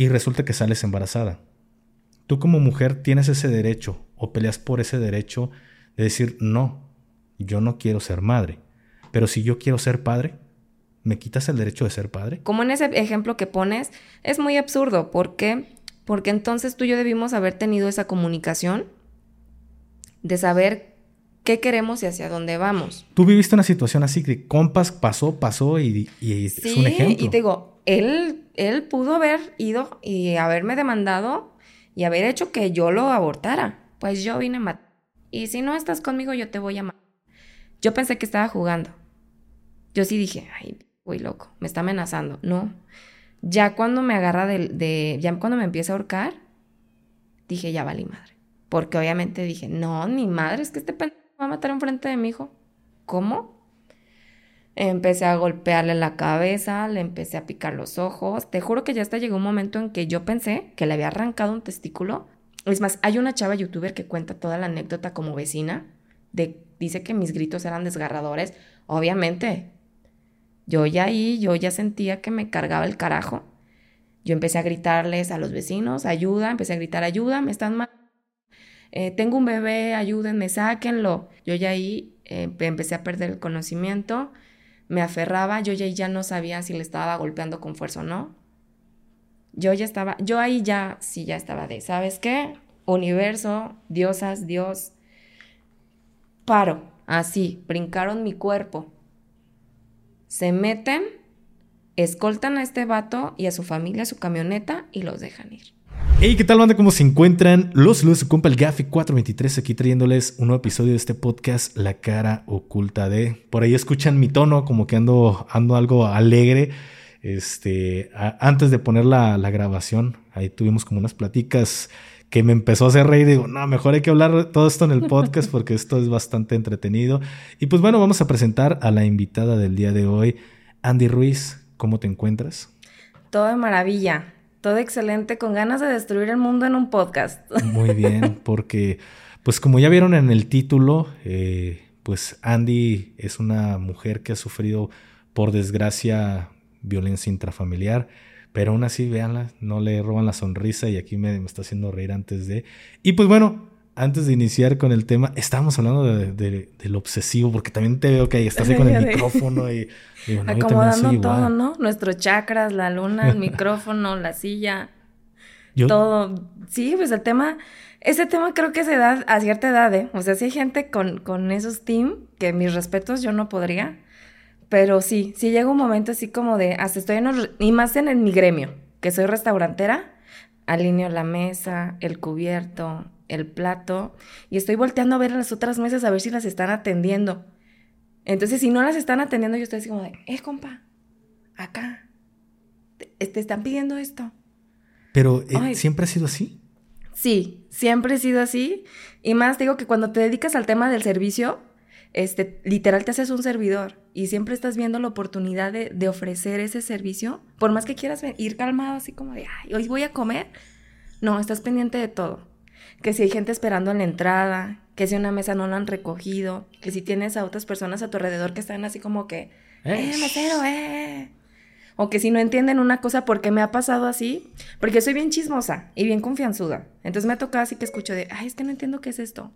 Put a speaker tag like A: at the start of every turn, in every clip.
A: y resulta que sales embarazada. Tú como mujer tienes ese derecho o peleas por ese derecho de decir, no, yo no quiero ser madre, pero si yo quiero ser padre, ¿me quitas el derecho de ser padre?
B: Como en ese ejemplo que pones, es muy absurdo. ¿Por qué? Porque entonces tú y yo debimos haber tenido esa comunicación de saber qué queremos y hacia dónde vamos.
A: Tú viviste una situación así que compas pasó, pasó y, es un ejemplo.
B: Y te digo, él, él pudo haber ido y haberme demandado y haber hecho que yo lo abortara. Pues yo vine a matar. Y si no estás conmigo, yo te voy a matar. Yo pensé que estaba jugando. Yo sí dije, ay, voy loco, me está amenazando. No. Ya cuando me agarra de, de ya cuando me empieza a ahorcar, dije, ya valí madre. Porque obviamente dije, no, ni madre, es que este pendejo va a matar enfrente de mi hijo. ¿Cómo? Empecé a golpearle la cabeza, le empecé a picar los ojos. Te juro que ya hasta llegó un momento en que yo pensé que le había arrancado un testículo. Es más, hay una chava youtuber que cuenta toda la anécdota como vecina. Dice que mis gritos eran desgarradores. Obviamente, yo ya ahí, yo ya sentía que me cargaba el carajo. Yo empecé a gritarles a los vecinos, ayuda, empecé a gritar, ayuda, me están mal. Eh, tengo un bebé, ayúdenme, sáquenlo. Yo ya ahí eh, empecé a perder el conocimiento, me aferraba, yo ya, ya no sabía si le estaba golpeando con fuerza o no. Yo ya estaba, yo ahí ya, sí, ya estaba de, ¿sabes qué? Universo, diosas, Dios. Paro, así, brincaron mi cuerpo se meten, escoltan a este vato y a su familia, a su camioneta y los dejan ir.
A: Hey, ¿qué tal, banda? ¿Cómo se encuentran? Los saludos su compa el Gafi 423 aquí trayéndoles un nuevo episodio de este podcast, La cara oculta de. Por ahí escuchan mi tono, como que ando, ando algo alegre. Este, antes de poner la, la grabación, ahí tuvimos como unas platicas que me empezó a hacer reír. Digo, no, mejor hay que hablar todo esto en el podcast porque esto es bastante entretenido. Y pues bueno, vamos a presentar a la invitada del día de hoy, Andy Ruiz. ¿Cómo te encuentras?
B: Todo de maravilla, todo excelente, con ganas de destruir el mundo en un podcast.
A: Muy bien, porque pues como ya vieron en el título, eh, pues Andy es una mujer que ha sufrido por desgracia violencia intrafamiliar pero aún así, véanla, no le roban la sonrisa y aquí me, está haciendo reír antes de... Y pues bueno, antes de iniciar con el tema, estábamos hablando de, del obsesivo, porque también te veo que ahí estás ahí con el micrófono y...
B: Acomodando todo, ¿no? Nuestros chakras, la luna, el micrófono, la silla, todo. Sí, pues el tema... Ese tema creo que se da a cierta edad, ¿eh? O sea, si hay gente con, con esos team, que mis respetos yo no podría pero sí, sí llega un momento así como de, hasta estoy en, y más en, mi gremio, que soy restaurantera, alineo la mesa, el cubierto, el plato, y estoy volteando a ver las otras mesas a ver si las están atendiendo. Entonces, si no las están atendiendo, yo estoy así como de, eh, compa, acá, te, están pidiendo esto.
A: Pero, eh, ¿siempre ha sido así?
B: Sí, siempre he sido así. Y más digo que cuando te dedicas al tema del servicio, este, literal te haces un servidor y siempre estás viendo la oportunidad de, ofrecer ese servicio, por más que quieras ir calmado, así como de, ay, hoy voy a comer, no, estás pendiente de todo. Que si hay gente esperando en la entrada, que si una mesa no la han recogido, que si tienes a otras personas a tu alrededor que están así como que, eh, mesero, eh. O que si no entienden una cosa, porque me ha pasado así? Porque soy bien chismosa y bien confianzuda. Entonces me ha tocado así que escucho de, ay, es que no entiendo qué es esto.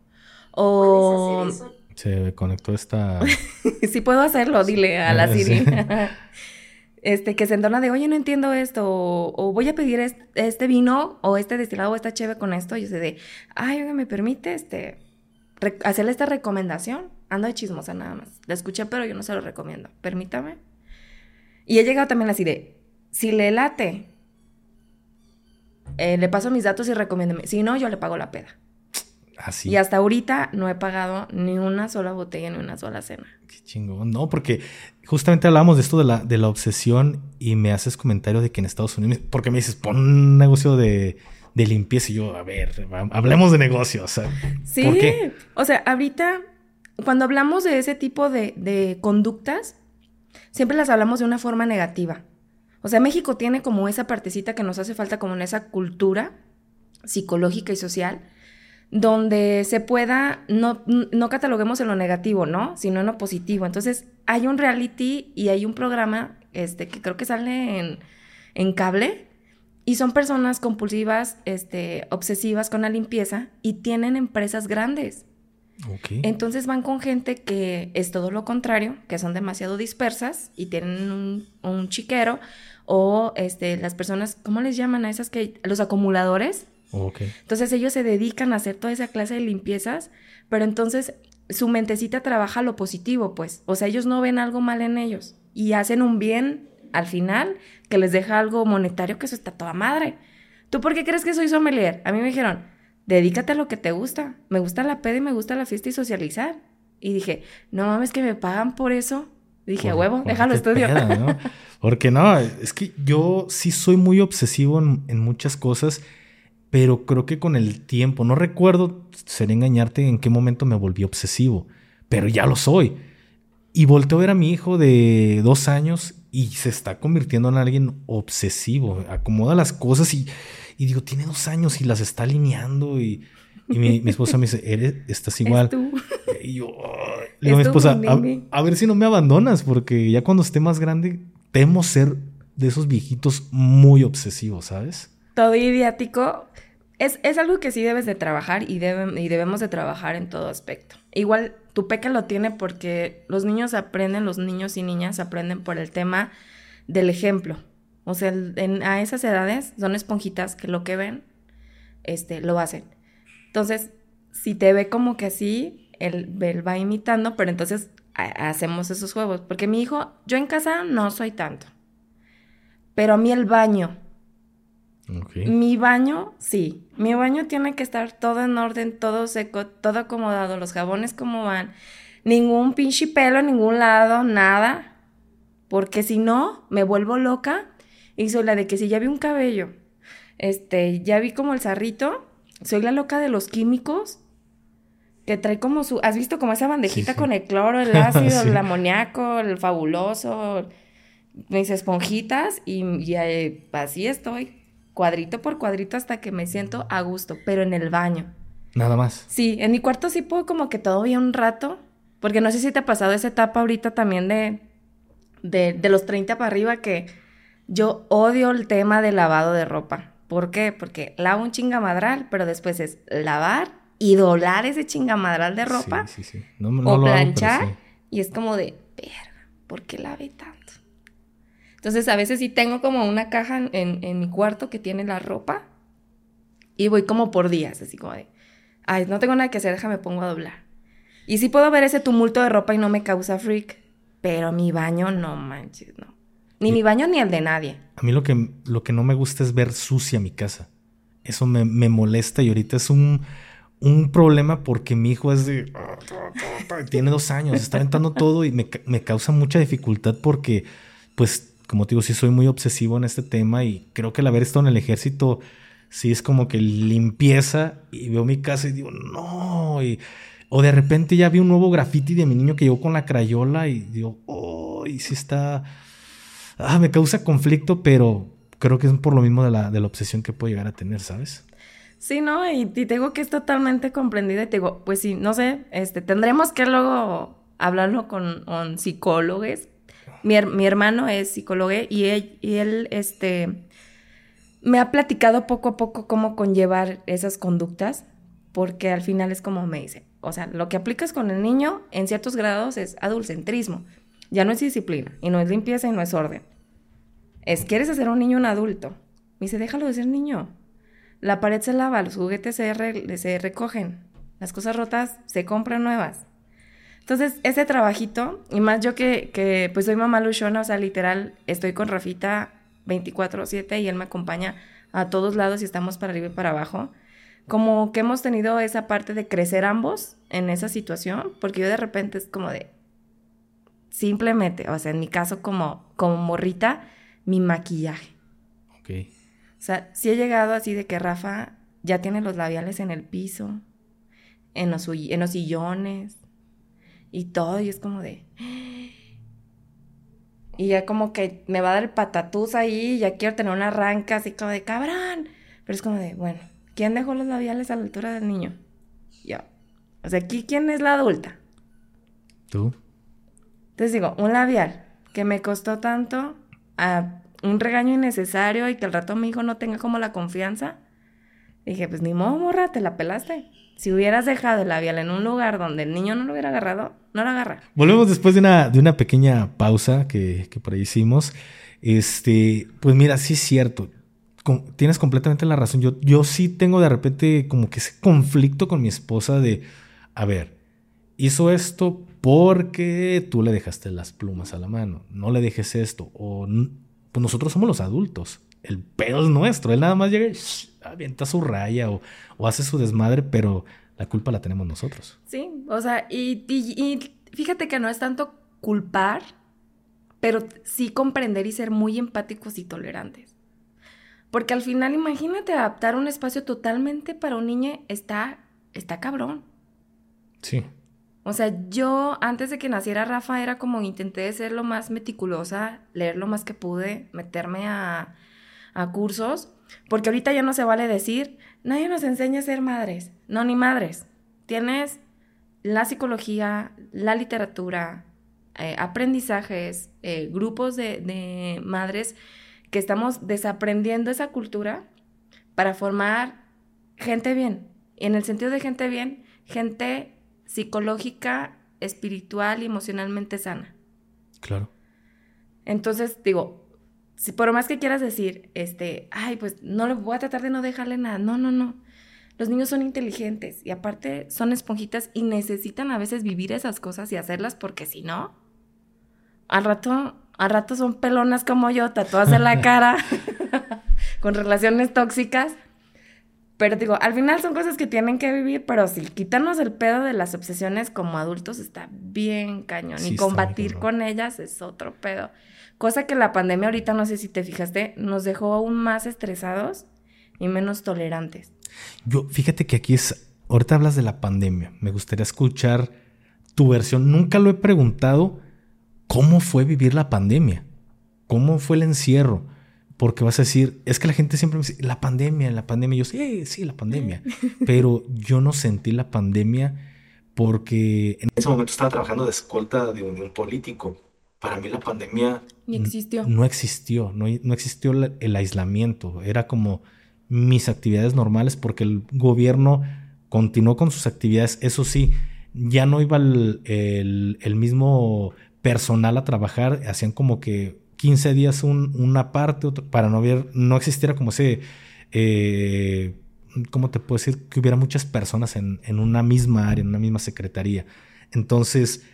B: O...
A: Se conectó esta.
B: sí puedo hacerlo, dile a la Siri. este, que se entona de, oye, no entiendo esto, o, voy a pedir este, vino, o este destilado, o esta cheve con esto. Yo sé de, ay, oiga, ¿me permite este, hacerle esta recomendación? Ando de chismosa nada más. La escuché, pero yo no se lo recomiendo. Permítame. Y he llegado también así de, si le late, eh, le paso mis datos y recomiéndeme. Si no, yo le pago la peda. Y hasta ahorita no he pagado ni una sola botella ni una sola cena.
A: Qué chingón. No, porque justamente hablamos de esto de la, de la obsesión y me haces comentario de que en Estados Unidos, porque me dices, pon un negocio de, limpieza y yo, a ver, hablemos de negocios.
B: Sí, o sea, ahorita cuando hablamos de ese tipo de, de conductas, siempre las hablamos de una forma negativa. O sea, México tiene como esa partecita que nos hace falta como en esa cultura psicológica y social donde se pueda, no, no cataloguemos en lo negativo, ¿no? Sino en lo positivo. Entonces, hay un reality y hay un programa, este, que creo que sale en, en cable, Y son personas compulsivas, este, obsesivas con la limpieza y tienen empresas grandes.
A: Ok.
B: Entonces van con gente que es todo lo contrario, que son demasiado dispersas y tienen un, un chiquero o este, las personas, ¿cómo les llaman a esas que los acumuladores? Entonces ellos se dedican a hacer toda esa clase de limpiezas, pero entonces su mentecita trabaja lo positivo, pues. O sea, ellos no ven algo mal en ellos y hacen un bien al final que les deja algo monetario que eso está toda madre. ¿Tú por qué crees que soy sommelier? A mí me dijeron, dedícate a lo que te gusta. Me gusta la peda y me gusta la fiesta y socializar. Y dije, no mames que me pagan por eso. Dije,
A: Por-
B: huevo,
A: por
B: déjalo estudio.
A: peda, ¿no? Porque no, es que yo sí soy muy obsesivo en, en muchas cosas, pero creo que con el tiempo, no recuerdo, sería engañarte en qué momento me volví obsesivo, pero ya lo soy. Y volteo a ver a mi hijo de dos años y se está convirtiendo en alguien obsesivo. Acomoda las cosas y, y digo, tiene dos años y las está alineando. Y, y mi, mi esposa me dice, ¿Eres, estás igual.
B: Es tú.
A: Y yo, le digo a mi esposa, a, a ver si no me abandonas, porque ya cuando esté más grande, temo ser de esos viejitos muy obsesivos, ¿sabes?
B: todo idiático, es, es algo que sí debes de trabajar y, debe- y debemos de trabajar en todo aspecto. Igual tu peca lo tiene porque los niños aprenden, los niños y niñas aprenden por el tema del ejemplo. O sea, en- a esas edades son esponjitas que lo que ven, este, lo hacen. Entonces, si te ve como que así, él, él va imitando, pero entonces ha- hacemos esos juegos. Porque mi hijo, yo en casa no soy tanto. Pero a mí el baño, mi baño, sí. Mi baño tiene que estar todo en orden, todo seco, todo acomodado, los jabones como van. Ningún pinche pelo en ningún lado, nada. Porque si no, me vuelvo loca. Y soy la de que si ya vi un cabello, este, ya vi como el zarrito, soy la loca de los químicos. Que trae como su. ¿Has visto como esa bandejita
A: sí.
B: con el cloro, el ácido,
A: Sí.
B: el amoníaco, el fabuloso, mis esponjitas y, y, eh, así estoy, cuadrito por cuadrito hasta que me siento a gusto, pero en el baño.
A: Nada más.
B: Sí, en mi cuarto sí puedo como que todavía un rato, porque no sé si te ha pasado esa etapa ahorita también de, de, de los 30 para arriba que yo odio el tema del lavado de ropa. ¿Por qué? Porque lavo un chingamadral, pero después es lavar y doblar ese chingamadral de ropa
A: Sí, sí, sí. No, no
B: o
A: hago,
B: planchar y es como de, verga, ¿por qué lavé tanto? Entonces a veces sí tengo como una caja en, en- mi cuarto que tiene la ropa y voy como por días, así como de, ay, no tengo nada que hacer, déjame pongo a doblar. Y sí puedo ver ese tumulto de ropa y no me causa freak, pero mi baño no manches, no. Ni mi baño ni el de nadie.
A: A mí lo que, lo que no me gusta es ver sucia mi casa. Eso me, me molesta y ahorita es un, un problema porque mi hijo es de... Tiene dos años, está aventando todo y me, me causa mucha dificultad porque, pues, como te digo, sí soy muy obsesivo en este tema y creo que el haber estado en el ejército, sí es como que limpieza y veo mi casa y digo, no, y... O de repente ya vi un nuevo graffiti de mi niño que llegó con la crayola y digo, oh, y sí está... Ah, me causa conflicto, pero creo que es por lo mismo de la, de la obsesión que puedo llegar a tener, ¿sabes?
B: Sí, ¿no? Y, y te digo que es totalmente comprendida y te digo, pues sí, no sé, este, tendremos que luego hablarlo con, con psicólogos. Mi, mi hermano es psicólogo y él, este, me ha platicado poco a poco cómo conllevar esas conductas, porque al final es como me dice, o sea, lo que aplicas con el niño en ciertos grados es adultcentrismo, ya no es disciplina, y no es limpieza y no es orden. Es, ¿quieres hacer un niño un adulto? Me dice, déjalo de ser niño. La pared se lava, los juguetes se, se recogen, las cosas rotas se compran nuevas. Entonces, ese trabajito, y más yo que, que pues soy mamá luchona, o sea, literal, estoy con Rafita 24/7 y él me acompaña a todos lados y estamos para arriba y para abajo. Como que hemos tenido esa parte de crecer ambos en esa situación, porque yo de repente es como de, simplemente, o sea, en mi caso como, como morrita, mi maquillaje.
A: Ok.
B: O sea, sí he llegado así de que Rafa ya tiene los labiales en el piso, en los, en los sillones y todo, y es como de... Y ya como que me va a dar el patatús ahí, ya quiero tener una arranca así como de cabrón. Pero es como de, bueno, ¿quién dejó los labiales a la altura del niño? Yo. O sea, aquí, ¿quién es la adulta?
A: ¿Tú?
B: Entonces digo, un labial que me costó tanto, ah, un regaño innecesario y que al rato mi hijo no tenga como la confianza. Dije, pues ni modo, morra, te la pelaste. Si hubieras dejado el labial en un lugar donde el niño no lo hubiera agarrado, no lo agarra.
A: Volvemos después de una, de una pequeña pausa que, que por ahí hicimos. Este, pues mira, sí es cierto. tienes completamente la razón. Yo, yo sí tengo de repente como que ese conflicto con mi esposa de, a ver, hizo esto porque tú le dejaste las plumas a la mano. No le dejes esto. O pues nosotros somos los adultos. El pedo es nuestro. Él nada más llega y avienta su raya o, hace su desmadre, pero la culpa la tenemos nosotros.
B: Sí, o sea, y, y fíjate que no es tanto culpar, pero sí comprender y ser muy empáticos y tolerantes. Porque al final, imagínate adaptar un espacio totalmente para un niño, está, está cabrón.
A: Sí.
B: O sea, yo antes de que naciera Rafa era como intenté ser lo más meticulosa, leer lo más que pude, meterme a, a cursos, porque ahorita ya no se vale decir, nadie nos enseña a ser madres. No, ni madres. Tienes la psicología, la literatura, eh, aprendizajes, eh, grupos de, de madres que estamos desaprendiendo esa cultura para formar gente bien. Y en el sentido de gente bien, gente psicológica, espiritual y emocionalmente sana.
A: Claro.
B: Entonces, digo, si por más que quieras decir, este, ay, pues no le voy a tratar de no dejarle nada. No, no, no. Los niños son inteligentes y aparte son esponjitas y necesitan a veces vivir esas cosas y hacerlas porque si no, al rato, al rato son pelonas como yo, tatuadas en la cara, con relaciones tóxicas pero digo, al final son cosas que tienen que vivir, pero si quitarnos el pedo de las obsesiones como adultos está bien cañón. y combatir con ellas es otro pedo. Cosa que la pandemia ahorita, no sé si te fijaste, nos dejó aún más estresados y menos tolerantes.
A: Yo, fíjate que aquí es, ahorita hablas de la pandemia, me gustaría escuchar tu versión. Nunca lo he preguntado, ¿cómo fue vivir la pandemia? ¿Cómo fue el encierro? porque vas a decir, es que la gente siempre me dice, la pandemia, la pandemia. Yo, sí, sí, la pandemia. Pero yo no sentí la pandemia porque en ese momento estaba trabajando de escolta de un, político. Para mí la pandemia
B: Ni existió.
A: no existió, no, no existió el aislamiento. Era como mis actividades normales porque el gobierno continuó con sus actividades. Eso sí, ya no iba el, el mismo personal a trabajar, hacían como que 15 días una parte, para no, haber, no existiera como ese, eh, ¿cómo te puedo decir? Que hubiera muchas personas en, una misma área, en una misma secretaría. Entonces,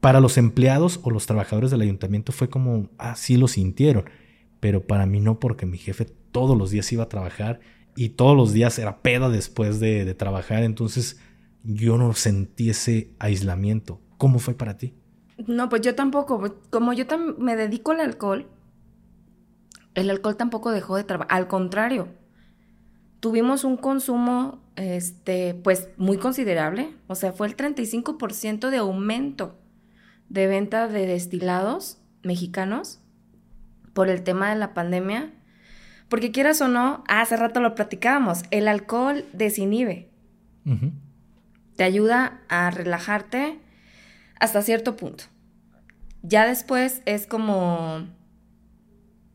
A: para los empleados o los trabajadores del ayuntamiento fue como, así lo sintieron, pero para mí no, porque mi jefe todos los días iba a trabajar y todos los días era peda después de, trabajar, entonces yo no sentí ese aislamiento. ¿Cómo fue para ti?
B: No, pues yo tampoco. Como yo me dedico al alcohol, el alcohol tampoco dejó de trabajar. Al contrario, tuvimos un consumo, este, pues muy considerable. O sea, fue el 35% de aumento de venta de destilados mexicanos por el tema de la pandemia. Porque quieras o no, hace rato lo platicábamos, el alcohol desinhibe. Te ayuda a relajarte, hasta cierto punto. Ya después es como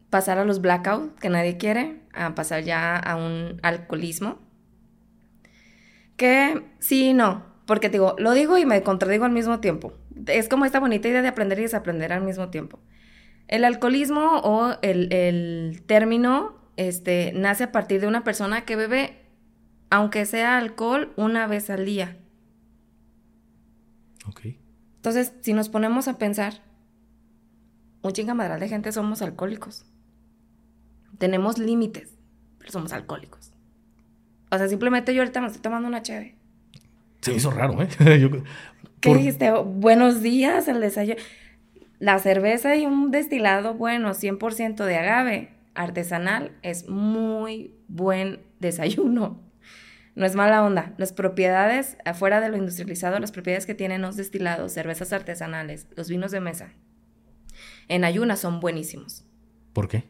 B: pasar a los blackout, que nadie quiere, a pasar ya a un alcoholismo. Que sí y no, porque digo, lo digo y me contradigo al mismo tiempo. Es como esta bonita idea de aprender y desaprender al mismo tiempo. El alcoholismo o el, el término este, nace a partir de una persona que bebe, aunque sea alcohol, una vez al día.
A: Ok.
B: Entonces, si nos ponemos a pensar, un chingamadral de gente somos alcohólicos. Tenemos límites, pero somos alcohólicos. O sea, simplemente yo ahorita me estoy tomando una chévere.
A: Se me hizo raro, ¿eh?
B: ¿Qué dijiste? Buenos días, el desayuno. La cerveza y un destilado bueno, 100% de agave artesanal, es muy buen desayuno. No es mala onda. Las propiedades, afuera de lo industrializado, las propiedades que tienen los destilados, cervezas artesanales, los vinos de mesa, en ayunas son buenísimos.
A: ¿Por qué?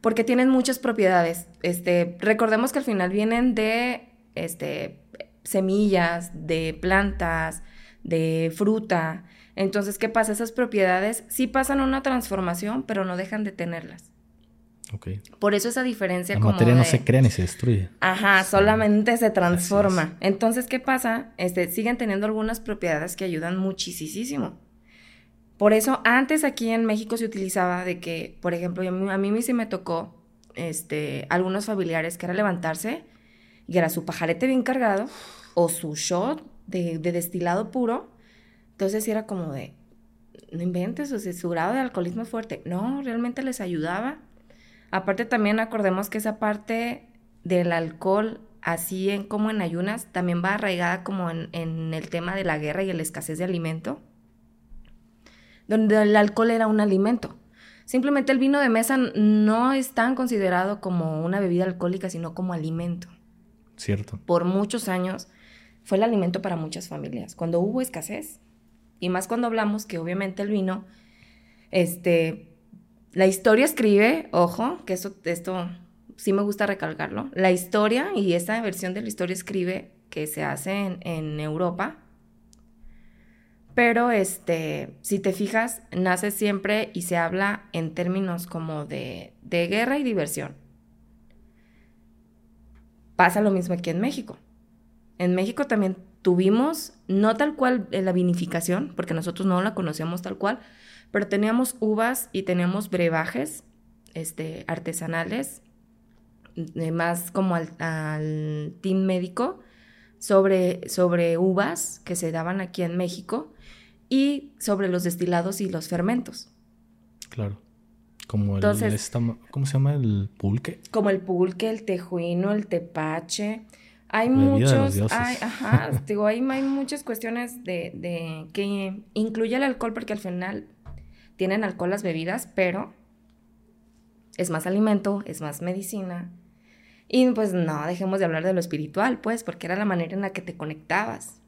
B: Porque tienen muchas propiedades. Este, recordemos que al final vienen de este, semillas, de plantas, de fruta. Entonces, ¿qué pasa? Esas propiedades sí pasan una transformación, pero no dejan de tenerlas.
A: Ok.
B: Por eso esa diferencia
A: La
B: como
A: materia no se crea ni se destruye.
B: Ajá, solamente se transforma. Entonces, ¿qué pasa? Este, siguen teniendo algunas propiedades que ayudan muchísimo. Por eso, antes aquí en México se utilizaba de que, por ejemplo, a mí, a mí sí me tocó este, algunos familiares que era levantarse y era su pajarete bien cargado o su shot de, de destilado puro. Entonces, era como de, no inventes, o sea, su grado de alcoholismo es fuerte. No, realmente les ayudaba. Aparte también acordemos que esa parte del alcohol, así en como en ayunas, también va arraigada como en, en el tema de la guerra y la escasez de alimento, donde el alcohol era un alimento. Simplemente el vino de mesa no es tan considerado como una bebida alcohólica, sino como alimento.
A: Cierto.
B: Por muchos años fue el alimento para muchas familias. Cuando hubo escasez, y más cuando hablamos que obviamente el vino, este, la historia escribe, ojo, que esto, esto sí me gusta recalcarlo, la historia y esta versión de la historia escribe que se hace en, en Europa, pero este, si te fijas, nace siempre y se habla en términos como de, de guerra y diversión. Pasa lo mismo aquí en México. En México también tuvimos, no tal cual eh, la vinificación, porque nosotros no la conocíamos tal cual, pero teníamos uvas y teníamos brebajes este, artesanales, más como al, al team médico, sobre, sobre uvas que se daban aquí en México y sobre los destilados y los fermentos.
A: Claro. Como el.
B: Entonces-
A: esta- ¿Cómo se llama? El pulque.
B: Como el pulque, el tejuino, el tepache. Hay
A: Bebida
B: muchos, hay, ajá, digo, hay, hay muchas cuestiones de, de que incluye el alcohol porque al final tienen alcohol las bebidas, pero es más alimento, es más medicina. Y pues no, dejemos de hablar de lo espiritual, pues, porque era la manera en la que te conectabas.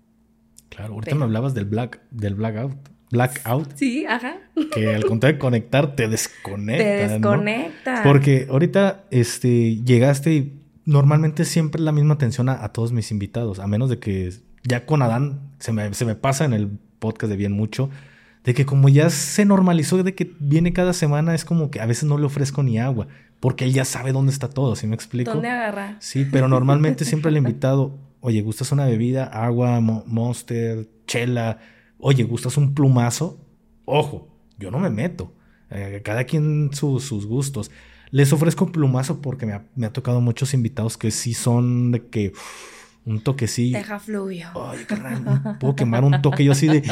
A: Claro. Ahorita
B: Pero-
A: me hablabas del black, del blackout. Blackout.
B: Sí, ajá.
A: Que al contrario de conectar, te desconecta.
B: te
A: ¿no?
B: desconecta.
A: Porque ahorita este, llegaste y normalmente siempre es la misma atención a, a todos mis invitados, a menos de que ya con Adán se me, se me pasa en el podcast de bien mucho, de que como ya se normalizó de que viene cada semana, es como que a veces no le ofrezco ni agua, porque él ya sabe dónde está todo, ¿sí me explico?
B: ¿Dónde agarra?
A: Sí, pero normalmente siempre el invitado, oye, ¿gustas una bebida? Agua, mo- monster, chela. Oye, ¿gustas un plumazo? Ojo, yo no me meto. Eh, cada quien su- sus gustos. Les ofrezco plumazo porque me ha, me ha tocado muchos invitados que sí son de que un toquecillo.
B: Deja fluyo.
A: Ay, carnal, puedo quemar un toque yo así de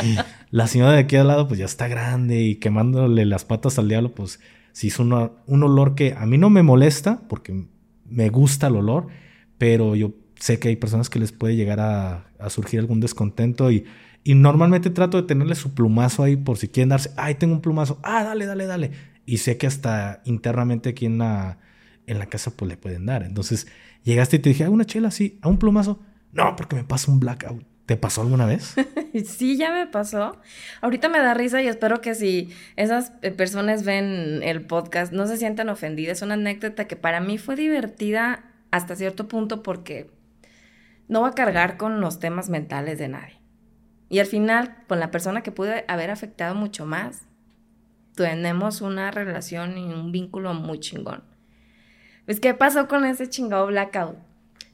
A: la señora de aquí al lado pues ya está grande y quemándole las patas al diablo pues sí es una- un olor que a mí no me molesta porque me gusta el olor, pero yo sé que hay personas que les puede llegar a, a surgir algún descontento y, y normalmente trato de tenerle su plumazo ahí por si quieren darse, ay, tengo un plumazo, ah, dale, dale, dale. Y sé que hasta internamente aquí en la, en la casa pues le pueden dar. Entonces llegaste y te dije, ¿a una chela? Sí, ¿a un plumazo? No, porque me pasa un blackout. ¿Te pasó alguna vez?
B: Sí, ya me pasó. Ahorita me da risa y espero que si esas eh, personas ven el podcast no se sientan ofendidas. Es una anécdota que para mí fue divertida hasta cierto punto porque no va a cargar con los temas mentales de nadie. Y al final, con la persona que pude haber afectado mucho más, tenemos una relación y un vínculo muy chingón. Pues, ¿qué pasó con ese chingado blackout?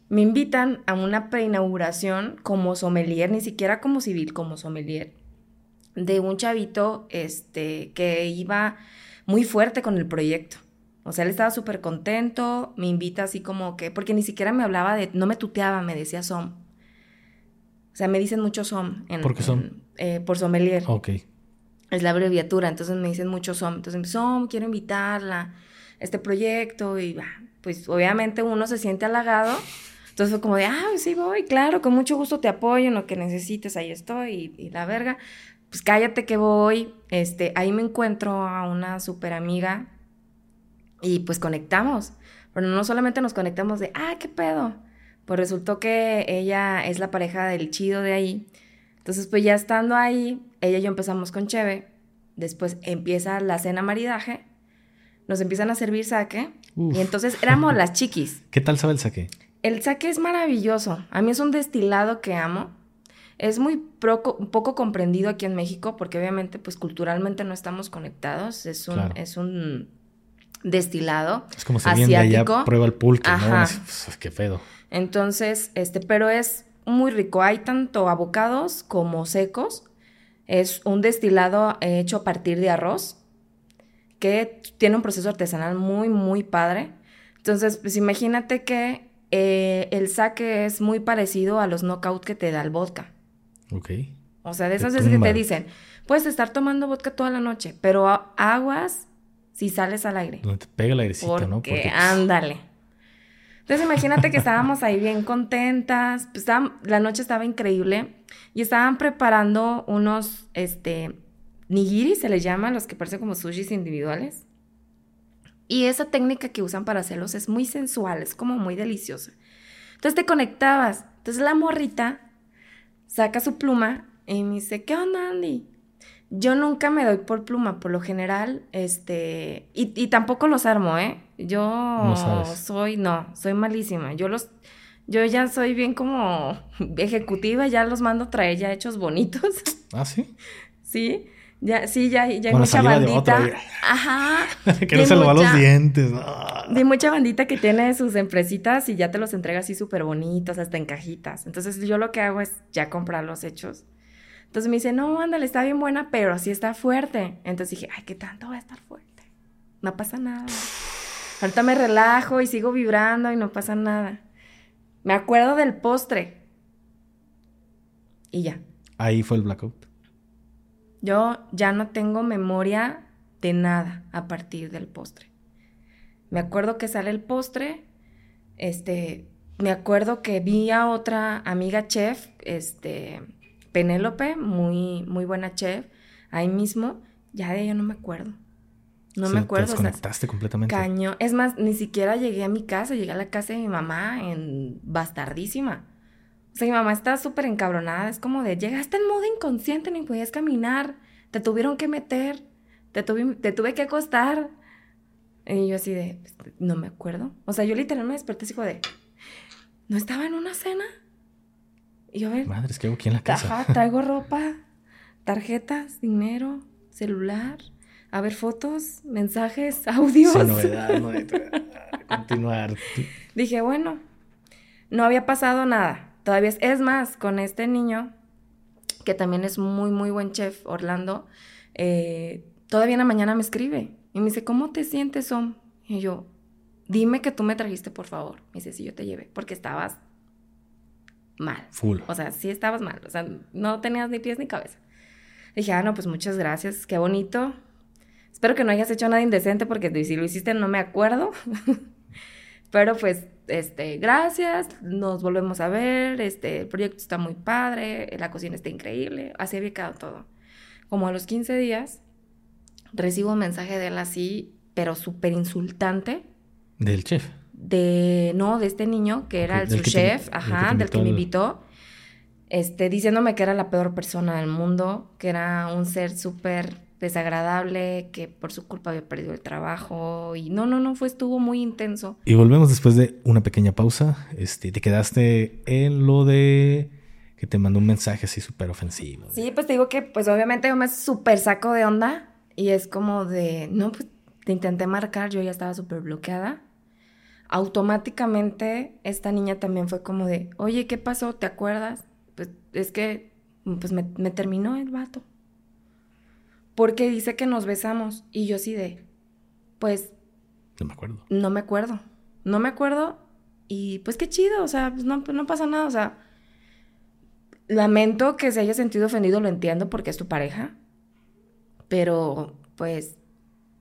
B: Me invitan a una preinauguración como sommelier, ni siquiera como civil, como sommelier, de un chavito este, que iba muy fuerte con el proyecto. O sea, él estaba súper contento, me invita así como que, porque ni siquiera me hablaba de, no me tuteaba, me decía SOM. O sea, me dicen mucho SOM. En,
A: ¿Por qué SOM?
B: en- eh, por sommelier.
A: Ok.
B: Es la abreviatura, entonces me dicen mucho SOM. Entonces, SOM, quiero invitarla a este proyecto y pues obviamente uno se siente halagado. Entonces fue como de, ah, sí voy, claro, con mucho gusto te apoyo en lo que necesites, ahí estoy y, y la verga. Pues cállate que voy, este, ahí me encuentro a una súper amiga y pues conectamos. Pero no solamente nos conectamos de, ah, qué pedo. Pues resultó que ella es la pareja del chido de ahí. Entonces, pues ya estando ahí, ella y yo empezamos con Cheve. Después empieza la cena maridaje. Nos empiezan a servir saque.
A: Uf.
B: Y entonces éramos las chiquis.
A: ¿Qué tal sabe el saque?
B: El saque es maravilloso. A mí es un destilado que amo. Es muy poco comprendido aquí en México porque obviamente pues culturalmente no estamos conectados. Es un,
A: Claro.
B: es un destilado.
A: Es como si alguien de allá prueba el pulque,
B: Ajá.
A: ¿no? Pues, qué pedo.
B: Entonces, este, pero es muy rico. Hay tanto abocados como secos. Es un destilado hecho a partir de arroz que tiene un proceso artesanal muy, muy padre. Entonces, pues imagínate que eh, el saque es muy parecido a los knockout que te da el vodka.
A: Ok.
B: O sea, de esas veces que te dicen, puedes estar tomando vodka toda la noche, pero aguas si sales al aire.
A: Donde te pega el airecito, ¿no?
B: Porque pues, ándale. Entonces imagínate que estábamos ahí bien contentas, pues la noche estaba increíble y estaban preparando unos, este, nigiri se les llama, los que parecen como sushis individuales. Y esa técnica que usan para hacerlos es muy sensual, es como muy deliciosa. Entonces te conectabas. Entonces la morrita saca su pluma y me dice, ¿qué onda, Andy? Yo nunca me doy por pluma, por lo general, este, y, tampoco los armo, ¿eh? Yo soy, no, soy malísima. Yo los, yo ya soy bien como ejecutiva, ya los mando a traer ya hechos bonitos.
A: ¿Ah, sí?
B: Sí. Ya, sí, ya, ya hay mucha bandita. Ajá.
A: que no se lo va los dientes.
B: De mucha bandita que tiene sus empresitas y ya te los entrega así súper bonitos, hasta en cajitas. Entonces yo lo que hago es ya comprar los hechos. Entonces me dice, no, ándale, está bien buena, pero así está fuerte. Entonces dije, ay, ¿qué tanto va a estar fuerte? No pasa nada. Ahorita me relajo y sigo vibrando y no pasa nada. Me acuerdo del postre. Y ya.
A: Ahí fue el blackout.
B: Yo ya no tengo memoria de nada a partir del postre. Me acuerdo que sale el postre, este, me acuerdo que vi a otra amiga chef, este, Penélope, muy, muy buena chef, ahí mismo, ya de ella no me acuerdo. No me acuerdo. Te
A: desconectaste completamente.
B: Caño. Es más, ni siquiera llegué a mi casa, llegué a la casa de mi mamá en bastardísima. O sea, mi mamá está súper encabronada. Es como de, llegaste en modo inconsciente, ni podías caminar. Te tuvieron que meter. Te, te tuve que acostar. Y yo así de, no me acuerdo. O sea, yo literalmente me desperté así como de, ¿no estaba en una cena? Y yo a ver.
A: Madre, es que hago aquí en la casa.
B: traigo ropa, tarjetas, dinero, celular. A ver, fotos, mensajes, audios.
A: Sin novedad, no continuar.
B: Dije, bueno, no había pasado nada. Todavía es, más, con este niño, que también es muy, muy buen chef, Orlando, eh, todavía en la mañana me escribe y me dice, ¿cómo te sientes, Om? Y yo, dime que tú me trajiste, por favor. Me dice, sí, yo te llevé, porque estabas mal.
A: Full.
B: O sea, sí estabas mal, o sea, no tenías ni pies ni cabeza. Dije, ah, no, pues muchas gracias, qué bonito. Espero que no hayas hecho nada indecente porque si lo hiciste no me acuerdo. Pero pues este, gracias, nos volvemos a ver, este, el proyecto está muy padre, la cocina está increíble, así había quedado todo. Como a los 15 días, recibo un mensaje de él así, pero súper insultante.
A: ¿Del chef?
B: De, no, de este niño, que era el, su chef, ajá, del que me invitó, este, diciéndome que era la peor persona del mundo, que era un ser súper desagradable, que por su culpa había perdido el trabajo y no, no, no, fue, estuvo muy intenso.
A: Y volvemos después de una pequeña pausa. Este, te quedaste en lo de que te mandó un mensaje así súper ofensivo.
B: Sí, pues te digo que pues obviamente yo me súper saco de onda y es como de, no, pues te intenté marcar, yo ya estaba súper bloqueada. Automáticamente esta niña también fue como de, oye, ¿qué pasó? ¿Te acuerdas? Pues es que pues me, me terminó el vato porque dice que nos besamos. Y yo sí de, pues...
A: No me acuerdo.
B: No me acuerdo. No me acuerdo. Y pues qué chido, o sea, pues no, no pasa nada, o sea... Lamento que se haya sentido ofendido, lo entiendo porque es tu pareja. Pero, pues,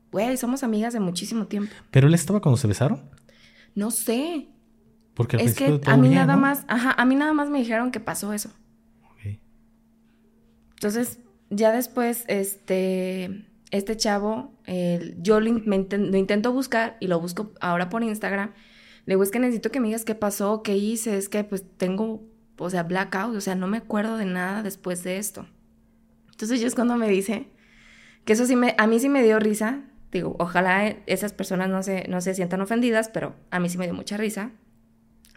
B: güey, somos amigas de muchísimo tiempo.
A: ¿Pero él estaba cuando se besaron?
B: No sé.
A: Porque
B: es que a mí nada más, ajá, a mí nada más me dijeron que pasó eso. Ok. Entonces, ya después, este, este chavo, yo lo, intento buscar y lo busco ahora por Instagram. Le digo, es que necesito que me digas qué pasó, qué hice, es que pues tengo, o sea, blackout, o sea, no me acuerdo de nada después de esto. Entonces yo es cuando me dice que eso sí me, a mí sí me dio risa. Digo, ojalá esas personas no se, no se sientan ofendidas, pero a mí sí me dio mucha risa.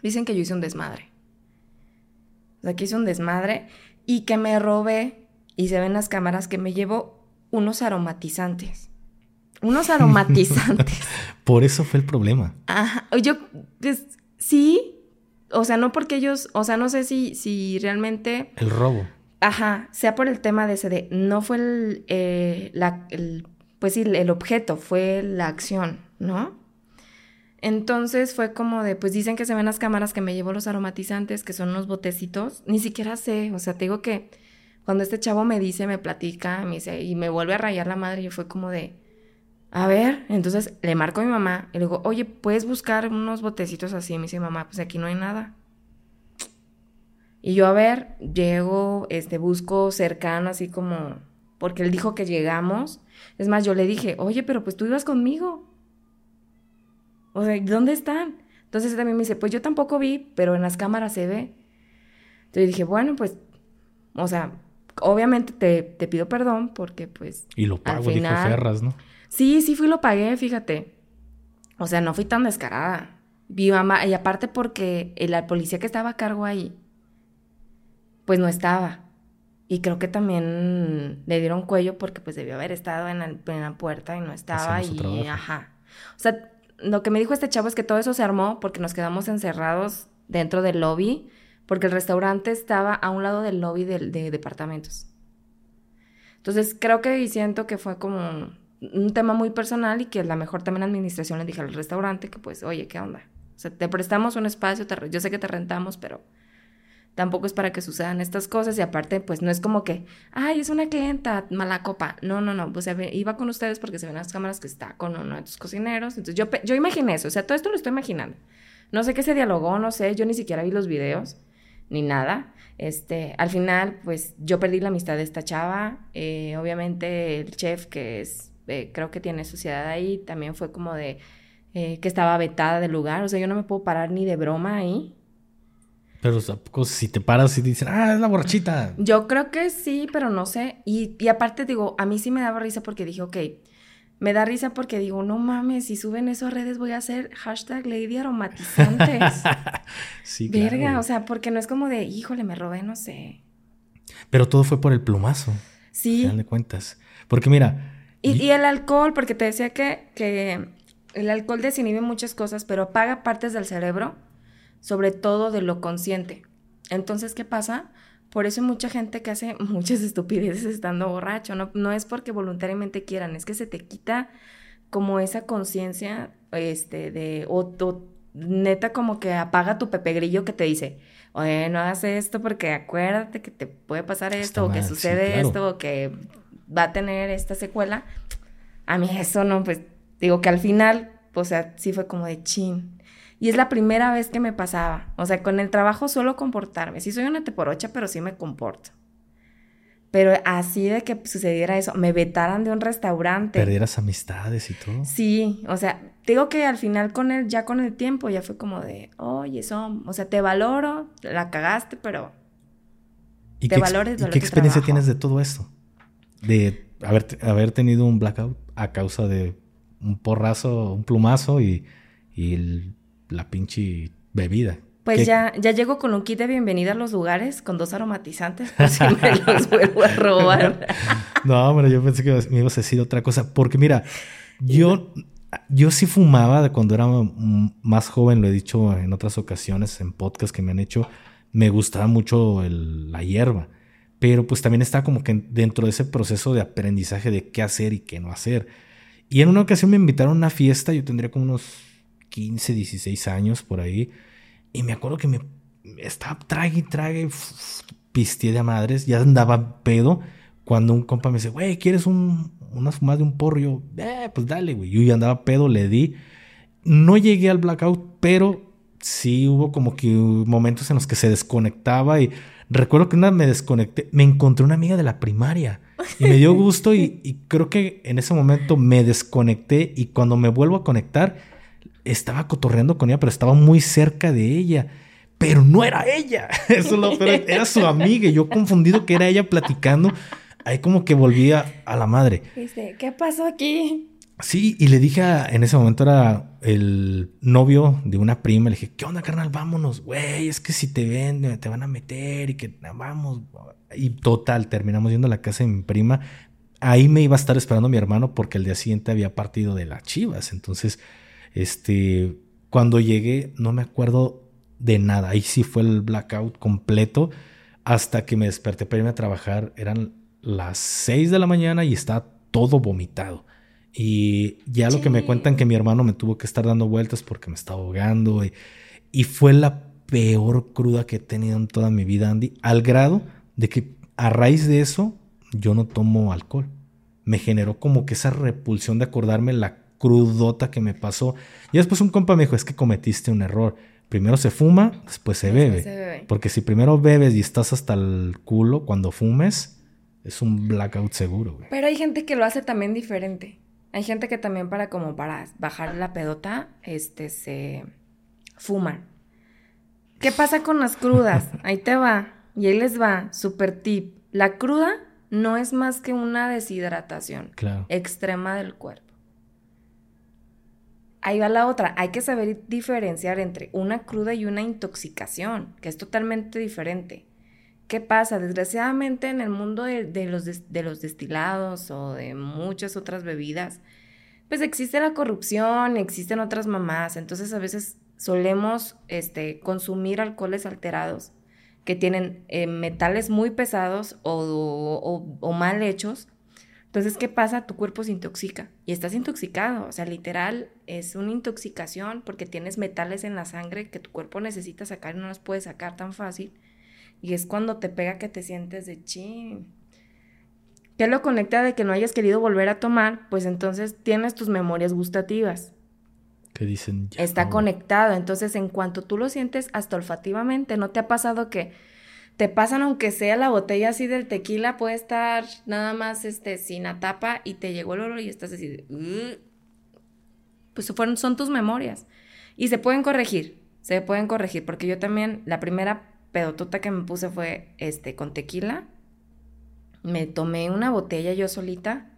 B: Dicen que yo hice un desmadre. O sea, que hice un desmadre y que me robé y se ven las cámaras que me llevo unos aromatizantes. unos aromatizantes.
A: Por eso fue el problema.
B: Ajá, yo, pues, sí, o sea, no porque ellos, o sea, no sé si, si realmente...
A: El robo.
B: Ajá, sea por el tema de ese de, no fue el, eh, la, el pues sí, el objeto, fue la acción, ¿no? Entonces fue como de, pues dicen que se ven las cámaras que me llevo los aromatizantes, que son unos botecitos, ni siquiera sé, o sea, te digo que cuando este chavo me dice, me platica, me dice, y me vuelve a rayar la madre, y fue como de, a ver, entonces le marco a mi mamá y le digo, oye, ¿puedes buscar unos botecitos así? Me dice, mamá, pues aquí no hay nada. Y yo, a ver, llego, este, busco cercano, así como, porque él dijo que llegamos. Es más, yo le dije, oye, pero pues tú ibas conmigo. O sea, ¿dónde están? Entonces él también me dice, pues yo tampoco vi, pero en las cámaras se ve. Entonces dije, bueno, pues, o sea, obviamente te, te pido perdón porque pues...
A: Y lo pago, dijo Ferras, ¿no?
B: Sí, sí fui lo pagué, fíjate. O sea, no fui tan descarada. Vi mamá, y aparte porque el, policía que estaba a cargo ahí, pues no estaba. Y creo que también le dieron cuello porque pues debió haber estado en, la puerta y no estaba y ajá. O sea, lo que me dijo este chavo es que todo eso se armó porque nos quedamos encerrados dentro del lobby porque el restaurante estaba a un lado del lobby de, de departamentos. Entonces creo que y siento que fue como un tema muy personal y que a lo mejor también la administración le dije al restaurante que pues, oye, ¿qué onda? O sea, te prestamos un espacio, yo sé que te rentamos, pero tampoco es para que sucedan estas cosas y aparte pues no es como que, ay, es una clienta, mala copa. No, no, no, pues iba con ustedes porque se ven las cámaras que está con uno de tus cocineros. Entonces yo, yo imaginé eso, o sea, todo esto lo estoy imaginando. No sé qué se dialogó, no sé, yo ni siquiera vi los videos ni nada. Este, al final, pues yo perdí la amistad de esta chava. Eh, obviamente el chef que es eh, creo que tiene sociedad ahí, también fue como de eh, que estaba vetada del lugar, o sea, yo no me puedo parar ni de broma ahí.
A: Pero si te paras y dicen, ah, es la borrachita.
B: Yo creo que sí, pero no sé. Y, y aparte digo, a mí sí me daba risa porque dije, ok, me da risa porque digo, no mames, si suben eso a redes voy a hacer hashtag Lady Aromatizantes. sí, Verga, o sea, porque no es como de, híjole, me robé, no sé.
A: Pero todo fue por el plumazo. Sí. Al final de cuentas. Porque mira,
B: y, el alcohol, porque te decía que, que el alcohol desinhibe muchas cosas, pero apaga partes del cerebro, sobre todo de lo consciente. Entonces, ¿qué pasa? Por eso hay mucha gente que hace muchas estupideces estando borracho. No, no es porque voluntariamente quieran, es que se te quita como esa conciencia este, de, o, neta como que apaga tu pepe grillo que te dice, oye, no hagas esto porque acuérdate que te puede pasar esto, o que sucede esto, o que va a tener esta secuela. A mí eso no, pues digo que al final, o sea, sí fue como de chin. Y es la primera vez que me pasaba. O sea, con el trabajo suelo comportarme. Sí soy una teporocha, pero sí me comporto. Pero así de que sucediera eso, me vetaran de un restaurante.
A: Perdieras amistades y todo.
B: Sí, o sea, digo que al final con él, ya con el tiempo, ya fue como de, oye, eso, o sea, te valoro, la cagaste, pero
A: ¿Y te qué valores. ¿Y qué experiencia tienes de todo esto? de haber, haber tenido un blackout a causa de un porrazo, un plumazo y, y la pinche bebida.
B: Pues ya, ya llego con un kit de bienvenida a los lugares con dos aromatizantes por si me los vuelvo a robar.
A: no, pero yo pensé que me ibas a decir otra cosa. Porque mira, yo, yo sí fumaba de cuando era más joven, lo he dicho en otras ocasiones, en podcasts que me han hecho. Me gustaba mucho la hierba pero pues también está como que dentro de ese proceso de aprendizaje de qué hacer y qué no hacer. Y en una ocasión me invitaron a una fiesta, yo tendría como unos 15, 16 años por ahí, y me acuerdo que me estaba trague y trague, pisteé de madres, ya andaba pedo, cuando un compa me dice, güey, ¿quieres un, una fumada de un porro? eh, pues dale, güey. Yo ya andaba pedo, le di. No llegué al blackout, pero sí hubo como que momentos en los que se desconectaba y Recuerdo que una me desconecté, me encontré una amiga de la primaria y me dio gusto y, creo que en ese momento me desconecté y cuando me vuelvo a conectar estaba cotorreando con ella, pero estaba muy cerca de ella. Pero no era ella, eso lo, pero era su amiga y yo confundido que era ella platicando. Ahí como que volvía a la madre.
B: ¿qué pasó aquí?
A: Sí, y le dije, en ese momento era el novio de una prima, le dije, ¿qué onda, carnal? Vámonos, güey, es que si te ven, te van a meter y que vamos. Y total, terminamos yendo a la casa de mi prima. ahí me iba a estar esperando mi hermano porque el día siguiente había partido de las Chivas. Entonces, este, cuando llegué, no me acuerdo de nada. Ahí sí fue el blackout completo hasta que me desperté para irme a trabajar. Eran las 6 de la mañana y estaba todo vomitado. Y ya lo que me cuentan que mi hermano me tuvo que estar dando vueltas porque me estaba ahogando. Y, y fue la peor cruda que he tenido en toda mi vida, Andy, al grado de que a raíz de eso yo no tomo alcohol. Me generó como que esa repulsión de acordarme la crudota que me pasó. Y después un compa me dijo, es que cometiste un error. Primero se fuma, después se, bebe. Porque si primero bebes y estás hasta el culo, cuando fumes, es un blackout seguro.
B: Pero hay gente que lo hace también diferente. Hay gente que también para como para bajar la pedota, este, se fuman. ¿Qué pasa con las crudas? Ahí te va. Y ahí les va, super tip. La cruda no es más que una deshidratación extrema del cuerpo. Ahí va la otra. Hay que saber diferenciar entre una cruda y una intoxicación, que es totalmente diferente. ¿Qué pasa? Desgraciadamente en el mundo de, los, de los destilados o de muchas otras bebidas, pues existe la corrupción, existen otras mamás. Entonces a veces solemos este, consumir alcoholes alterados que tienen eh, metales muy pesados o, mal hechos. Entonces, ¿qué pasa? Tu cuerpo se intoxica y estás intoxicado. O sea, literal, es una intoxicación porque tienes metales en la sangre que tu cuerpo necesita sacar y no los puede sacar tan fácil. Y es cuando te pega que te sientes de chin. ¿Qué lo conecta de que no hayas querido volver a tomar? Pues entonces tienes tus memorias gustativas
A: que dicen
B: Está conectado. Entonces, en cuanto tú lo sientes hasta olfativamente, ¿no te ha pasado que te pasan aunque sea la botella así del tequila, puede estar nada más este sin la tapa y te llegó el olor y estás así pues fueron, son tus memorias. Y se pueden corregir, se pueden corregir, porque yo también, la primera pedotota que me puse fue este con tequila. Me tomé una botella yo solita.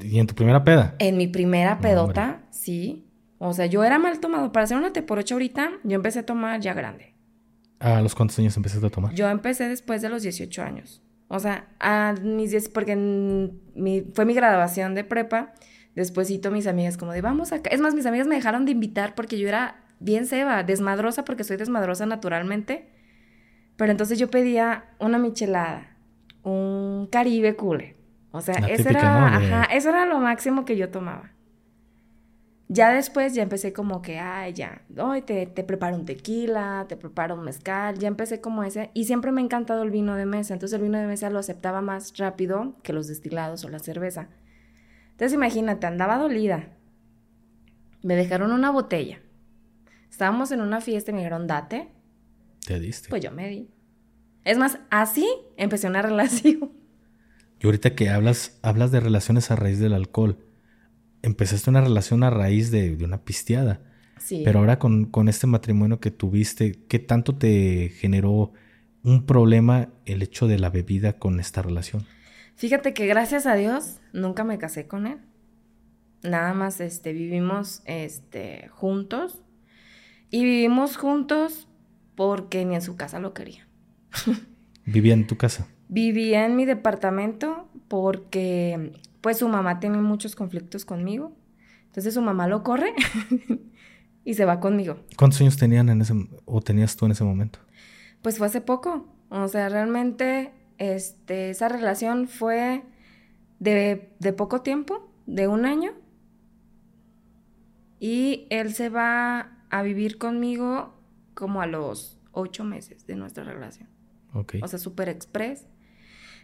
A: ¿Y en tu primera peda?
B: En mi primera pedota, sí. O sea, yo era mal tomado. Para hacer una T por ocho ahorita, yo empecé a tomar ya grande.
A: ¿A los cuántos años empezaste a tomar?
B: Yo empecé después de los 18 años. O sea, a mis 10, porque mi, fue mi graduación de prepa. Despuésito mis amigas como de, vamos acá. Es más, mis amigas me dejaron de invitar porque yo era bien seba, desmadrosa porque soy desmadrosa naturalmente. Pero entonces yo pedía una michelada, un caribe cule. O sea, eso era, ajá, eso era lo máximo que yo tomaba. Ya después ya empecé como que, ay, ya, hoy te, te, preparo un tequila, te preparo un mezcal, ya empecé como ese. Y siempre me ha encantado el vino de mesa, entonces el vino de mesa lo aceptaba más rápido que los destilados o la cerveza. Entonces imagínate, andaba dolida. Me dejaron una botella. Estábamos en una fiesta y me dijeron, date.
A: ¿Te diste?
B: Pues yo me di. Es más, así empecé una relación.
A: Y ahorita que hablas, hablas de relaciones a raíz del alcohol empezaste una relación a raíz de, una pisteada. Sí. Pero ahora con, con, este matrimonio que tuviste, ¿qué tanto te generó un problema el hecho de la bebida con esta relación?
B: Fíjate que gracias a Dios nunca me casé con él. Nada más este, vivimos este, juntos. Y vivimos juntos porque ni en su casa lo quería.
A: ¿Vivía en tu casa?
B: Vivía en mi departamento porque pues su mamá tiene muchos conflictos conmigo. Entonces su mamá lo corre y se va conmigo.
A: ¿Cuántos años tenían en ese o tenías tú en ese momento?
B: Pues fue hace poco. O sea, realmente este, esa relación fue de, de poco tiempo, de un año. Y él se va a vivir conmigo como a los ocho meses de nuestra relación.
A: Ok.
B: O sea, súper express.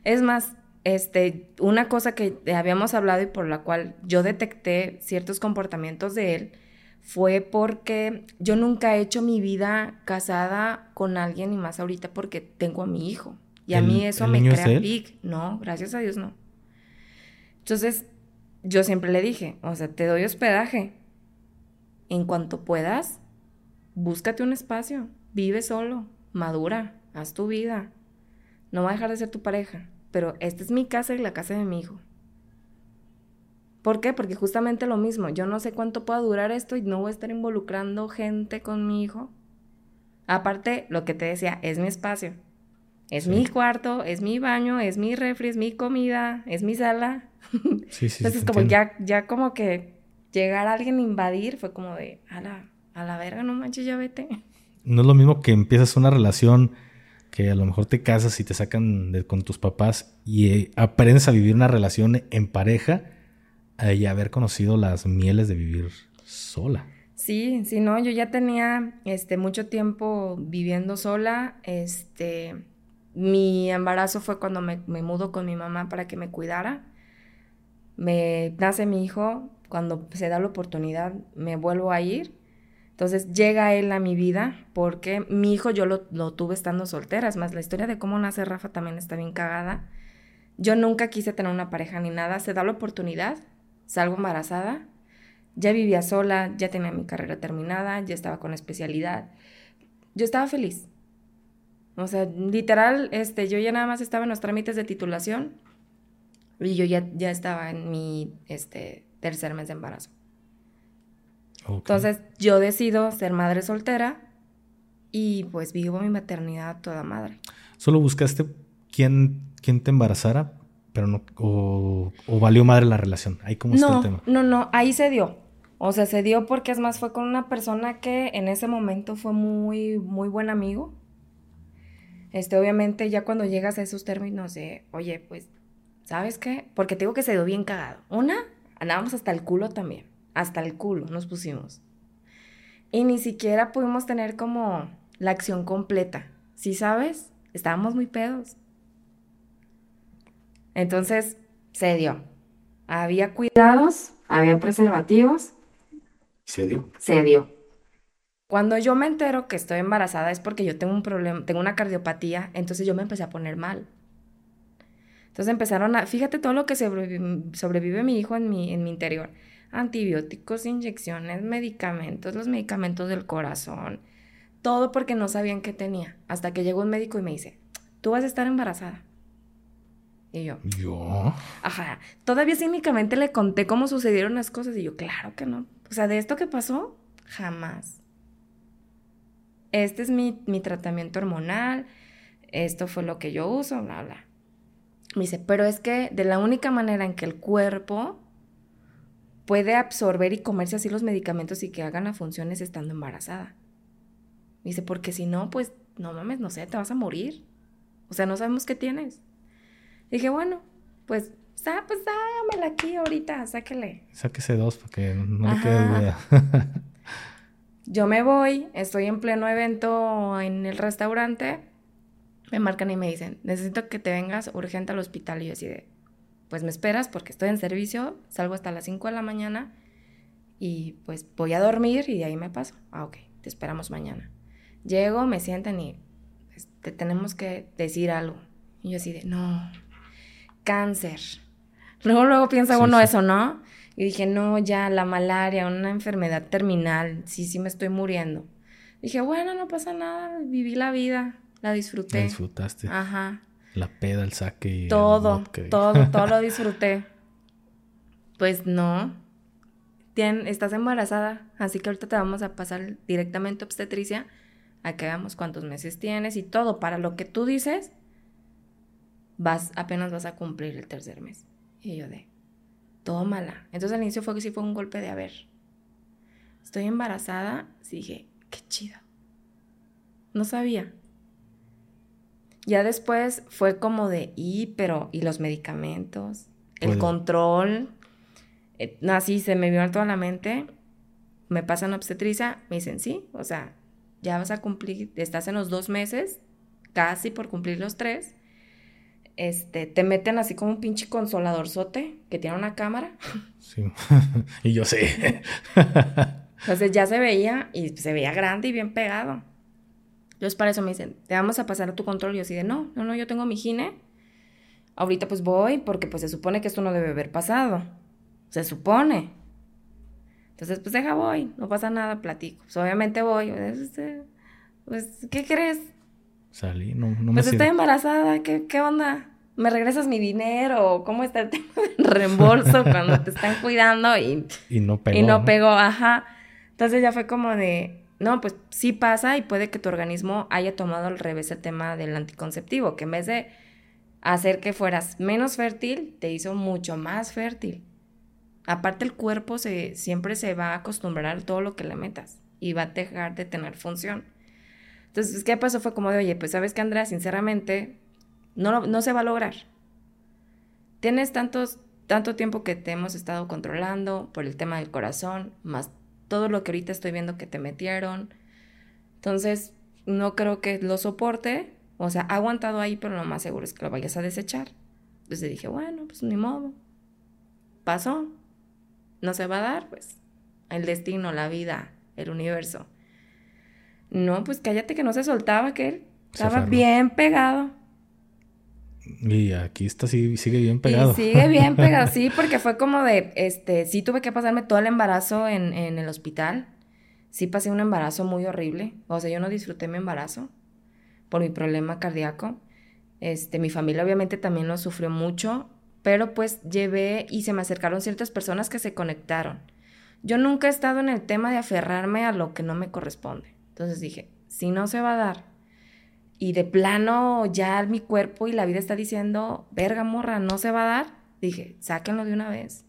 B: Es más, este, una cosa que habíamos hablado y por la cual yo detecté ciertos comportamientos de él fue porque yo nunca he hecho mi vida casada con alguien y más ahorita porque tengo a mi hijo. Y a mí eso me crea big. No, gracias a Dios no. Entonces, yo siempre le dije, o sea, te doy hospedaje. En cuanto puedas, búscate un espacio, vive solo, madura, haz tu vida. No va a dejar de ser tu pareja pero esta es mi casa y la casa de mi hijo. ¿Por qué? Porque justamente lo mismo, yo no sé cuánto pueda durar esto y no voy a estar involucrando gente con mi hijo. Aparte, lo que te decía, es mi espacio. Es mi cuarto, es mi baño, es mi refri, es mi comida, es mi sala. Sí, sí, Entonces, como ya, ya como que llegar a alguien a invadir fue como de, a la, a la verga, no manches, ya vete.
A: No es lo mismo que empiezas una relación que a lo mejor te casas y te sacan con tus papás y eh, aprendes a vivir una relación en pareja y haber conocido las mieles de vivir sola.
B: Sí, sí, no, yo ya tenía este mucho tiempo viviendo sola, este mi embarazo fue cuando me, me mudo con mi mamá para que me cuidara. Me nace mi hijo, cuando se da la oportunidad me vuelvo a ir entonces llega él a mi vida porque mi hijo yo lo, tuve estando soltera. Es más, la historia de cómo nace Rafa también está bien cagada. Yo nunca quise tener una pareja ni nada. Se da la oportunidad, salgo embarazada. Ya vivía sola, ya tenía mi carrera terminada, ya estaba con especialidad. Yo estaba feliz. O sea, literal, este, yo ya nada más estaba en los trámites de titulación y yo ya, ya estaba en mi este, tercer mes de embarazo. Entonces yo decido ser madre soltera y pues vivo mi maternidad toda madre.
A: ¿Solo buscaste quién, quién te embarazara? Pero no, o, valió madre la relación. Ahí cómo está el tema.
B: No, no, ahí se dio. O sea, se dio porque es más, fue con una persona que en ese momento fue muy, muy buen amigo. Este, obviamente, ya cuando llegas a esos términos de, oye, pues, ¿sabes qué? Porque te digo que se dio bien cagado. Una, andábamos hasta el culo también hasta el culo nos pusimos. Y ni siquiera pudimos tener como la acción completa. ¿Sí sabes? Estábamos muy pedos. Entonces, se dio. Había cuidados, había preservativos.
A: ¿Se dio?
B: Se dio. Cuando yo me entero que estoy embarazada es porque yo tengo un problema, tengo una cardiopatía, entonces yo me empecé a poner mal. Entonces empezaron a, fíjate todo lo que sobrevive, mi hijo en mi, en mi interior antibióticos, inyecciones, medicamentos, los medicamentos del corazón, todo porque no sabían qué tenía. Hasta que llegó un médico y me dice, tú vas a estar embarazada. Y yo.
A: ¿Yo?
B: Ajá. Todavía cínicamente le conté cómo sucedieron las cosas y yo, claro que no. O sea, de esto que pasó, jamás. Este es mi, mi tratamiento hormonal, esto fue lo que yo uso, bla, bla. Me dice, pero es que de la única manera en que el cuerpo puede absorber y comerse así los medicamentos y que hagan las funciones estando embarazada. Dice, porque si no, pues no mames, no sé, te vas a morir. O sea, no sabemos qué tienes. Dije, bueno, pues, ah, pues dámela aquí ahorita, sáquele.
A: Sáquese dos porque no le quede duda.
B: Yo me voy, estoy en pleno evento en el restaurante, me marcan y me dicen, necesito que te vengas urgente al hospital. Y yo así de, pues me esperas porque estoy en servicio, salgo hasta las 5 de la mañana y pues voy a dormir y de ahí me paso. Ah, ok, te esperamos mañana. Llego, me sientan y pues, te tenemos que decir algo. Y yo así de, no, cáncer. Luego, luego piensa uno eso, ¿no? Y dije, no, ya, la malaria, una enfermedad terminal, sí, sí me estoy muriendo. Dije, bueno, no pasa nada, viví la vida, la disfruté. La
A: disfrutaste.
B: Ajá.
A: La peda, el saque.
B: Todo, todo, todo lo disfruté. Pues no. Tien, estás embarazada, así que ahorita te vamos a pasar directamente a obstetricia a que veamos cuántos meses tienes y todo. Para lo que tú dices, vas, apenas vas a cumplir el tercer mes. Y yo de, tómala. Entonces al inicio fue que sí fue un golpe de a ver. Estoy embarazada, sí dije, qué chido. No sabía. Ya después fue como de, y, pero, ¿y los medicamentos? El control. Eh, así se me vio toda la mente. Me pasan obstetricia, me dicen, sí, o sea, ya vas a cumplir, estás en los dos meses, casi por cumplir los tres. Este, te meten así como un pinche consoladorzote que tiene una cámara.
A: Sí, y yo sé.
B: Entonces ya se veía y se veía grande y bien pegado. Entonces para eso me dicen, te vamos a pasar a tu control. Y yo así de, no, no, no, yo tengo mi gine. Ahorita pues voy porque pues se supone que esto no debe haber pasado. Se supone. Entonces pues deja voy, no pasa nada, platico. Pues, obviamente voy. Este, pues, ¿qué crees?
A: Salí, no, no
B: me Pues estoy embarazada, ¿Qué, ¿qué onda? ¿Me regresas mi dinero? ¿Cómo está el tema del reembolso cuando te están cuidando? Y,
A: y no pegó.
B: Y no, pegó, ajá. Entonces ya fue como de, no, pues sí pasa y puede que tu organismo haya tomado al revés el tema del anticonceptivo, que en vez de hacer que fueras menos fértil, te hizo mucho más fértil. Aparte el cuerpo se, siempre se va a acostumbrar a todo lo que le metas y va a dejar de tener función. Entonces, ¿qué pasó? Fue como de, oye, pues sabes que Andrea, sinceramente, no, no se va a lograr. Tienes tantos, tanto tiempo que te hemos estado controlando por el tema del corazón, más todo lo que ahorita estoy viendo que te metieron. Entonces, no creo que lo soporte. O sea, ha aguantado ahí, pero lo más seguro es que lo vayas a desechar. Entonces dije, bueno, pues ni modo. Pasó. No se va a dar, pues. El destino, la vida, el universo. No, pues cállate que no se soltaba que él. Estaba bien pegado.
A: Y aquí está, sí, sigue bien pegado.
B: Y sigue bien pegado, sí, porque fue como de, este, sí tuve que pasarme todo el embarazo en, en el hospital. Sí pasé un embarazo muy horrible. O sea, yo no disfruté mi embarazo por mi problema cardíaco. Este, mi familia obviamente también lo sufrió mucho, pero pues llevé y se me acercaron ciertas personas que se conectaron. Yo nunca he estado en el tema de aferrarme a lo que no me corresponde. Entonces dije, si no se va a dar y de plano ya mi cuerpo y la vida está diciendo, verga morra, no se va a dar, dije, sáquenlo de una vez.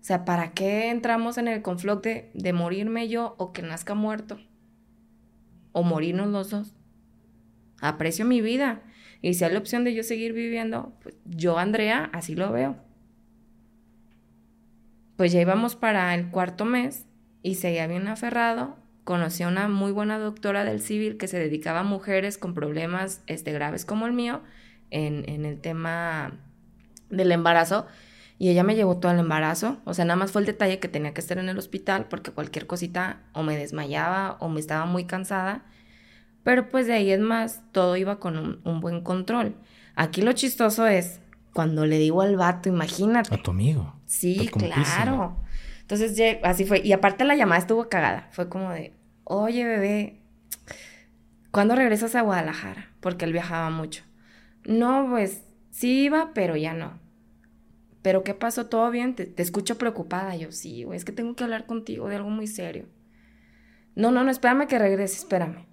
B: O sea, ¿para qué entramos en el conflicto de, de morirme yo o que nazca muerto? O morirnos los dos. Aprecio mi vida. Y si hay la opción de yo seguir viviendo, pues yo, Andrea, así lo veo. Pues ya íbamos para el cuarto mes y seguía bien aferrado conocí a una muy buena doctora del civil que se dedicaba a mujeres con problemas este, graves como el mío en, el tema del embarazo. Y ella me llevó todo el embarazo. O sea, nada más fue el detalle que tenía que estar en el hospital porque cualquier cosita o me desmayaba o me estaba muy cansada. Pero pues de ahí es más, todo iba con un, un buen control. Aquí lo chistoso es cuando le digo al vato, imagínate.
A: A tu amigo.
B: Sí, claro. Entonces, así fue. Y aparte la llamada estuvo cagada. Fue como de, oye bebé, ¿cuándo regresas a Guadalajara? Porque él viajaba mucho. No, pues sí iba, pero ya no. ¿Pero qué pasó? ¿Todo bien? Te, escucho preocupada. Yo, sí, güey, es que tengo que hablar contigo de algo muy serio. No, no, no, espérame que regrese, espérame.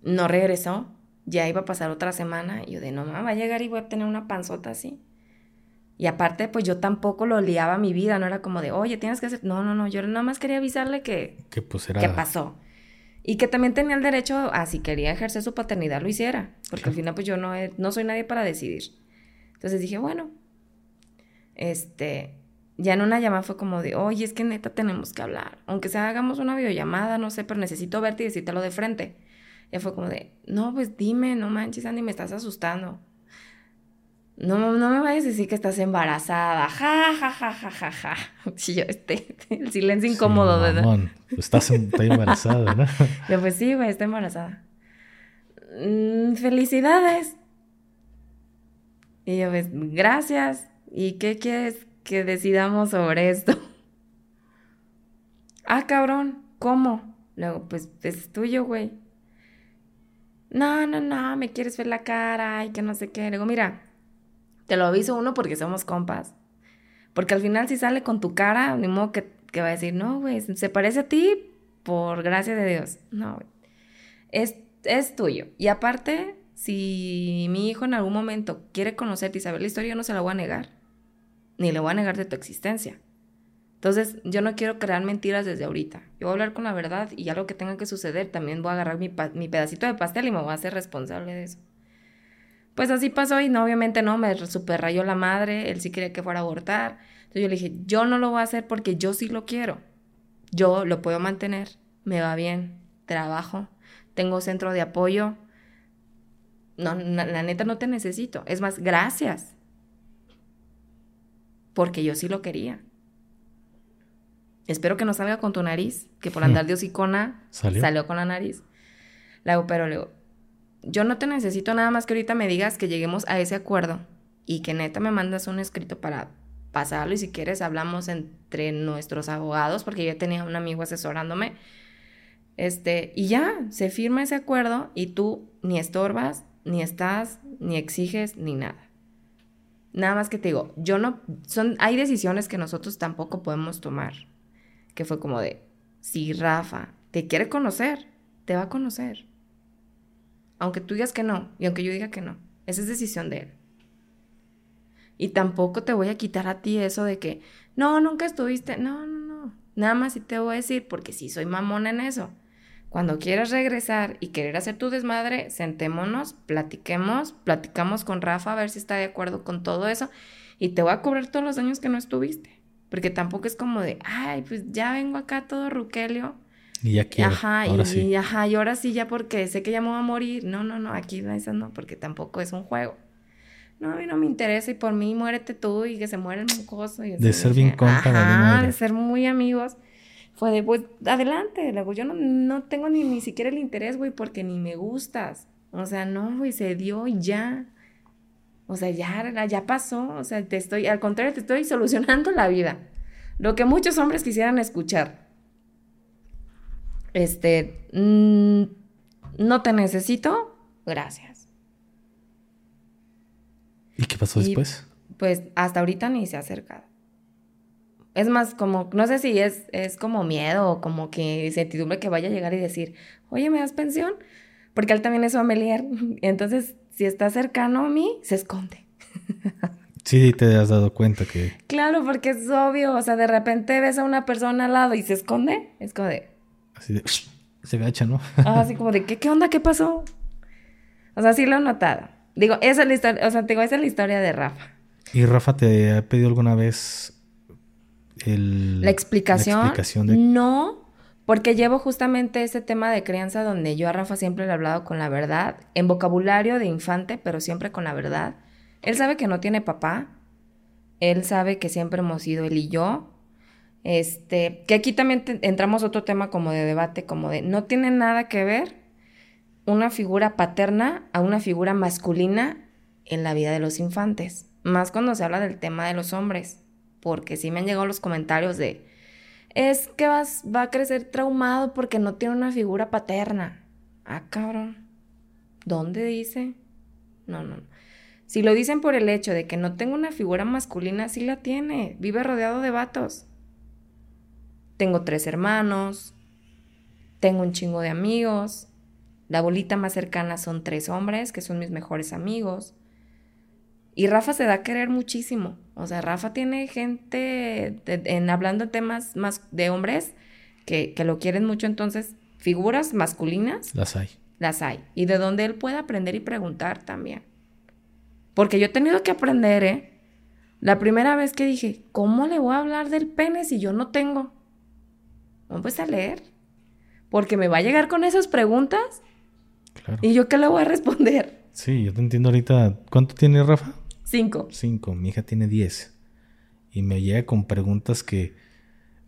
B: No regresó. Ya iba a pasar otra semana. Y yo de, no, mamá, va a llegar y voy a tener una panzota así. Y aparte, pues yo tampoco lo liaba mi vida, no era como de, oye, tienes que hacer. No, no, no, yo nada más quería avisarle que.
A: Que pues
B: era. Que pasó. Y que también tenía el derecho a, si quería ejercer su paternidad, lo hiciera. Porque al final, pues yo no, no soy nadie para decidir. Entonces dije, bueno. Este. Ya en una llamada fue como de, oye, es que neta tenemos que hablar. Aunque sea hagamos una videollamada, no sé, pero necesito verte y decírtelo de frente. Ya fue como de, no, pues dime, no manches, Andy, me estás asustando. No, no me vayas a decir que estás embarazada. Ja, ja, ja, ja, ja, ja. Sí, yo, este, el silencio incómodo, ¿verdad?
A: estás embarazada, ¿no?
B: Yo, pues sí, güey, estoy embarazada. Mm, felicidades. Y yo, pues, gracias. ¿Y qué quieres que decidamos sobre esto? ah, cabrón, ¿cómo? Luego, pues, es tuyo, güey. No, no, no, me quieres ver la cara y que no sé qué. Luego, mira, te lo aviso uno porque somos compas. Porque al final si sale con tu cara, ni modo que, que va a decir, no, güey, se parece a ti por gracia de Dios. No, Es, es tuyo. Y aparte, si mi hijo en algún momento quiere conocerte y saber la historia, yo no se la voy a negar. Ni le voy a negar de tu existencia. Entonces, yo no quiero crear mentiras desde ahorita. Yo voy a hablar con la verdad y algo que tenga que suceder, también voy a agarrar mi, mi pedacito de pastel y me voy a hacer responsable de eso. Pues así pasó y no, obviamente no, me super rayó la madre, él sí quería que fuera a abortar. Entonces yo le dije, yo no lo voy a hacer porque yo sí lo quiero. Yo lo puedo mantener, me va bien, trabajo, tengo centro de apoyo. No, la neta no te necesito. Es más, gracias. Porque yo sí lo quería. Espero que no salga con tu nariz, que por andar de hocicona ¿Salió? salió con la nariz. Le pero le yo no te necesito nada más que ahorita me digas que lleguemos a ese acuerdo y que neta me mandas un escrito para pasarlo y si quieres hablamos entre nuestros abogados porque yo tenía un amigo asesorándome. Este, y ya, se firma ese acuerdo y tú ni estorbas, ni estás, ni exiges, ni nada. Nada más que te digo, yo no, son, hay decisiones que nosotros tampoco podemos tomar. Que fue como de, sí, Rafa, te quiere conocer, te va a conocer. Aunque tú digas que no, y aunque yo diga que no, esa es decisión de él. Y tampoco te voy a quitar a ti eso de que, no, nunca estuviste, no, no, no. Nada más sí te voy a decir, porque sí soy mamona en eso. Cuando quieras regresar y querer hacer tu desmadre, sentémonos, platiquemos, platicamos con Rafa a ver si está de acuerdo con todo eso y te voy a cobrar todos los años que no estuviste. Porque tampoco es como de, ay, pues ya vengo acá todo ruquelio.
A: Y ya quiero.
B: Ajá,
A: ahora
B: y,
A: sí.
B: ajá, y ahora sí ya porque sé que ya me voy a morir. No, no, no, aquí no, eso no, porque tampoco es un juego. No, a mí no me interesa y por mí muérete tú y que se muere el mocoso. Y
A: De ser bien compa,
B: Ajá, de ser muy amigos. Fue de, pues, adelante. Luego, yo no, no tengo ni, ni siquiera el interés, güey, porque ni me gustas. O sea, no, güey, se dio y ya. O sea, ya, ya pasó. O sea, te estoy, al contrario, te estoy solucionando la vida. Lo que muchos hombres quisieran escuchar. Este, mm, no te necesito, gracias.
A: ¿Y qué pasó
B: Y,
A: después?
B: Pues hasta ahorita ni se ha acercado. Es más como, no sé si es, es como miedo o como que incertidumbre que vaya a llegar y decir, oye, ¿me das pensión? Porque él también es familiar. Entonces, si está cercano a mí, se esconde.
A: Sí, te has dado cuenta que.
B: Claro, porque es obvio. O sea, de repente ves a una persona al lado y se esconde. Es como de,
A: Así de. Se gacha, ¿no?
B: ah, así como de, ¿qué, ¿qué onda? ¿Qué pasó? O sea, sí lo he notado. Digo, esa es la historia, o sea, digo, esa es la historia de Rafa.
A: ¿Y Rafa te ha pedido alguna vez el,
B: La explicación,
A: la explicación de
B: no, porque llevo justamente ese tema de crianza donde yo a Rafa siempre le he hablado con la verdad, en vocabulario de infante, pero siempre con la verdad. Él sabe que no tiene papá, él sabe que siempre hemos sido él y yo. Este, que aquí también entramos a otro tema como de debate, como de no tiene nada que ver una figura paterna a una figura masculina en la vida de los infantes, más cuando se habla del tema de los hombres, porque sí me han llegado los comentarios de es que vas, va a crecer traumado porque no tiene una figura paterna. Ah, cabrón. ¿Dónde dice? No, no. no. Si lo dicen por el hecho de que no tengo una figura masculina, sí la tiene. Vive rodeado de vatos. Tengo tres hermanos. Tengo un chingo de amigos. La bolita más cercana son tres hombres, que son mis mejores amigos. Y Rafa se da a querer muchísimo. O sea, Rafa tiene gente, de- en hablando de temas más de hombres, que, que lo quieren mucho. Entonces, figuras masculinas
A: las hay?
B: las hay. Y de donde él pueda aprender y preguntar también. Porque yo he tenido que aprender, ¿eh? La primera vez que dije, ¿cómo le voy a hablar del pene si yo no tengo? No, pues a leer. Porque me va a llegar con esas preguntas
A: Claro.
B: y yo qué le voy a responder.
A: Sí, yo te entiendo ahorita. ¿Cuánto tiene Rafa?
B: Cinco.
A: Cinco. Mi hija tiene diez. Y me llega con preguntas que.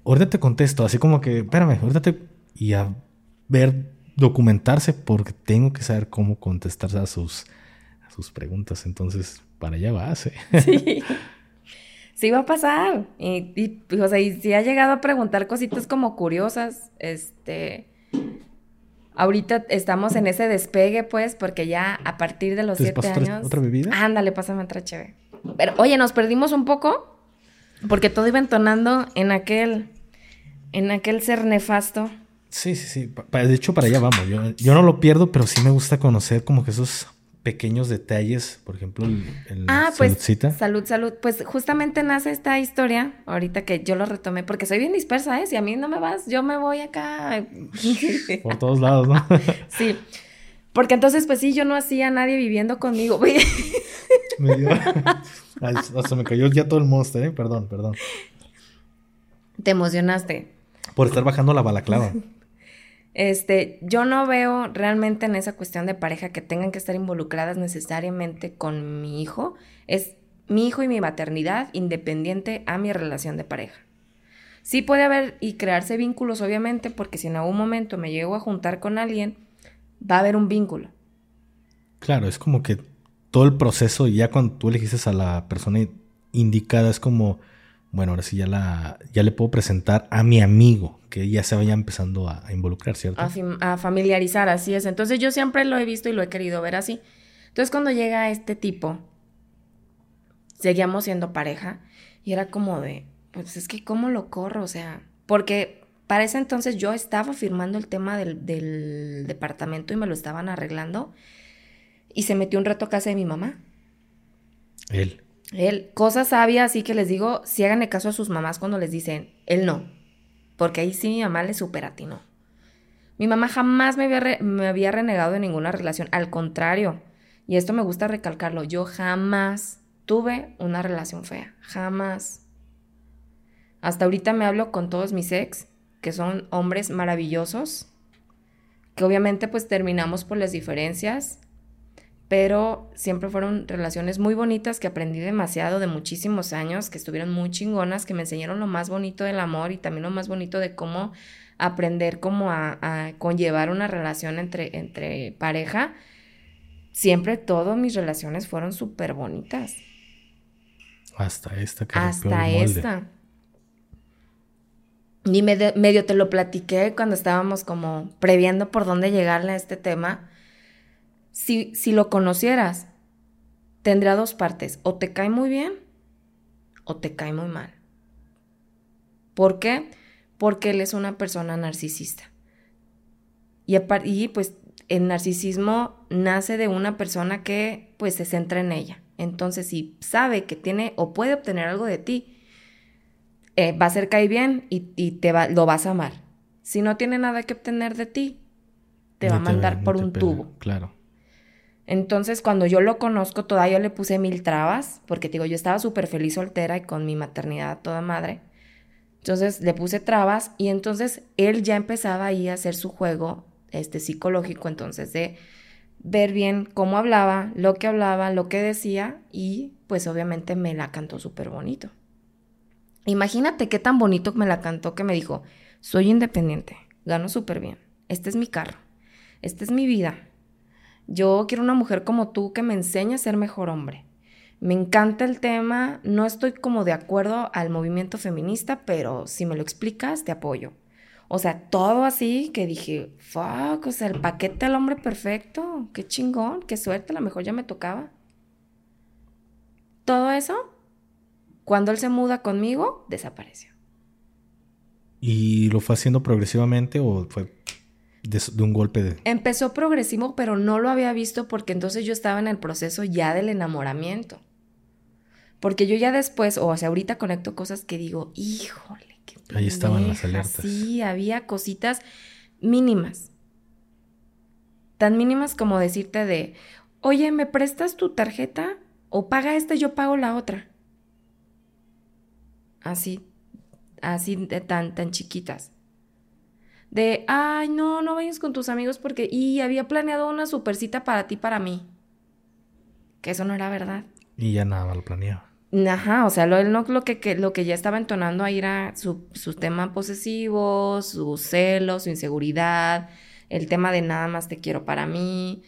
A: Ahorita te contesto, así como que, espérame, ahorita te. Y a ver, documentarse, porque tengo que saber cómo contestar a sus, a sus preguntas. Entonces, para allá vas, ¿eh?
B: Sí. Sí va a pasar. Y, y, o sea, y si ha llegado a preguntar cositas como curiosas, este... Ahorita estamos en ese despegue, pues, porque ya a partir de los
A: ¿Te
B: siete
A: otra-
B: años...
A: otra bebida?
B: Ándale, pásame otra chévere. Pero, oye, nos perdimos un poco porque todo iba entonando en aquel... En aquel ser nefasto.
A: Sí, sí, sí. De hecho, para allá vamos. Yo, yo no lo pierdo, pero sí me gusta conocer como que esos pequeños detalles. Por ejemplo, el, el
B: Ah, pues
A: saludcita.
B: salud, salud. Pues justamente nace esta historia, ahorita que yo lo retomé, porque soy bien dispersa, ¿eh? Si a mí no me vas, yo me voy acá.
A: Por todos lados, ¿no?
B: sí. Porque entonces, pues sí, yo no hacía a nadie viviendo conmigo.
A: me dio... Ay, Hasta me cayó ya todo el monster, ¿eh? Perdón, perdón.
B: Te emocionaste.
A: Por estar bajando la balaclava.
B: Este, yo no veo realmente en esa cuestión de pareja que tengan que estar involucradas necesariamente con mi hijo. Es mi hijo y mi maternidad independiente a mi relación de pareja. Sí puede haber y crearse vínculos, obviamente, porque si en algún momento me llego a juntar con alguien, va a haber un vínculo.
A: Claro, es como que todo el proceso, y ya cuando tú elegiste a la persona indicada, es como, bueno, ahora sí ya la, ya le puedo presentar a mi amigo, que ya se vaya empezando a, a involucrar, ¿cierto?
B: a, fam- a familiarizar, así es. Entonces yo siempre lo he visto y lo he querido ver así. Entonces cuando llega este tipo, seguíamos siendo pareja y era como de, pues es que ¿cómo lo corro? O sea, porque Para ese entonces yo estaba firmando el tema del, del departamento y me lo estaban arreglando. Y se metió un reto a casa de mi mamá.
A: Él.
B: Él, cosas sabias, así que les digo, si háganle caso a sus mamás cuando les dicen, él no. Porque ahí sí mi mamá le supera a ti, no. Mi mamá jamás me había, me había renegado de ninguna relación. Al contrario, y esto me gusta recalcarlo, yo jamás tuve una relación fea. Jamás. Hasta ahorita me hablo con todos mis ex, que son hombres maravillosos, que obviamente pues terminamos por las diferencias, pero siempre fueron relaciones muy bonitas que aprendí demasiado de muchísimos años, que estuvieron muy chingonas, que me enseñaron lo más bonito del amor y también lo más bonito de cómo aprender cómo a, conllevar una relación entre, entre pareja. Siempre todas mis relaciones fueron súper bonitas.
A: Hasta esta que
B: Hasta esta. Y medio te lo platiqué cuando estábamos como previendo por dónde llegarle a este tema si, si lo conocieras, tendría dos partes. O te cae muy bien o te cae muy mal. ¿Por qué? Porque él es una persona narcisista. Y, y pues el narcisismo nace de una persona que pues se centra en ella. Entonces, si sabe que tiene o puede obtener algo de ti, eh, va a ser caer bien y, te va, lo vas a amar. Si no tiene nada que obtener de ti, te va a mandar por un tubo.
A: Claro.
B: Entonces, cuando yo lo conozco, todavía le puse mil trabas, porque digo, yo estaba súper feliz soltera y con mi maternidad toda madre. Entonces, le puse trabas y entonces él ya empezaba ahí a hacer su juego este, psicológico, entonces de ver bien cómo hablaba, lo que hablaba, lo que decía y pues obviamente me la cantó súper bonito. Imagínate qué tan bonito me la cantó que me dijo, soy independiente, gano súper bien, este es mi carro, esta es mi vida, yo quiero una mujer como tú que me enseñe a ser mejor hombre. Me encanta el tema, no estoy como de acuerdo al movimiento feminista, pero si me lo explicas, te apoyo. O sea, todo así que dije, fuck, o sea, el paquete del hombre perfecto, qué chingón, qué suerte, a lo mejor ya me tocaba. Todo eso, cuando él se muda conmigo, desapareció.
A: ¿Y lo fue haciendo progresivamente o fue de, un golpe de...
B: Empezó progresivo, pero no lo había visto porque entonces yo estaba en el proceso ya del enamoramiento. Porque yo ya después, o sea, ahorita conecto cosas que digo, híjole, qué
A: Ahí estaban las alertas.
B: Sí, había cositas mínimas. Tan mínimas como decirte de, oye, ¿me prestas tu tarjeta? O paga esta y yo pago la otra. Así, así de tan, tan chiquitas de, ay, no, no vayas con tus amigos porque, y había planeado una super cita para ti, para mí. Que eso no era verdad.
A: Y ya nada lo planeaba.
B: Ajá, o sea, lo, él no, lo, que, lo que ya estaba entonando ahí era su, su tema posesivo, su celo, su inseguridad, el tema de nada más te quiero para mí.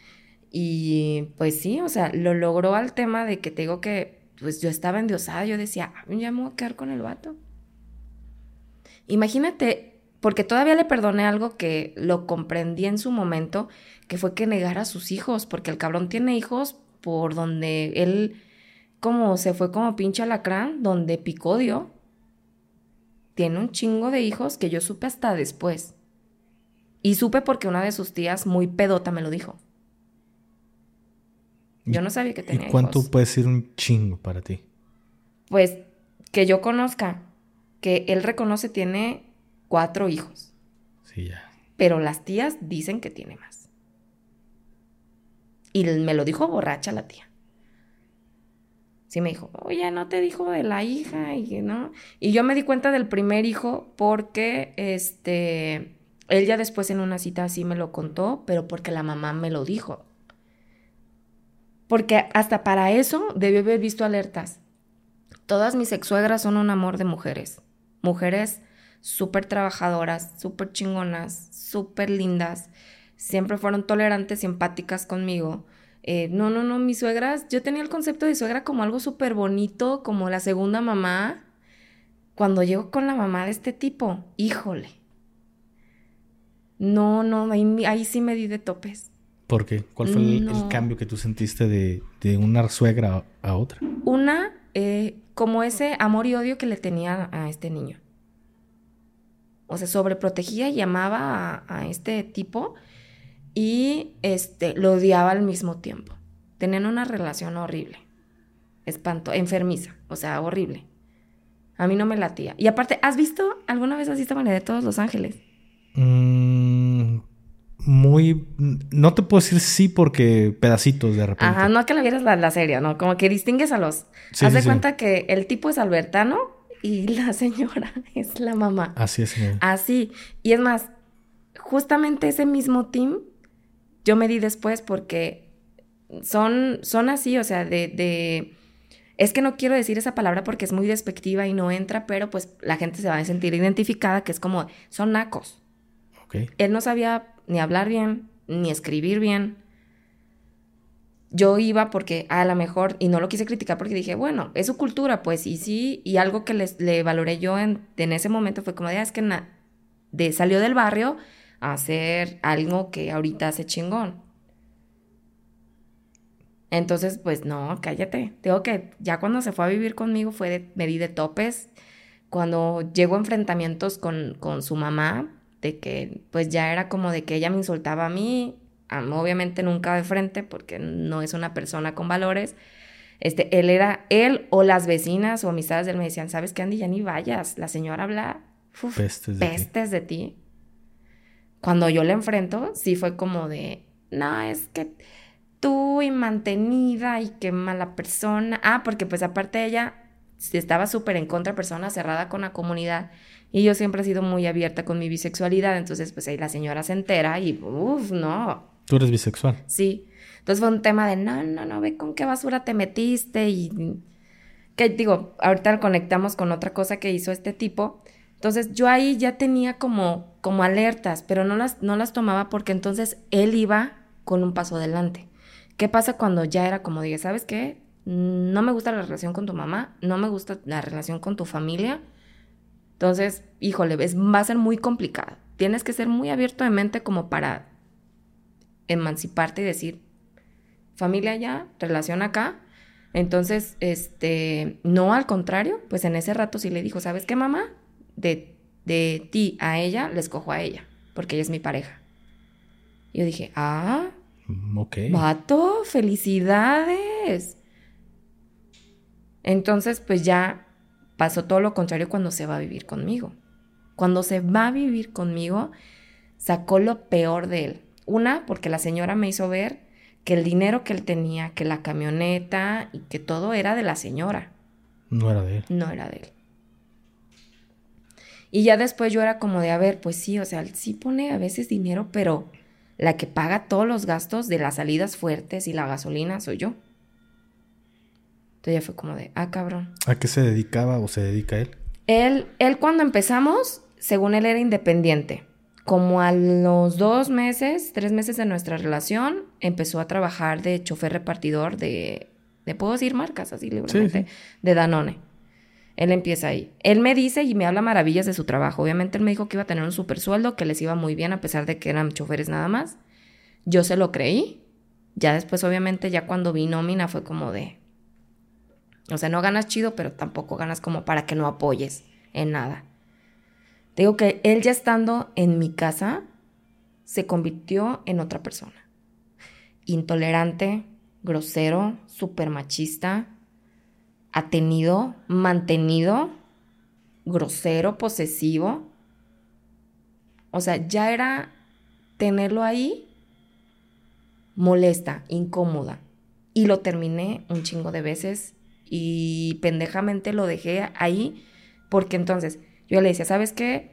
B: Y pues sí, o sea, lo logró al tema de que te digo que pues yo estaba endiosada, yo decía, ah, ya me voy a quedar con el vato. Imagínate porque todavía le perdoné algo que lo comprendí en su momento, que fue que negara a sus hijos, porque el cabrón tiene hijos por donde él como se fue como pinche alacrán, donde picó dio. Tiene un chingo de hijos que yo supe hasta después. Y supe porque una de sus tías muy pedota me lo dijo. Yo no sabía que tenía
A: ¿Y cuánto puede ser un chingo para ti?
B: Pues que yo conozca, que él reconoce tiene cuatro hijos.
A: Sí, ya.
B: Pero las tías dicen que tiene más. Y me lo dijo borracha la tía. Sí me dijo, oye, no te dijo de la hija y no. Y yo me di cuenta del primer hijo porque, este, él ya después en una cita así me lo contó, pero porque la mamá me lo dijo. Porque hasta para eso debió haber visto alertas. Todas mis ex suegras son un amor de mujeres. Mujeres súper trabajadoras, súper chingonas, súper lindas. Siempre fueron tolerantes y empáticas conmigo. Eh, no, no, no, mis suegras, yo tenía el concepto de suegra como algo súper bonito, como la segunda mamá. Cuando llego con la mamá de este tipo, híjole. No, no, ahí, sí me di de topes.
A: ¿Por qué? ¿Cuál fue el, cambio que tú sentiste de, una suegra a, otra?
B: Una, eh, como ese amor y odio que le tenía a este niño. O sea, sobreprotegía y amaba a, a este tipo y este, lo odiaba al mismo tiempo. Tenían una relación horrible. Espanto, enfermiza, o sea, horrible. A mí no me latía. Y aparte, ¿has visto, alguna vez has visto de todos Los Ángeles?
A: Mm, muy. No te puedo decir sí porque pedacitos de repente.
B: Ajá, no que la vieras la, serie, ¿no? Como que distingues a los. Haz de cuenta que el tipo es albertano y la señora es la mamá.
A: Así es, señor.
B: Así. Y es más, justamente ese mismo team yo me di después porque son, son así, o sea, de, de, Es que no quiero decir esa palabra porque es muy despectiva y no entra, pero pues la gente se va a sentir identificada, que es como, son nacos. Él no sabía ni hablar bien, ni escribir bien. Yo iba porque a lo mejor, y no lo quise criticar porque dije, bueno, es su cultura, pues, y sí, y algo que les, le valoré yo en, en ese momento fue como, de, ah, es que salió del barrio, hacer algo que ahorita hace chingón. Entonces, pues no, cállate. Tengo que, ya cuando se fue a vivir conmigo fue de, me di de topes. Cuando llegó a enfrentamientos con, con su mamá, de que pues ya era como de que ella me insultaba a mí, obviamente nunca de frente porque no es una persona con valores. Este, él era, él o las vecinas o amistades de él me decían, ¿sabes qué, Andy? Ya ni vayas, la señora habla pestes, pestes de ti cuando yo le enfrento, sí fue como de, no, es que tú y mantenida y qué mala persona. Ah, porque pues aparte ella estaba súper en contra persona, cerrada con la comunidad. Y yo siempre he sido muy abierta con mi bisexualidad, entonces pues ahí la señora se entera y, uff, no.
A: ¿Tú eres bisexual?
B: Sí. Entonces fue un tema de, no, no, no, ve con qué basura te metiste y... Que digo, ahorita conectamos con otra cosa que hizo este tipo entonces yo ahí ya tenía como, como alertas, pero no las, no las tomaba porque entonces él iba con un paso adelante. ¿Qué pasa cuando ya era como dije, ¿sabes qué? No me gusta la relación con tu mamá, no me gusta la relación con tu familia. Entonces, híjole, va a ser muy complicado. Tienes que ser muy abierto de mente como para emanciparte y decir, familia ya, relación acá. Entonces, este, no al contrario, pues en ese rato sí le dijo, ¿sabes qué, mamá? de, de ti a ella, le escojo a ella, porque ella es mi pareja. yo dije, ah,
A: mm, ok.
B: Vato, felicidades. Entonces, pues ya pasó todo lo contrario cuando se va a vivir conmigo. Cuando se va a vivir conmigo, sacó lo peor de él. Una, porque la señora me hizo ver que el dinero que él tenía, que la camioneta y que todo era de la señora.
A: No era de él.
B: No era de él. Y ya después yo era como de, a ver, pues sí, o sea, sí pone a veces dinero, pero la que paga todos los gastos de las salidas fuertes y la gasolina soy yo. Entonces ya fue como de, ah, cabrón.
A: ¿A qué se dedicaba o se dedica él?
B: Él, él cuando empezamos, según él era independiente. Como a los dos meses, tres meses de nuestra relación, empezó a trabajar de chofer repartidor de, ¿de puedo decir marcas así libremente? De Danone. Él empieza ahí. Él me dice y me habla maravillas de su trabajo. Obviamente él me dijo que iba a tener un super sueldo, que les iba muy bien a pesar de que eran choferes nada más. Yo se lo creí. Ya después, obviamente, ya cuando vi nómina fue como de... O sea, no ganas chido, pero tampoco ganas como para que no apoyes en nada. Digo que él ya estando en mi casa, se convirtió en otra persona. Intolerante, grosero, súper machista, tenido, mantenido, grosero, posesivo. O sea, ya era tenerlo ahí molesta, incómoda. Y lo terminé un chingo de veces y pendejamente lo dejé ahí porque entonces yo le decía, ¿sabes qué?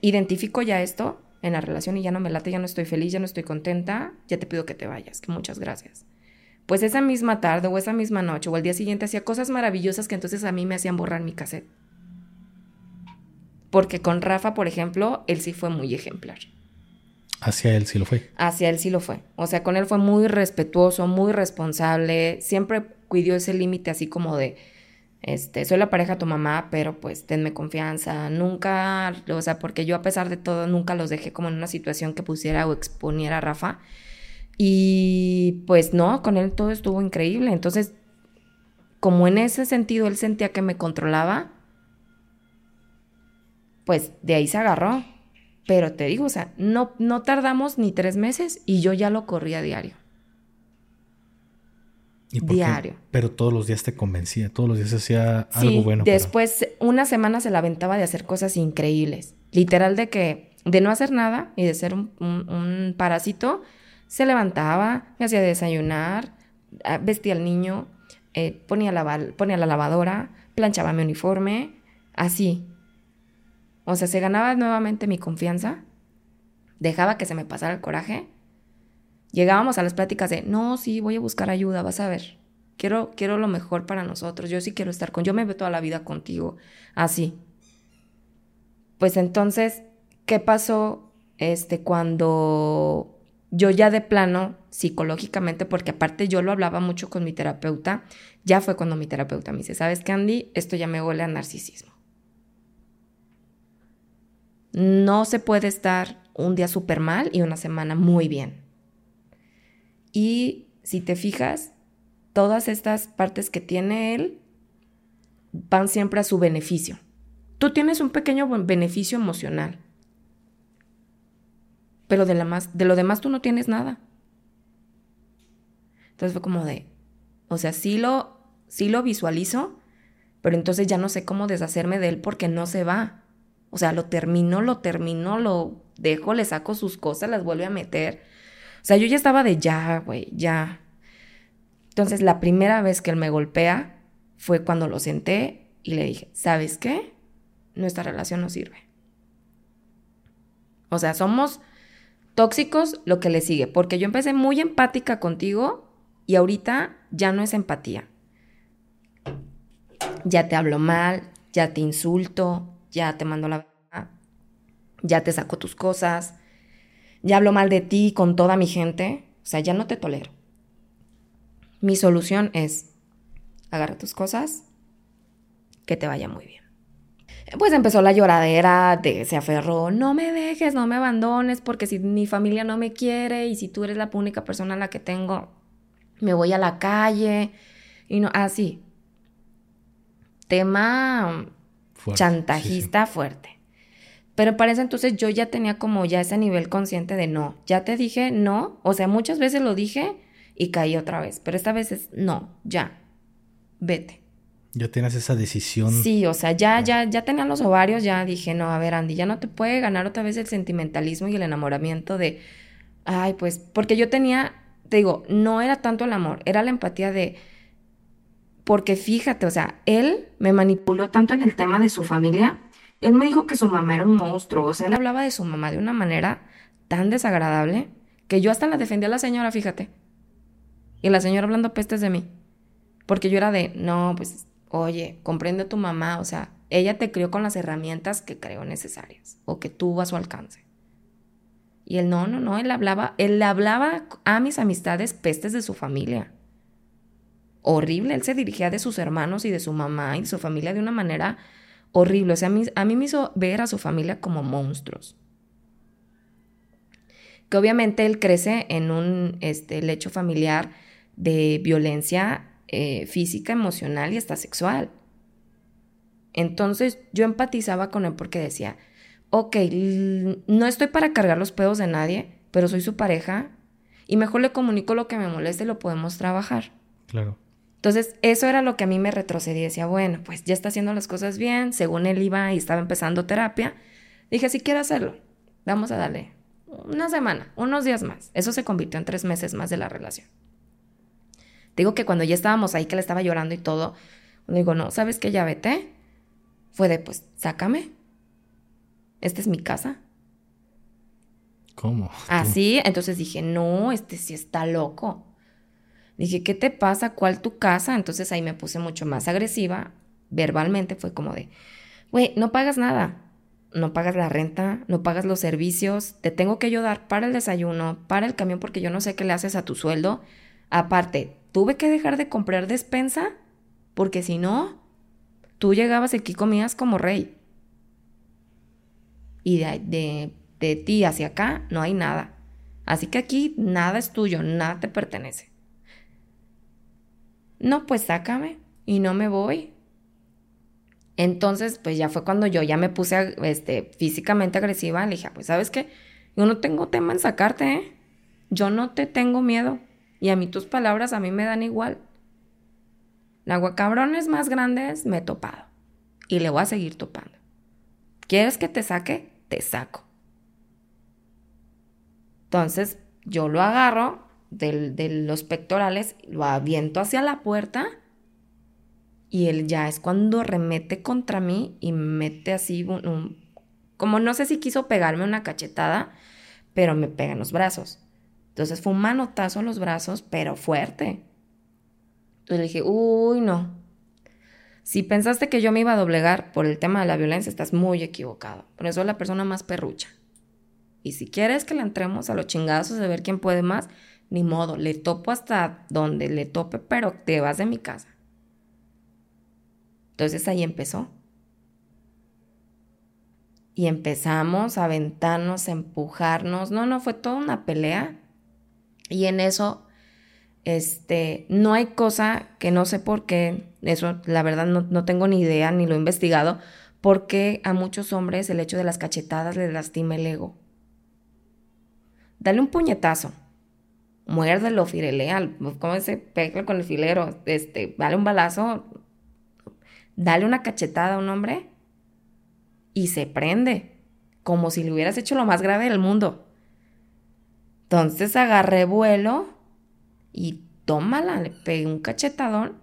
B: Identifico ya esto en la relación y ya no me late, ya no estoy feliz, ya no estoy contenta, ya te pido que te vayas, que muchas gracias pues esa misma tarde o esa misma noche o el día siguiente hacía cosas maravillosas que entonces a mí me hacían borrar mi cassette. Porque con Rafa, por ejemplo, él sí fue muy ejemplar.
A: Hacia él sí lo fue.
B: Hacia él sí lo fue. O sea, con él fue muy respetuoso, muy responsable, siempre cuidó ese límite así como de, este, soy la pareja de tu mamá, pero pues tenme confianza. Nunca, o sea, porque yo a pesar de todo nunca los dejé como en una situación que pusiera o exponiera a Rafa. Y pues no, con él todo estuvo increíble. Entonces, como en ese sentido él sentía que me controlaba, pues de ahí se agarró. Pero te digo, o sea, no, no tardamos ni tres meses y yo ya lo corría a diario.
A: Diario. Pero todos los días te convencía, todos los días hacía algo bueno.
B: Después, una semana se la aventaba de hacer cosas increíbles. Literal de que, de no hacer nada y de ser un, parásito, se levantaba, me hacía desayunar, ah, vestía al niño, eh, ponía, la, ponía la lavadora, planchaba mi uniforme, así. O sea, se ganaba nuevamente mi confianza, dejaba que se me pasara el coraje. Llegábamos a las pláticas de, no, sí, voy a buscar ayuda, vas a ver. Quiero, quiero lo mejor para nosotros, yo sí quiero estar con, yo me veo toda la vida contigo, así. Pues entonces, ¿qué pasó este, cuando yo ya de plano, psicológicamente, porque aparte yo lo hablaba mucho con mi terapeuta, ya fue cuando mi terapeuta me dice, ¿sabes qué, Andy? Esto ya me huele a narcisismo. No se puede estar un día súper mal y una semana muy bien. Y si te fijas, todas estas partes que tiene él van siempre a su beneficio. Tú tienes un pequeño beneficio emocional, pero de, la más, de lo demás tú no tienes nada. Entonces fue como de, o sea, sí lo, sí lo visualizo, pero entonces ya no sé cómo deshacerme de él porque no se va. O sea, lo termino, lo termino, lo dejo, le saco sus cosas, las vuelve a meter. Sea, yo ya estaba de ya, güey, ya. Entonces, la primera vez que él me golpea fue cuando lo senté y le dije, ¿sabes qué? Nuestra relación no sirve. O sea, somos tóxicos lo que le sigue, porque yo empecé muy empática contigo y ahorita ya no es empatía. Ya te hablo mal, ya te insulto, ya te mando la ya te saco tus cosas, ya hablo mal de ti con toda mi gente, o sea, ya no te tolero. Mi solución es, agarra tus cosas, que te vaya muy bien. Pues empezó la lloradera, de, se aferró, no me dejes, no me abandones, porque si mi familia no me quiere y si tú eres la única persona a la que tengo, me voy a la calle y no, así. Tema chantajista fuerte. Pero para ese entonces yo ya tenía como ya ese nivel consciente de no. Ya te dije no. O sea, muchas veces lo dije y caí otra vez. Pero esta vez es no, ya. Vete.
A: Ya tienes esa decisión.
B: Sí, o sea, ya, ya, ya tenía los ovarios, ya dije, no, a ver, Andy, ya no te puede ganar otra vez el sentimentalismo y el enamoramiento de, ay, pues, porque yo tenía, te digo, no era tanto el amor, era la empatía de, porque fíjate, o sea, él me manipuló tanto en el tema de su familia. Él me dijo que su mamá era un monstruo. O sea, él hablaba de su mamá de una manera tan desagradable que yo hasta la defendía a la señora, fíjate. Y la señora hablando pestes de mí. Porque yo era de, no, pues, oye, comprende a tu mamá. O sea, ella te crió con las herramientas que creo necesarias o que tuvo a su alcance. Y él, no, no, no, él hablaba, él hablaba a mis amistades pestes de su familia horrible. Él se dirigía de sus hermanos y de su mamá y de su familia de una manera horrible. O sea, a mí, a mí me hizo ver a su familia como monstruos. Que obviamente él crece en un este, lecho familiar de violencia eh, física, emocional y hasta sexual. Entonces yo empatizaba con él porque decía, ok, no estoy para cargar los pedos de nadie, pero soy su pareja y mejor le comunico lo que me moleste y lo podemos trabajar.
A: Claro.
B: Entonces, eso era lo que a mí me retrocedía. Decía, bueno, pues ya está haciendo las cosas bien. Según él iba y estaba empezando terapia, dije, si quiero hacerlo, vamos a darle una semana, unos días más. Eso se convirtió en tres meses más de la relación. Digo que cuando ya estábamos ahí, que le estaba llorando y todo, digo, no, ¿sabes qué? Ya vete. Fue de, pues, sácame. Esta es mi casa.
A: ¿Cómo?
B: Así, entonces dije, no, este sí está loco. Dije, ¿qué te pasa? ¿Cuál tu casa? Entonces ahí me puse mucho más agresiva. Verbalmente fue como de, güey, no pagas nada. No pagas la renta, no pagas los servicios, te tengo que ayudar para el desayuno, para el camión, porque yo no sé qué le haces a tu sueldo. Aparte, tuve que dejar de comprar despensa, porque si no, tú llegabas aquí comías como rey. Y de, de, de ti hacia acá no hay nada. Así que aquí nada es tuyo, nada te pertenece. No, pues sácame y no me voy. Entonces, pues ya fue cuando yo ya me puse este, físicamente agresiva. Le dije, ah, pues sabes qué, yo no tengo tema en sacarte, ¿eh? Yo no te tengo miedo. Y a mí tus palabras a mí me dan igual. Nahuacabrones más grandes me he topado. Y le voy a seguir topando. ¿Quieres que te saque? Te saco. Entonces, yo lo agarro de los pectorales, lo aviento hacia la puerta y él ya es cuando remete contra mí y mete así un, como no sé si quiso pegarme una cachetada, pero me pega en los brazos. Entonces fue un manotazo en los brazos, pero fuerte. Entonces le dije, uy, no. Si pensaste que yo me iba a doblegar por el tema de la violencia, estás muy equivocado. Por eso la persona más perrucha. Y si quieres que le entremos a los chingazos de ver quién puede más, ni modo, le topo hasta donde le tope, pero te vas de mi casa. Entonces ahí empezó. Y empezamos a aventarnos, a empujarnos. No, no, fue toda una pelea. Y en eso, este, no hay cosa que no sé por qué, eso la verdad no, no tengo ni idea, ni lo he investigado, porque a muchos hombres el hecho de las cachetadas les lastima el ego. Dale un puñetazo, muérdelo, firelea, ¿cómo se pega con el filero? Este, dale un balazo, dale una cachetada a un hombre y se prende, como si le hubieras hecho lo más grave del mundo. Entonces agarré vuelo y tómala, le pegué un cachetadón,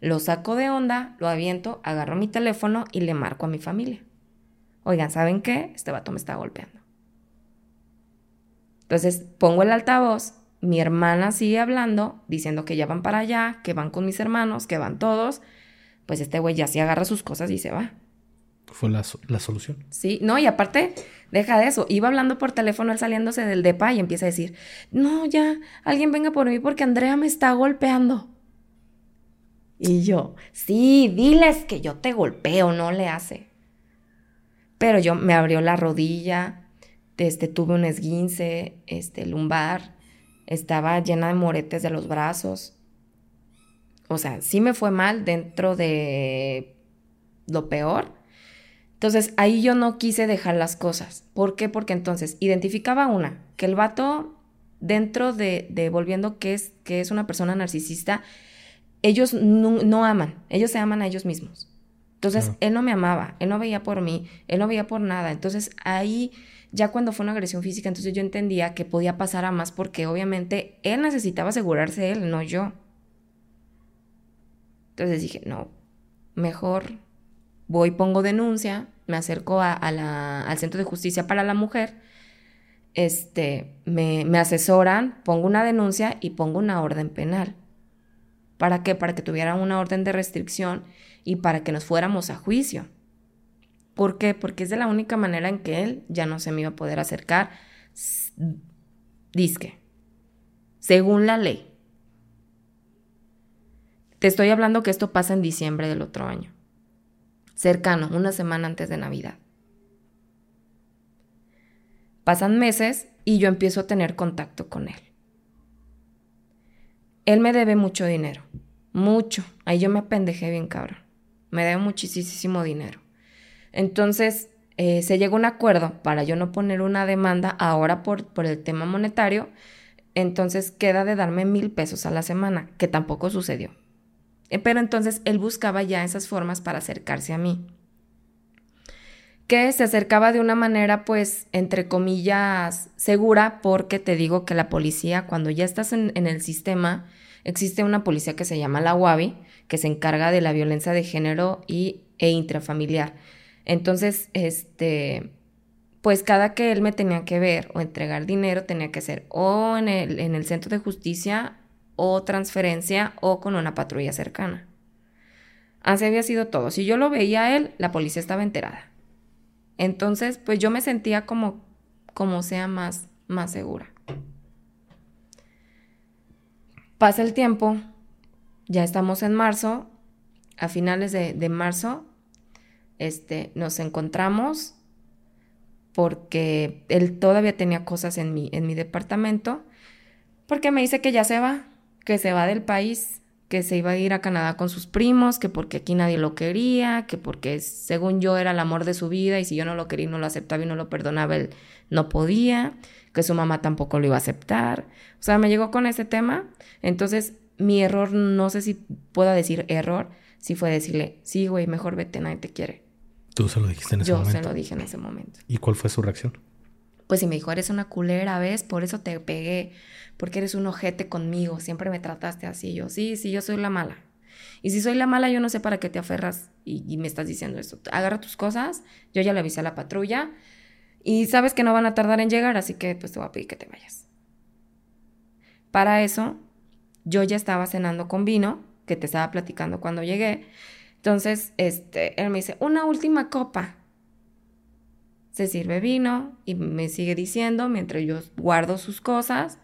B: lo saco de onda, lo aviento, agarro mi teléfono y le marco a mi familia. Oigan, ¿saben qué? Este vato me está golpeando. Entonces pongo el altavoz, mi hermana sigue hablando, diciendo que ya van para allá, que van con mis hermanos, que van todos pues este güey ya sí agarra sus cosas y se va.
A: Fue la, solución.
B: Sí, no, y aparte, deja de eso. Iba hablando por teléfono él saliéndose del depa y empieza a decir, no, ya, alguien venga por mí porque Andrea me está golpeando. Y yo, sí, diles que yo te golpeo, no le hace. Pero yo me abrió la rodilla, este, tuve un esguince, este, lumbar, estaba llena de moretes de los brazos. O sea, sí me fue mal dentro de lo peor. Entonces ahí yo no quise dejar las cosas. ¿Por qué? Porque entonces identificaba una, que el vato dentro de, volviendo que es, que es una persona narcisista, ellos no, aman, ellos se aman a ellos mismos. Entonces, él no me amaba, él no veía por mí, él no veía por nada. Entonces, ahí, ya cuando fue una agresión física, entonces yo entendía que podía pasar a más porque obviamente él necesitaba asegurarse él, no yo. Entonces dije, no, mejor voy, pongo denuncia, me acerco al Centro de Justicia para la Mujer, este, me, me asesoran, pongo una denuncia y pongo una orden penal. ¿Para qué? Para que tuviera una orden de restricción y para que nos fuéramos a juicio. ¿Por qué? Porque es de la única manera en que él ya no se me iba a poder acercar. Disque. Según la ley. Te estoy hablando que esto pasa en diciembre del otro año. Cercano, una semana antes de Navidad. Pasan meses y yo empiezo a tener contacto con él. Él me debe mucho dinero. Mucho. Ahí yo me apendejé bien cabrón. Me debe muchísimo dinero. Entonces, eh, se llegó a un acuerdo para yo no poner una demanda ahora por, por el tema monetario. Entonces queda de darme mil pesos a la semana, que tampoco sucedió. Eh, pero entonces él buscaba ya esas formas para acercarse a mí. Que se acercaba de una manera, pues, entre comillas, segura, porque te digo que la policía, cuando ya estás en, el sistema, existe una policía que se llama la UABI, que se encarga de la violencia de género y, e intrafamiliar. Entonces, este, pues cada que él me tenía que ver o entregar dinero, tenía que ser o en el, en el centro de justicia o transferencia o con una patrulla cercana. Así había sido todo. Si yo lo veía a él, la policía estaba enterada. Entonces, pues yo me sentía como, como sea más, más segura. Pasa el tiempo, ya estamos en marzo, a finales de marzo, este, nos encontramos porque él todavía tenía cosas en mi, en mi departamento, porque me dice que ya se va, que se va del país que se iba a ir a Canadá con sus primos, que porque aquí nadie lo quería, que porque según yo era el amor de su vida y si yo no lo quería no lo aceptaba y no lo perdonaba, él no podía, que su mamá tampoco lo iba a aceptar. O sea, me llegó con ese tema. Entonces, mi error, no sé si pueda decir error, si fue decirle, sí, güey, mejor vete, nadie te quiere.
A: Tú se lo dijiste en ese
B: Yo
A: momento.
B: se lo dije en ese momento.
A: ¿Y cuál fue su reacción?
B: Pues si me dijo, eres una culera, ¿ves? Por eso te pegué, porque eres un ojete conmigo, siempre me trataste así. Yo, sí, sí, yo soy la mala. Y si soy la mala, yo no sé para qué te aferras y, y me estás diciendo esto. Agarra tus cosas, yo ya le avisé a la patrulla y sabes que no van a tardar en llegar, así que pues te voy a pedir que te vayas. Para eso, yo ya estaba cenando con vino, que te estaba platicando cuando llegué. Entonces, este, él me dice, una última copa se sirve vino y me sigue diciendo mientras yo guardo sus cosas.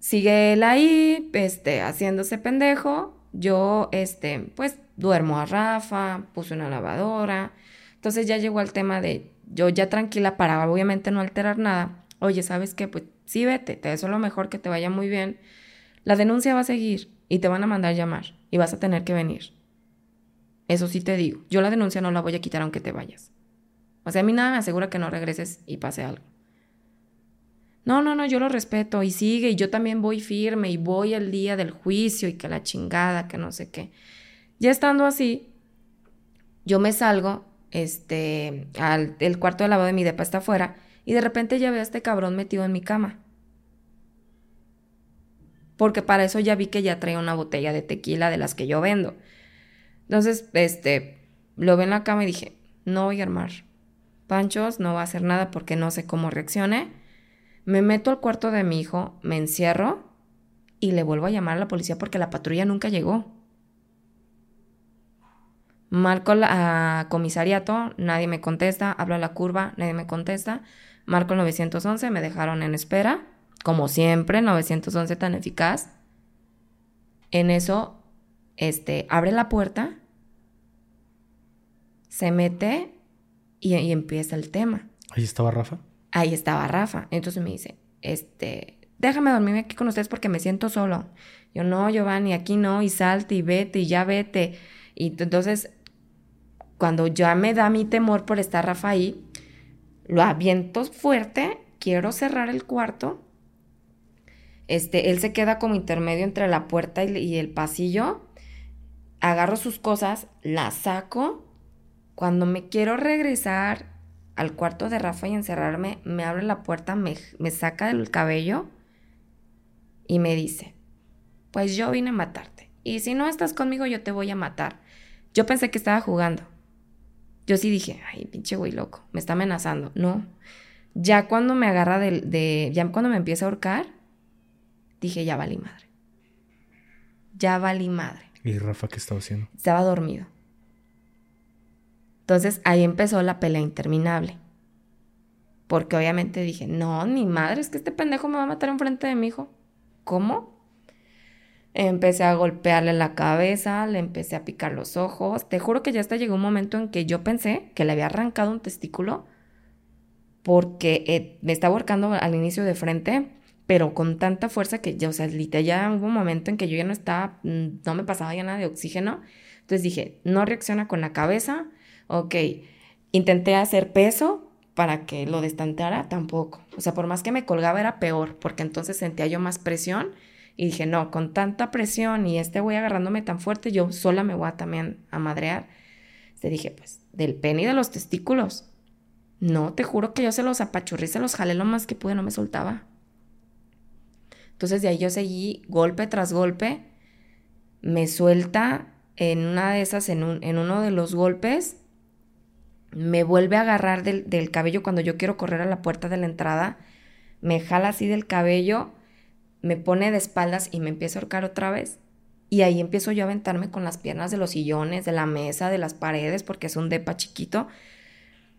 B: Sigue él ahí, este, haciéndose pendejo. Yo, este, pues duermo a Rafa, puse una lavadora. Entonces ya llegó al tema de yo ya tranquila para obviamente no alterar nada. Oye, ¿sabes qué? Pues sí, vete, te deseo lo mejor, que te vaya muy bien. La denuncia va a seguir y te van a mandar llamar y vas a tener que venir. Eso sí te digo. Yo la denuncia no la voy a quitar aunque te vayas. O sea, a mí nada me asegura que no regreses y pase algo. No, no, no, yo lo respeto y sigue y yo también voy firme y voy el día del juicio y que la chingada, que no sé qué. Ya estando así, yo me salgo, este, al el cuarto de lavado de mi depa está afuera y de repente ya veo a este cabrón metido en mi cama. Porque para eso ya vi que ya traía una botella de tequila de las que yo vendo. Entonces, este, lo ve en la cama y dije, no voy a armar panchos, no va a hacer nada porque no sé cómo reaccione. Me meto al cuarto de mi hijo, me encierro y le vuelvo a llamar a la policía porque la patrulla nunca llegó. Marco a comisariato, nadie me contesta, hablo a la curva, nadie me contesta. Marco el 911, me dejaron en espera, como siempre, 911 tan eficaz. En eso, este, abre la puerta, se mete y, y empieza el tema.
A: Ahí estaba Rafa.
B: Ahí estaba Rafa. Entonces me dice, este, déjame dormirme aquí con ustedes porque me siento solo. Yo, no, Giovanni, aquí no, y salte y vete y ya vete. Y entonces, cuando ya me da mi temor por estar Rafa ahí, lo aviento fuerte, quiero cerrar el cuarto. Este, él se queda como intermedio entre la puerta y, y el pasillo. Agarro sus cosas, las saco. Cuando me quiero regresar al cuarto de Rafa y encerrarme, me abre la puerta, me, me saca del cabello y me dice, pues yo vine a matarte. Y si no estás conmigo, yo te voy a matar. Yo pensé que estaba jugando. Yo sí dije, ay, pinche güey loco, me está amenazando. No. Ya cuando me agarra de, de, ya cuando me empieza a ahorcar, dije, ya valí madre. Ya valí madre.
A: ¿Y Rafa qué estaba haciendo?
B: Estaba dormido. Entonces ahí empezó la pelea interminable. Porque obviamente dije, no, ni madre, es que este pendejo me va a matar enfrente de mi hijo. ¿Cómo? Empecé a golpearle la cabeza, le empecé a picar los ojos. Te juro que ya hasta llegó un momento en que yo pensé que le había arrancado un testículo porque eh, me estaba ahorcando al inicio de frente, pero con tanta fuerza que ya, o sea, literal, ya hubo un momento en que yo ya no estaba, no me pasaba ya nada de oxígeno. Entonces dije, no reacciona con la cabeza, ok. Intenté hacer peso para que lo destantara, tampoco. O sea, por más que me colgaba era peor, porque entonces sentía yo más presión y dije, no, con tanta presión y este güey agarrándome tan fuerte, yo sola me voy a también a madrear. Te dije, pues, del pene y de los testículos. No, te juro que yo se los apachurré, se los jalé lo más que pude, no me soltaba. Entonces de ahí yo seguí golpe tras golpe. Me suelta en una de esas, en, un, en uno de los golpes. Me vuelve a agarrar del, del cabello cuando yo quiero correr a la puerta de la entrada. Me jala así del cabello me pone de espaldas y me empieza a ahorcar otra vez. Y ahí empiezo yo a aventarme con las piernas de los sillones, de la mesa, de las paredes, porque es un depa chiquito.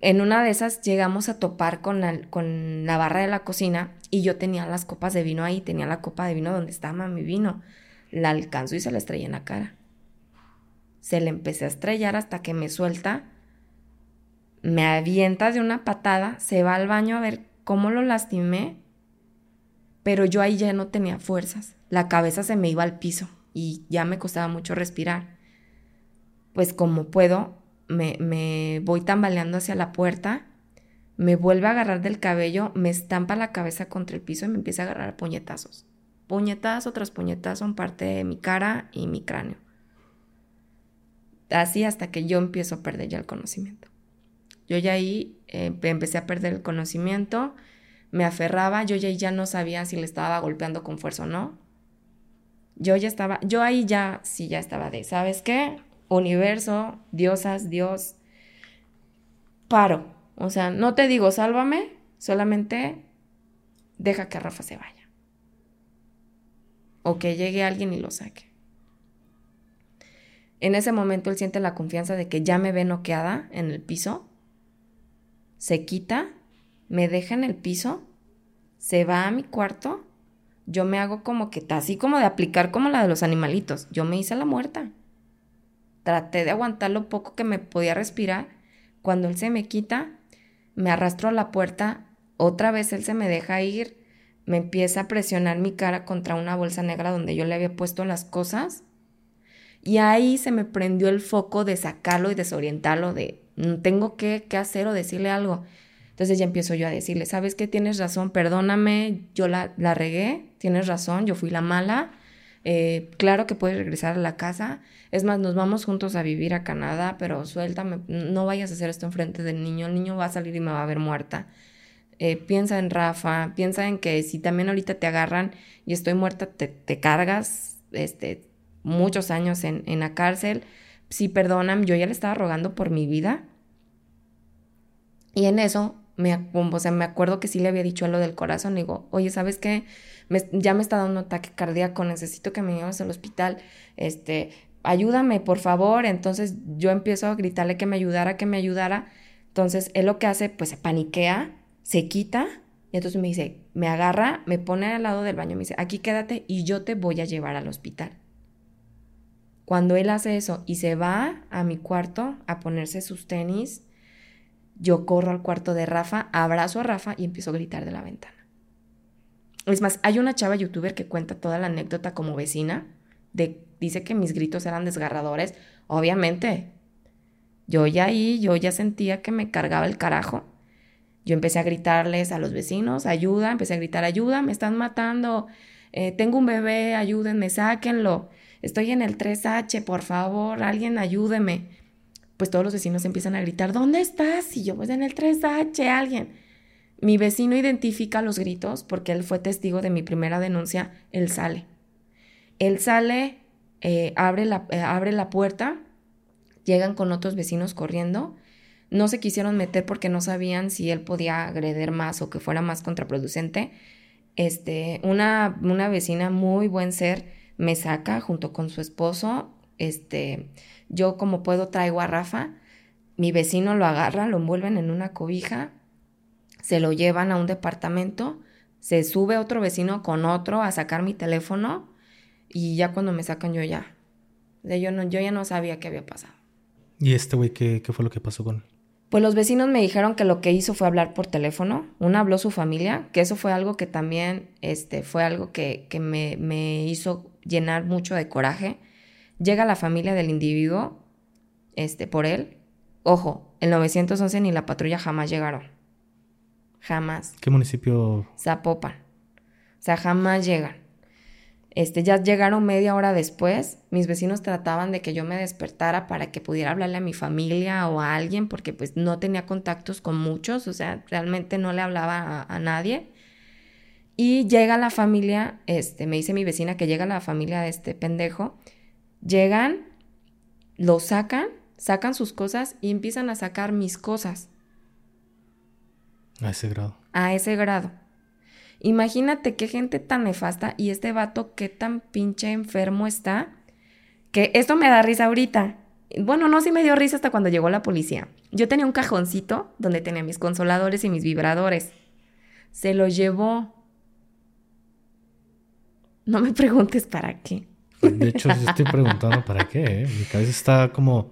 B: En una de esas llegamos a topar con la, con la barra de la cocina y yo tenía las copas de vino ahí, tenía la copa de vino donde estaba mi vino. La alcanzo y se la estrellé en la cara. Se le empecé a estrellar hasta que me suelta, me avienta de una patada, se va al baño a ver cómo lo lastimé pero yo ahí ya no tenía fuerzas. La cabeza se me iba al piso. y ya me costaba mucho respirar. Pues como puedo, me, me voy tambaleando hacia la puerta, me vuelve a agarrar del cabello, me estampa la cabeza contra el piso y me empieza a agarrar a puñetazos. Puñetazo tras puñetazo en parte de mi cara y mi cráneo. Así hasta que yo empiezo a perder ya el conocimiento. Yo ya ahí eh, empecé a perder el conocimiento, me aferraba, yo ya, ya no sabía si le estaba golpeando con fuerza o no. Yo ya estaba, yo ahí ya, sí, ya estaba de, ¿sabes qué? Universo, diosas, Dios, paro. O sea, no te digo sálvame, solamente deja que Rafa se vaya. O que llegue alguien y lo saque. En ese momento él siente la confianza de que ya me ve noqueada en el piso se quita, me deja en el piso, se va a mi cuarto, yo me hago como que, así como de aplicar como la de los animalitos, yo me hice la muerta. Traté de aguantar lo poco que me podía respirar. Cuando él se me quita, me arrastro a la puerta, otra vez él se me deja ir, me empieza a presionar mi cara contra una bolsa negra donde yo le había puesto las cosas. Y ahí se me prendió el foco de sacarlo y desorientarlo de tengo que, hacer o decirle algo. Entonces ya empiezo yo a decirle, ¿sabes qué? Tienes razón, perdóname, yo la, la regué, tienes razón, yo fui la mala. Eh, claro que puedes regresar a la casa. Es más, nos vamos juntos a vivir a Canadá, pero suéltame, no vayas a hacer esto enfrente del niño. El niño va a salir y me va a ver muerta. Eh, piensa en Rafa, piensa en que si también ahorita te agarran y estoy muerta, te, te cargas este, muchos años en, en la cárcel. Si perdonan, yo ya le estaba rogando por mi vida y en eso, me, o sea, me acuerdo que sí le había dicho a lo del corazón. Digo, oye, ¿sabes qué? ya me está dando un ataque cardíaco, necesito que me lleves al hospital. Este, ayúdame, por favor. Entonces yo empiezo a gritarle que me ayudara, que me ayudara. Entonces él lo que hace, pues se paniquea, se quita y entonces me dice, me agarra, me pone al lado del baño, me dice, aquí quédate y yo te voy a llevar al hospital. Cuando él hace eso y se va a mi cuarto a ponerse sus tenis, yo corro al cuarto de Rafa, abrazo a Rafa y empiezo a gritar de la ventana. Es más, hay una chava youtuber que cuenta toda la anécdota como vecina, dice que mis gritos eran desgarradores. Obviamente, yo ya ahí, yo ya sentía que me cargaba el carajo. Yo empecé a gritarles a los vecinos, ayuda, empecé a gritar, ayuda, me están matando, eh, tengo un bebé, ayúdenme, sáquenlo, estoy en el 3H, por favor, alguien ayúdeme pues todos los vecinos empiezan a gritar, ¿dónde estás? Y yo, pues en el 3H, alguien. Mi vecino identifica los gritos porque él fue testigo de mi primera denuncia, él sale. Él sale, eh, abre, la, eh, abre la puerta, llegan con otros vecinos corriendo, no se quisieron meter porque no sabían si él podía agreder más o que fuera más contraproducente. Este, una, una vecina muy buen ser me saca junto con su esposo, este, yo como puedo traigo a Rafa, mi vecino lo agarra, lo envuelven en una cobija, se lo llevan a un departamento, se sube otro vecino con otro a sacar mi teléfono y ya cuando me sacan yo ya, yo, no, yo ya no sabía qué había pasado.
A: ¿Y este güey qué, fue lo que pasó con él?
B: Pues los vecinos me dijeron que lo que hizo fue hablar por teléfono. Una habló su familia, que eso fue algo que también este, fue algo que, que me, me, hizo llenar mucho de coraje. Llega la familia del individuo este, por él. Ojo, el 911 ni la patrulla jamás llegaron. Jamás.
A: ¿Qué municipio?
B: Zapopan. O sea, jamás llegan. Este, ya llegaron media hora después. Mis vecinos trataban de que yo me despertara para que pudiera hablarle a mi familia o a alguien, porque pues no tenía contactos con muchos, o sea, realmente no le hablaba a, a nadie. Y llega la familia, este, me dice mi vecina que llega la familia de este pendejo Llegan, lo sacan, sacan sus cosas y empiezan a sacar mis cosas.
A: A ese grado.
B: A ese grado. Imagínate qué gente tan nefasta y este vato qué tan pinche enfermo está. Que esto me da risa ahorita. Bueno, no, sí me dio risa hasta cuando llegó la policía. Yo tenía un cajoncito donde tenía mis consoladores y mis vibradores. Se lo llevó. No me preguntes para qué.
A: De hecho, estoy preguntando para qué. ¿eh? Mi cabeza está como.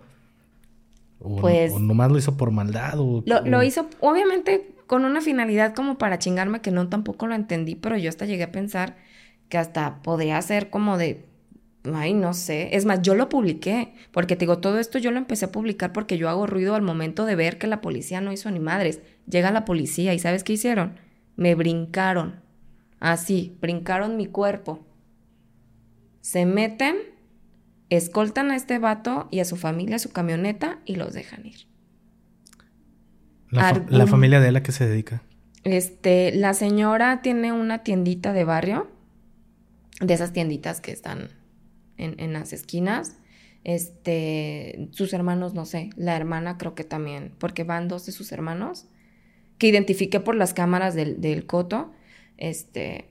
A: O, pues. nomás lo hizo por maldad. O,
B: lo, hizo, obviamente, con una finalidad como para chingarme, que no tampoco lo entendí, pero yo hasta llegué a pensar que hasta podría ser como de. Ay, no sé. Es más, yo lo publiqué, porque te digo, todo esto yo lo empecé a publicar porque yo hago ruido al momento de ver que la policía no hizo ni madres. Llega la policía y ¿sabes qué hicieron? Me brincaron. Así, brincaron mi cuerpo. Se meten, escoltan a este vato y a su familia, a su camioneta y los dejan ir.
A: La, la familia de él a qué se dedica?
B: Este, la señora tiene una tiendita de barrio, de esas tienditas que están en, las esquinas. Este, sus hermanos, no sé, la hermana creo que también, porque van dos de sus hermanos, que identifiqué por las cámaras del, del coto, este,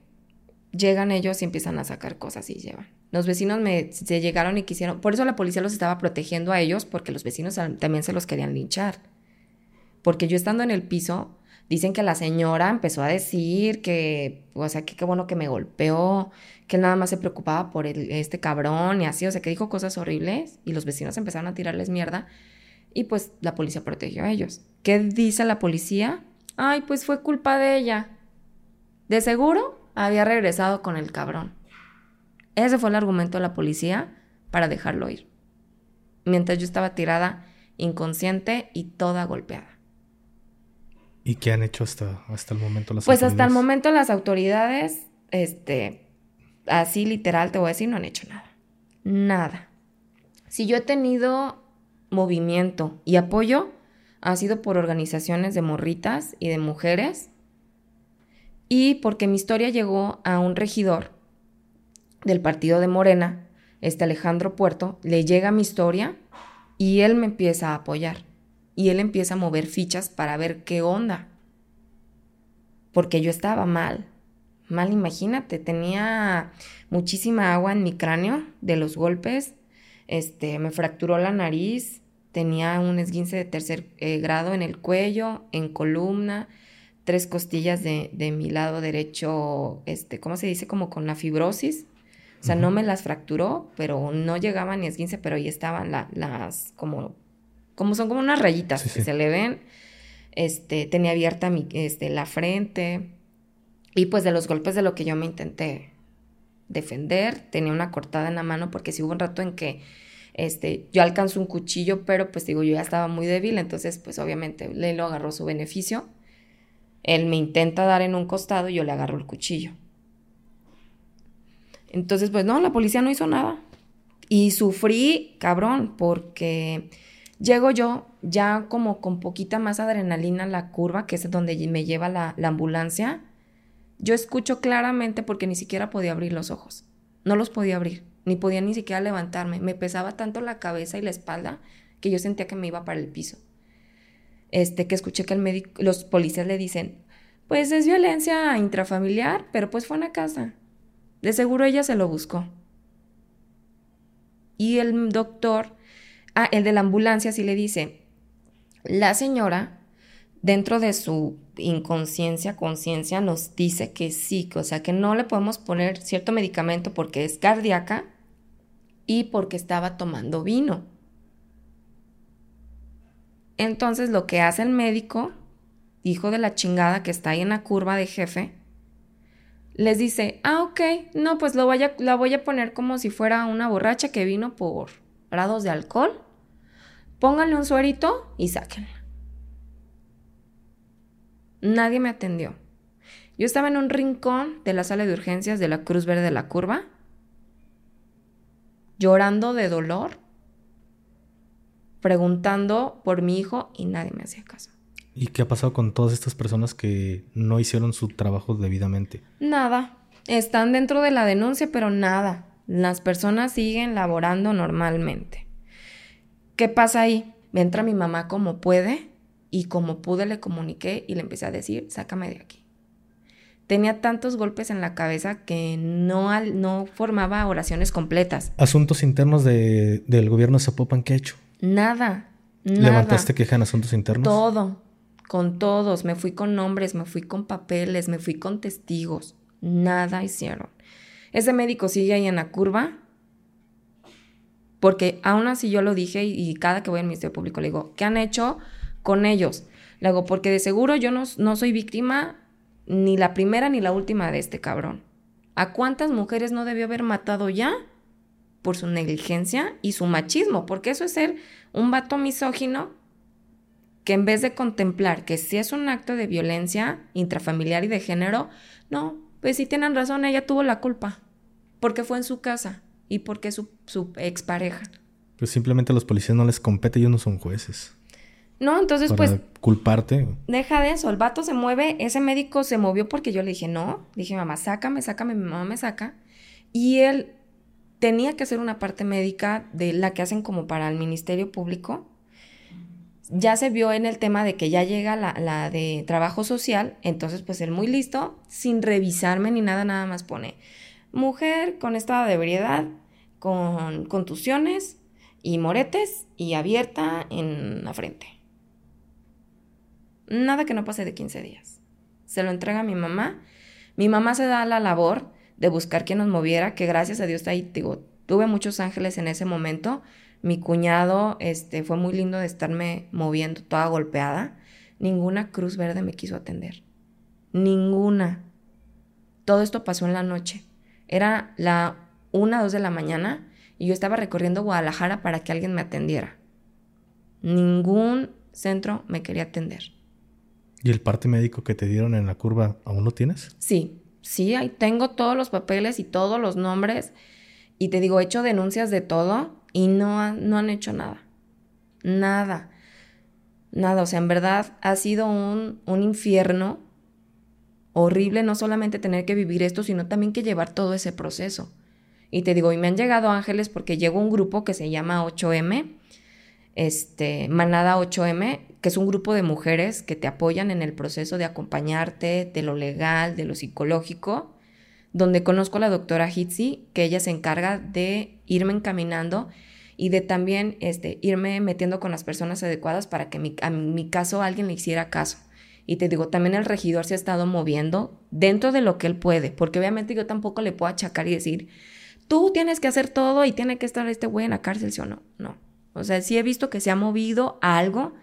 B: llegan ellos y empiezan a sacar cosas y llevan. Los vecinos me, se llegaron y quisieron, por eso la policía los estaba protegiendo a ellos, porque los vecinos también se los querían linchar. Porque yo estando en el piso, Dicen que la señora empezó a decir que, o sea, que qué bueno que me golpeó, que nada más se preocupaba por este cabrón y así, o sea, que dijo cosas horribles y los vecinos empezaron a tirarles mierda y pues la policía protegió a ellos. ¿Qué dice la policía? Ay, pues fue culpa de ella. De seguro había regresado con el cabrón. Ese fue el argumento de la policía para dejarlo ir. Mientras yo estaba tirada, inconsciente y toda golpeada.
A: ¿Y qué han hecho hasta, hasta el momento
B: las pues hasta el momento las autoridades, este, así literal te voy a decir, no han hecho nada. Nada. Si yo he tenido movimiento y apoyo, ha sido por organizaciones de morritas y de mujeres y porque mi historia llegó a un regidor del partido de Morena, este Alejandro Puerto, le llega mi historia y él me empieza a apoyar y él empieza a mover fichas para ver qué onda. Porque yo estaba mal. Mal, imagínate, tenía muchísima agua en mi cráneo de los golpes. Este, me fracturó la nariz, tenía un esguince de tercer eh, grado en el cuello, en columna, tres costillas de, de, mi lado derecho, este, ¿cómo se dice? Como con la fibrosis. O sea, no me las fracturó, pero no llegaba ni esguince, pero ahí estaban las como como son como unas rayitas que se le ven. Este, tenía abierta mi, este, la frente. Y pues de los golpes de lo que yo me intenté defender, tenía una cortada en la mano porque sí hubo un rato en que este, yo alcanzo un cuchillo, pero pues digo, yo ya estaba muy débil, entonces pues obviamente le lo agarró su beneficio. Él me intenta dar en un costado y yo le agarro el cuchillo. Entonces, pues no, la policía no hizo nada. Y sufrí, cabrón, porque Llego yo ya como con poquita más adrenalina en la curva, que es donde me lleva la, ambulancia. Yo escucho claramente porque ni siquiera podía abrir los ojos. No los podía abrir, ni podía ni siquiera levantarme. Me pesaba tanto la cabeza y la espalda que yo sentía que me iba para el piso. Este, que escuché que el médico, los policías le dicen, pues es violencia intrafamiliar, pero pues fue una casa. De seguro ella se lo buscó. Y el doctor Ah, el de la ambulancia sí le dice, la señora, dentro de su inconsciencia, conciencia, nos dice que sí, o sea, que no le podemos poner cierto medicamento porque es cardíaca y porque estaba tomando vino. Entonces lo que hace el médico, hijo de la chingada que está ahí en la curva de jefe, les dice, ah, ok, no, pues lo la voy a poner como si fuera una borracha que vino por grados de alcohol Pónganle un suerito y sáquenla. Nadie me atendió. Yo estaba en un rincón de la sala de urgencias de la Cruz Verde de la Curva, llorando de dolor, preguntando por mi hijo y nadie me hacía caso.
A: ¿Y qué ha pasado con todas estas personas que no hicieron su trabajo debidamente?
B: Nada. Están dentro de la denuncia, pero nada. Las personas siguen laborando normalmente. ¿Qué pasa ahí? Me entra mi mamá como puede y como pude le comuniqué y le empecé a decir, sácame de aquí. Tenía tantos golpes en la cabeza que no, no formaba oraciones completas.
A: ¿Asuntos internos de, del gobierno de Zapopan qué ha hecho?
B: Nada, nada.
A: ¿Levantaste queja en asuntos internos?
B: Todo, con todos. Me fui con nombres, me fui con papeles, me fui con testigos. Nada hicieron. Ese médico sigue ahí en la curva porque aún así yo lo dije y, cada que voy al Ministerio Público le digo, ¿qué han hecho con ellos? Le digo, porque de seguro yo no, no soy víctima ni la primera ni la última de este cabrón. ¿A cuántas mujeres no debió haber matado ya por su negligencia y su machismo, porque eso es ser un vato misógino que en vez de contemplar que si es un acto de violencia intrafamiliar y de género, no, pues sí tienen razón, ella tuvo la culpa, porque fue en su casa y porque su, su expareja.
A: Pues simplemente a los policías no les compete, ellos no son jueces.
B: No, entonces pues...
A: Culparte.
B: Deja de eso, el vato se mueve, ese médico se movió porque yo le dije, no, dije, mamá, sácame, sácame, mi mamá me saca. Y él tenía que hacer una parte médica de la que hacen como para el Ministerio Público. Ya se vio en el tema de que ya llega la, la de trabajo social, entonces pues él muy listo, sin revisarme ni nada, nada más pone, mujer con estado de ebriedad, con contusiones y moretes y abierta en la frente. Nada que no pase de 15 días. Se lo entrega a mi mamá. Mi mamá se da la labor de buscar quien nos moviera, que gracias a Dios ahí, digo, tuve muchos ángeles en ese momento. Mi cuñado, este, fue muy lindo de estarme moviendo toda golpeada. Ninguna cruz verde me quiso atender. Ninguna. Todo esto pasó en la noche. Era la una, dos de la mañana y yo estaba recorriendo Guadalajara para que alguien me atendiera. Ningún centro me quería atender.
A: ¿Y el parte médico que te dieron en la curva aún lo tienes?
B: Sí, sí, ahí tengo todos los papeles y todos los nombres. Y te digo, he hecho denuncias de todo y no, no han hecho nada. Nada. Nada. O sea, en verdad ha sido un, un infierno horrible no solamente tener que vivir esto, sino también que llevar todo ese proceso. Y te digo, y me han llegado ángeles porque llegó un grupo que se llama 8M, este, Manada 8M, que es un grupo de mujeres que te apoyan en el proceso de acompañarte de lo legal, de lo psicológico, donde conozco a la doctora Hitzi, que ella se encarga de irme encaminando y de también este, irme metiendo con las personas adecuadas para que mi, a mi caso alguien le hiciera caso. Y te digo, también el regidor se ha estado moviendo dentro de lo que él puede, porque obviamente yo tampoco le puedo achacar y decir, tú tienes que hacer todo y tiene que estar este güey en la cárcel, ¿sí o no? No. O sea, sí he visto que se ha movido algo,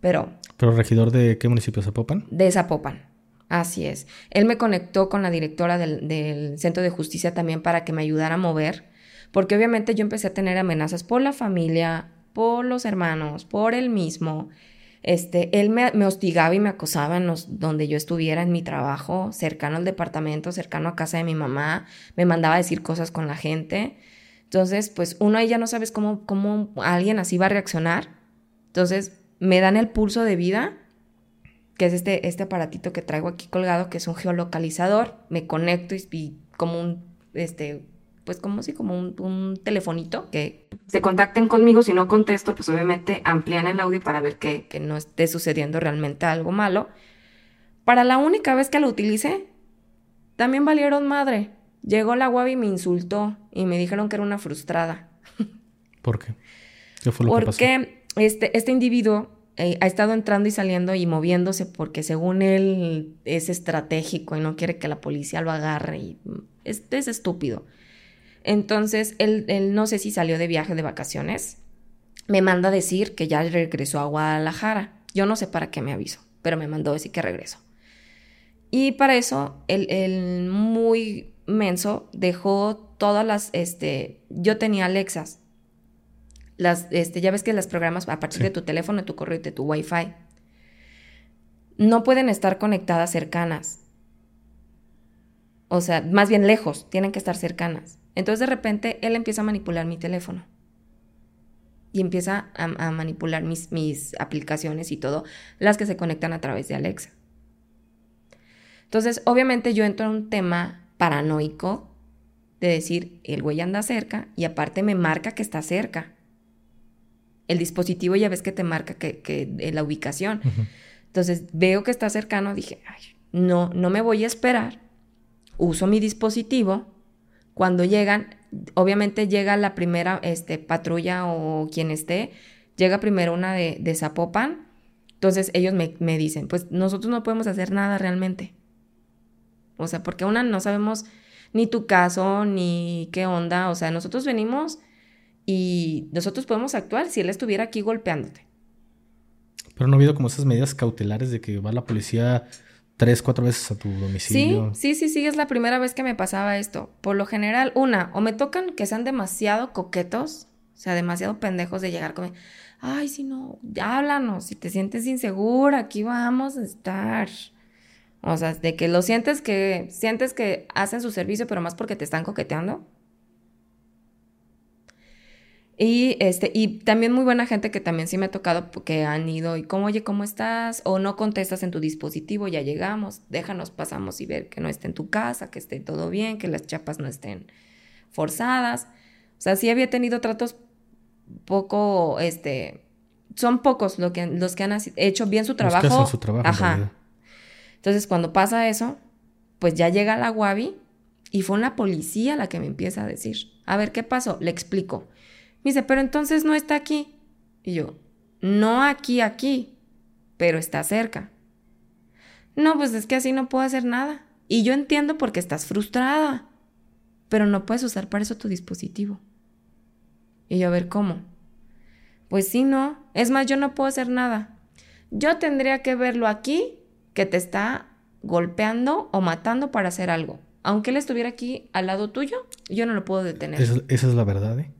B: pero...
A: ¿Pero regidor de qué municipio? ¿Zapopan?
B: De Zapopan. Así es. Él me conectó con la directora del, del, Centro de Justicia también para que me ayudara a mover, porque obviamente yo empecé a tener amenazas por la familia, por los hermanos, por él mismo. Este, él me, hostigaba y me acosaba en los, donde yo estuviera en mi trabajo, cercano al departamento, cercano a casa de mi mamá, me mandaba a decir cosas con la gente. Entonces, pues uno ahí ya no sabes cómo, cómo alguien así va a reaccionar. Entonces, me dan el pulso de vida, que es este, este aparatito que traigo aquí colgado, que es un geolocalizador. Me conecto y, y como un, este, pues como si como un, telefonito que se contacten conmigo, si no contesto, pues obviamente amplían el audio para ver que, que no esté sucediendo realmente algo malo. Para la única vez que lo utilicé, también valieron madre. Llegó la guavi y me insultó y me dijeron que era una frustrada.
A: ¿Por qué? ¿Qué fue lo
B: porque
A: que pasó?
B: Este, este individuo eh, ha estado entrando y saliendo y moviéndose porque según él es estratégico y no quiere que la policía lo agarre y es, es estúpido. Entonces, él, no sé si salió de viaje de vacaciones. Me manda a decir que ya regresó a Guadalajara. Yo no sé para qué me aviso, pero me mandó a decir que regresó. Y para eso, el, muy menso dejó todas las, este, yo tenía Alexas. Las, este, ya ves que las programas a partir de tu teléfono, de tu correo y de tu Wi-Fi no pueden estar conectadas cercanas. O sea, más bien lejos, tienen que estar cercanas. Entonces de repente él empieza a manipular mi teléfono. Y empieza a, manipular mis, mis aplicaciones y todo, las que se conectan a través de Alexa. Entonces, obviamente yo entro en un tema paranoico de decir, el güey anda cerca y aparte me marca que está cerca. El dispositivo ya ves que te marca que, que la ubicación. Entonces veo que está cercano, dije, Ay, no, no me voy a esperar. Uso mi dispositivo cuando llegan, obviamente llega la primera este, patrulla o quien esté, llega primero una de, Zapopan, entonces ellos me, me dicen, pues nosotros no podemos hacer nada realmente. O sea, porque una no sabemos ni tu caso, ni qué onda, o sea, nosotros venimos y nosotros podemos actuar si él estuviera aquí golpeándote.
A: Pero no ha habido como esas medidas cautelares de que va la policía tres, cuatro veces a tu domicilio.
B: Sí, sí, sí, sí, es la primera vez que me pasaba esto. Por lo general, una, o me tocan que sean demasiado coquetos, o sea, demasiado pendejos de llegar con... Ay, si no, háblanos, si te sientes insegura, aquí vamos a estar. O sea, de que lo sientes que sientes que hacen su servicio, pero más porque te están coqueteando. Y, este, y también muy buena gente que también sí me ha tocado que han ido y como, oye, ¿cómo estás? O no contestas en tu dispositivo, ya llegamos, déjanos, pasamos y ver que no esté en tu casa, que esté todo bien, que las chapas no estén forzadas. O sea, sí había tenido tratos poco, este, son pocos lo que, los que han hecho bien su trabajo. Los que hacen su trabajo. Ajá. Entonces, cuando pasa eso, pues ya llega la Wabi y fue una policía la que me empieza a decir, a ver, ¿qué pasó? Le explico me dice, pero entonces no está aquí. Y yo, no aquí, aquí, pero está cerca. No, pues es que así no puedo hacer nada. Y yo entiendo porque estás frustrada, pero no puedes usar para eso tu dispositivo. Y yo, a ver, ¿cómo? Pues sí, no. Es más, yo no puedo hacer nada. Yo tendría que verlo aquí, que te está golpeando o matando para hacer algo. Aunque él estuviera aquí al lado tuyo, yo no lo puedo detener.
A: Esa, esa es la verdad, ¿eh?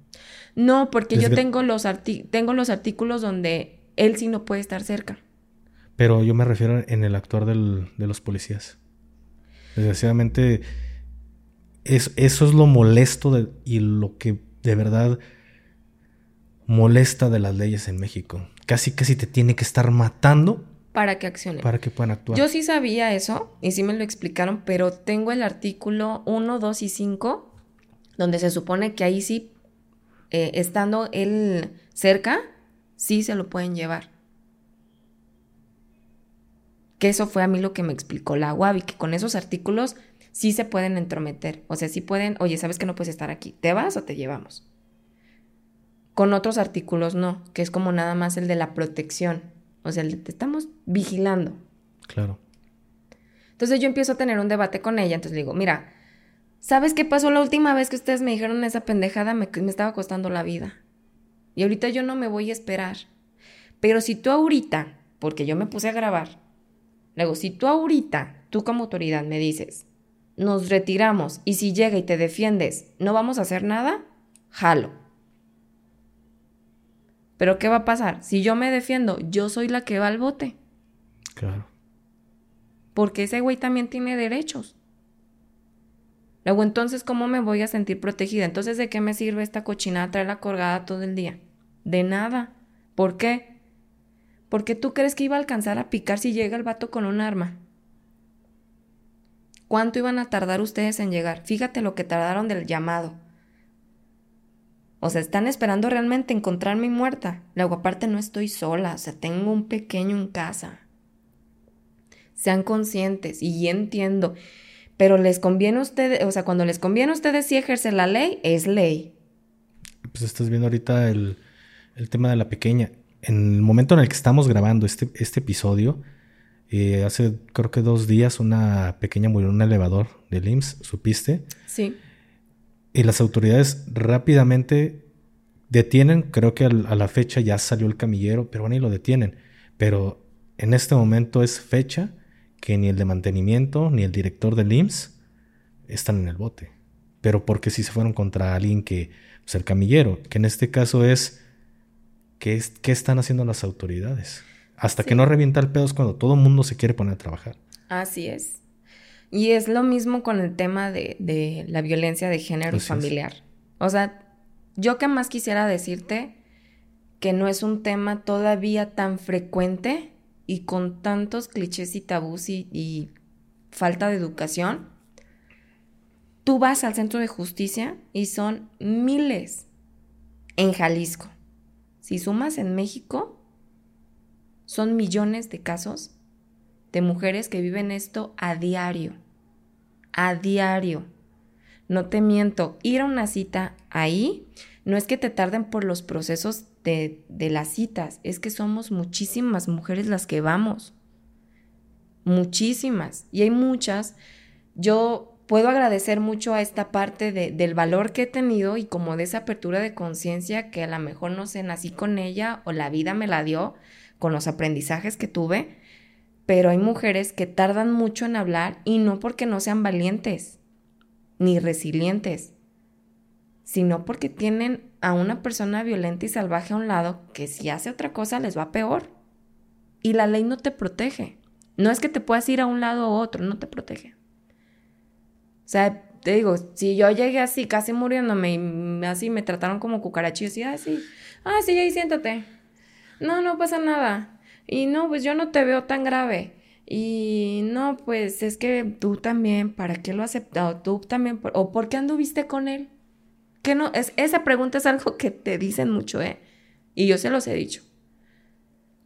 B: No, porque yo tengo los, tengo los artículos donde él sí no puede estar cerca.
A: Pero yo me refiero en el actuar del, de los policías. Desgraciadamente, eso es lo molesto y lo que de verdad molesta de las leyes en México. Casi, casi te tiene que estar matando.
B: Para que accione.
A: Para que puedan actuar.
B: Yo sí sabía eso y sí me lo explicaron, pero tengo el artículo 1, 2 y 5, donde se supone que ahí sí eh, estando él cerca, sí se lo pueden llevar. Que eso fue a mí lo que me explicó la Wabi, que con esos artículos sí se pueden entrometer. O sea, sí pueden, oye, ¿sabes que no puedes estar aquí? ¿Te vas o te llevamos? Con otros artículos no, que es como nada más el de la protección. O sea, el de te estamos vigilando.
A: Claro.
B: Entonces yo empiezo a tener un debate con ella, entonces le digo, mira, ¿Sabes qué pasó la última vez que ustedes me dijeron esa pendejada? Me, me estaba costando la vida. Y ahorita yo no me voy a esperar. Pero si tú ahorita, porque yo me puse a grabar, luego, si tú ahorita, tú como autoridad me dices, nos retiramos y si llega y te defiendes, no vamos a hacer nada, jalo. Pero ¿qué va a pasar? Si yo me defiendo, yo soy la que va al bote.
A: Claro.
B: Porque ese güey también tiene derechos. Luego, entonces, ¿cómo me voy a sentir protegida? Entonces, ¿de qué me sirve esta cochinada traerla colgada todo el día? De nada. ¿Por qué? Porque tú crees que iba a alcanzar a picar si llega el vato con un arma. ¿Cuánto iban a tardar ustedes en llegar? Fíjate lo que tardaron del llamado. O sea, están esperando realmente encontrarme muerta. Luego, aparte, no estoy sola. O sea, tengo un pequeño en casa. Sean conscientes y entiendo. Pero les conviene a ustedes, o sea, cuando les conviene a ustedes sí ejercer la ley, es ley.
A: Pues estás viendo ahorita el, tema de la pequeña. En el momento en el que estamos grabando este, este episodio, eh, hace creo que dos días una pequeña murió en un elevador del IMSS, ¿supiste?
B: Sí.
A: Y las autoridades rápidamente detienen, creo que a la fecha ya salió el camillero, pero bueno, y lo detienen. Pero en este momento es fecha que ni el de mantenimiento ni el director del IMSS están en el bote. Pero porque si se fueron contra alguien que, pues el camillero, que en este caso es, ¿qué, es, qué están haciendo las autoridades? Hasta que no revienta el pedo es cuando todo el mundo se quiere poner a trabajar.
B: Así es. Y es lo mismo con el tema de, la violencia de género familiar. O sea, yo que más quisiera decirte que no es un tema todavía tan frecuente y con tantos clichés y tabús y, falta de educación, tú vas al centro de justicia y son miles en Jalisco. Si sumas en México, son millones de casos de mujeres que viven esto a diario. A diario. No te miento, ir a una cita ahí no es que te tarden por los procesos de, las citas, es que somos muchísimas mujeres las que vamos. Muchísimas. Y hay muchas. Yo puedo agradecer mucho a esta parte del valor que he tenido y como de esa apertura de conciencia que a lo mejor no sé, nací con ella o la vida me la dio con los aprendizajes que tuve, Pero hay mujeres que tardan mucho en hablar y no porque no sean valientes ni resilientes, sino porque tienen a una persona violenta y salvaje a un lado que si hace otra cosa les va peor. Y la ley no te protege. No es que te puedas ir a un lado u otro, no te protege. O sea, te digo, si yo llegué así, casi muriéndome, y así me trataron como cucarachillo, así, ah, sí, ah, sí, ahí siéntate. No, no pasa nada. Y no, pues yo no te veo tan grave. Y no, pues es que tú también, ¿para qué lo aceptado? Tú también, ¿o por qué anduviste con él? Que no, es, esa pregunta es algo que te dicen mucho, ¿eh? Y yo se los he dicho.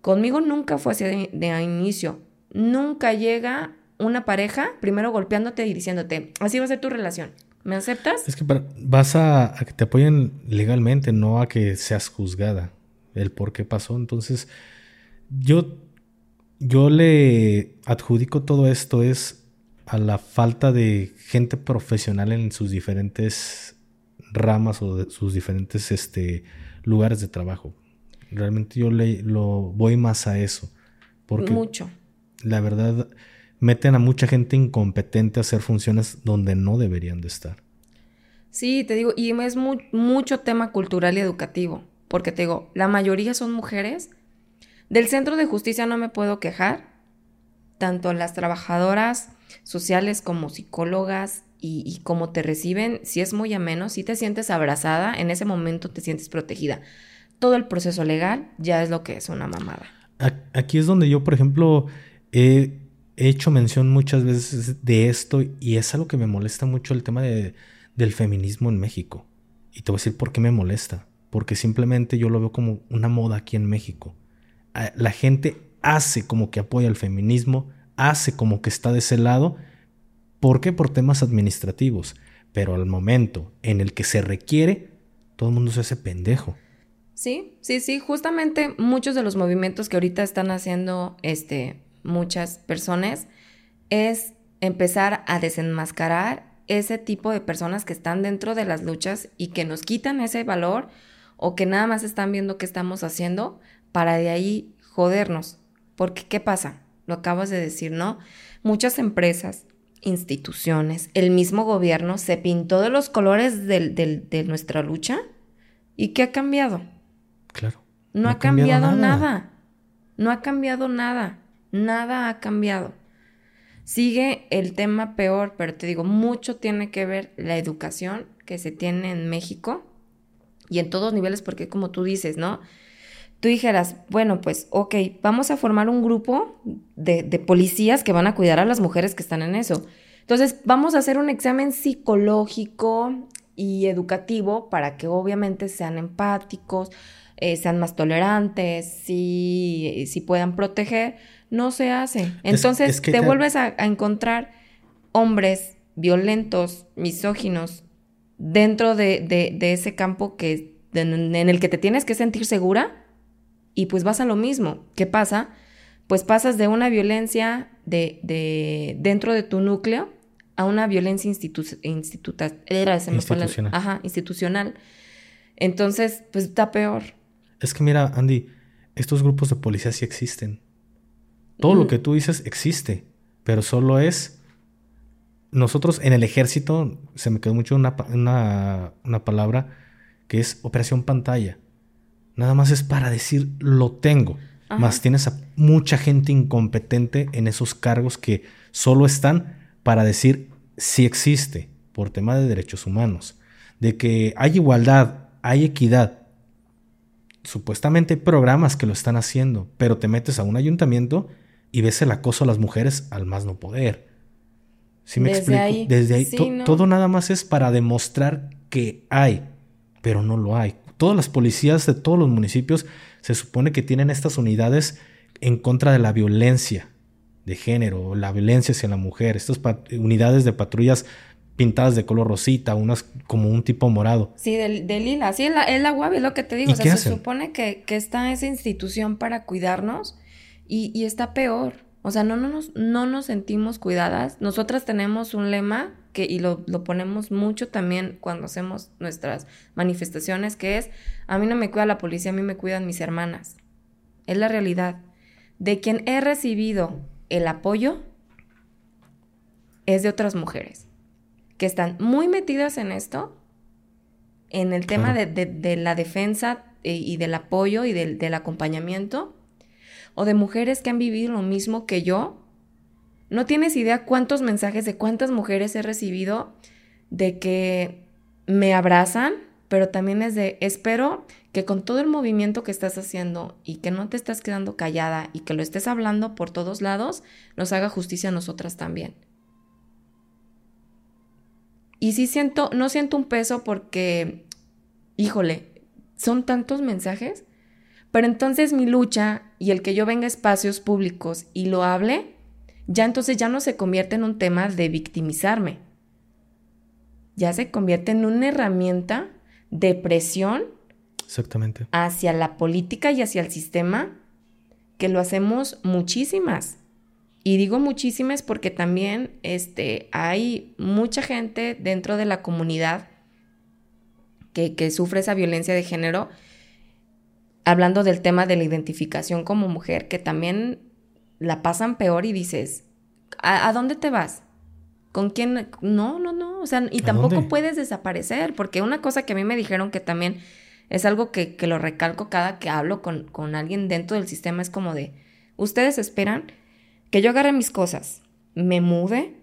B: Conmigo nunca fue así de, de inicio. Nunca llega una pareja primero golpeándote y diciéndote, así va a ser tu relación. ¿Me aceptas?
A: Es que vas a, que te apoyen legalmente, no a que seas juzgada el por qué pasó. Entonces, yo, yo le adjudico todo esto es a la falta de gente profesional en sus diferentes ramas o de sus diferentes este, lugares de trabajo. Realmente yo le, lo voy más a eso. Porque Mucho. La verdad, meten a mucha gente incompetente a hacer funciones donde no deberían de estar.
B: Sí, te digo, y es mucho tema cultural y educativo, porque te digo, la mayoría son mujeres. Del centro de justicia no me puedo quejar, tanto las trabajadoras sociales como psicólogas y, y como te reciben, si es muy ameno, si te sientes abrazada, en ese momento te sientes protegida. Todo el proceso legal ya es lo que es una mamada.
A: Aquí es donde yo, por ejemplo, he he hecho mención muchas veces de esto y es algo que me molesta mucho el tema de, del feminismo en México. Y te voy a decir por qué me molesta. Porque simplemente yo lo veo como una moda aquí en México. Ah, la gente hace como que apoya el feminismo, hace como que está de ese lado. ¿Por qué? Por temas administrativos. Pero al momento en el que se requiere, todo el mundo se hace pendejo.
B: Sí, sí, sí. Justamente muchos de los movimientos que ahorita están haciendo este, muchas personas es empezar a desenmascarar ese tipo de personas que están dentro de las luchas y que nos quitan ese valor o que nada más están viendo qué estamos haciendo para de ahí jodernos. Porque, ¿qué pasa? Lo acabas de decir, ¿no? Muchas empresas, instituciones, el mismo gobierno se pintó de los colores de nuestra lucha. ¿Y qué ha cambiado?
A: Claro.
B: No, ha cambiado, nada. No ha cambiado nada. Nada ha cambiado. Sigue el tema peor, pero te digo, mucho tiene que ver la educación que se tiene en México y en todos niveles, porque como tú dices, ¿no? Tú dijeras, bueno, pues, ok, vamos a formar un grupo de, de policías que van a cuidar a las mujeres que están en eso. Entonces, vamos a hacer un examen psicológico y educativo para que obviamente sean empáticos, eh, sean más tolerantes, si, si puedan proteger no se hace. Entonces te, vuelves a, encontrar hombres violentos, misóginos, dentro de, ese campo que, en el que te tienes que sentir segura y pues vas a lo mismo. ¿Qué pasa? Pues pasas de una violencia de, dentro de tu núcleo a una violencia institucional. Ajá, institucional. Entonces, pues está peor.
A: Es que mira, Andy, estos grupos de policía sí existen. Todo lo que tú dices existe, pero solo es... Nosotros en el ejército, se me quedó mucho una, una, palabra que es operación pantalla. Nada más es para decir lo tengo. Más tienes a mucha gente incompetente en esos cargos que solo están para decir si existe por tema de derechos humanos. De que hay igualdad, hay equidad. Supuestamente hay programas que lo están haciendo, pero te metes a un ayuntamiento y ves el acoso a las mujeres al más no poder. ¿Sí me explico? Desde ahí todo nada más es para demostrar que hay, pero no lo hay. Todas las policías de todos los municipios se supone que tienen estas unidades en contra de la violencia de género, la violencia hacia la mujer, estas unidades de patrullas pintadas de color rosita, unas como un tipo morado.
B: Sí, de, lila, sí, es la, es la lo que te digo. O sea, se supone que, que está esa institución para cuidarnos y, está peor. O sea, no, no, nos, no nos sentimos cuidadas. Nosotras tenemos un lema que, y lo, lo, ponemos mucho también cuando hacemos nuestras manifestaciones, que es, a mí no me cuida la policía, a mí me cuidan mis hermanas. Es la realidad. De quien he recibido el apoyo es de otras mujeres que están muy metidas en esto, en el tema de, la defensa eh, y del apoyo y del, del acompañamiento, o de mujeres que han vivido lo mismo que yo. No tienes idea cuántos mensajes de cuántas mujeres he recibido de que me abrazan, pero también es de espero que con todo el movimiento que estás haciendo y que no te estás quedando callada y que lo estés hablando por todos lados, nos haga justicia a nosotras también. Y sí siento, no siento un peso porque, híjole, son tantos mensajes, pero entonces mi lucha y el que yo venga a espacios públicos y lo hable, ya entonces ya no se convierte en un tema de victimizarme. Ya se convierte en una herramienta de presión
A: Exactamente.
B: Hacia la política y hacia el sistema, que lo hacemos muchísimas. Y digo muchísimas porque también este, hay mucha gente dentro de la comunidad que, que sufre esa violencia de género, hablando del tema de la identificación como mujer, que también la pasan peor y dices, ¿a, dónde te vas? ¿Con quién? No, no, no. O sea, y tampoco puedes desaparecer, porque una cosa que a mí me dijeron que también es algo que, lo recalco cada que hablo con, con alguien dentro del sistema. Es como de, ustedes esperan que yo agarre mis cosas, me mude,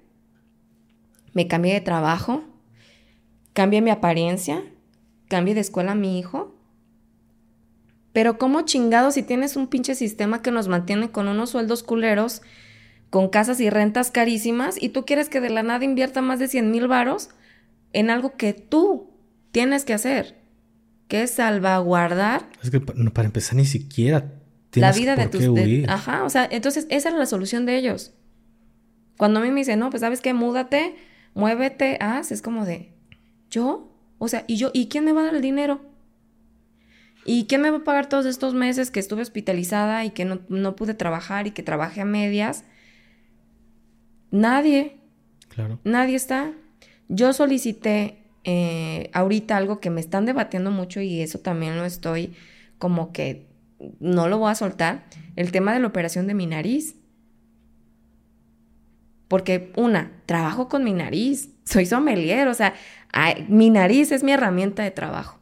B: me cambie de trabajo, cambie mi apariencia, cambie de escuela a mi hijo. Pero ¿cómo chingado si tienes un pinche sistema que nos mantiene con unos sueldos culeros, con casas y rentas carísimas, y tú quieres que de la nada invierta más de 100 mil varos en algo que tú tienes que hacer? que salvaguardar.
A: Es que para empezar ni siquiera
B: la vida de tus. ajá, o sea, entonces esa era la solución de ellos. Cuando a mí me dicen, no, pues sabes qué, múdate, muévete, haz, es como de, ¿yo? O sea, ¿y yo? ¿Y quién me va a dar el dinero? ¿Y quién me va a pagar todos estos meses que estuve hospitalizada y que no, no pude trabajar y que trabajé a medias? Nadie.
A: Claro.
B: Nadie está. Yo solicité eh, ahorita algo que me están debatiendo mucho y eso también lo estoy como que no lo voy a soltar, el tema de la operación de mi nariz. Porque una, trabajo con mi nariz, soy sommelier, o sea, mi nariz es mi herramienta de trabajo.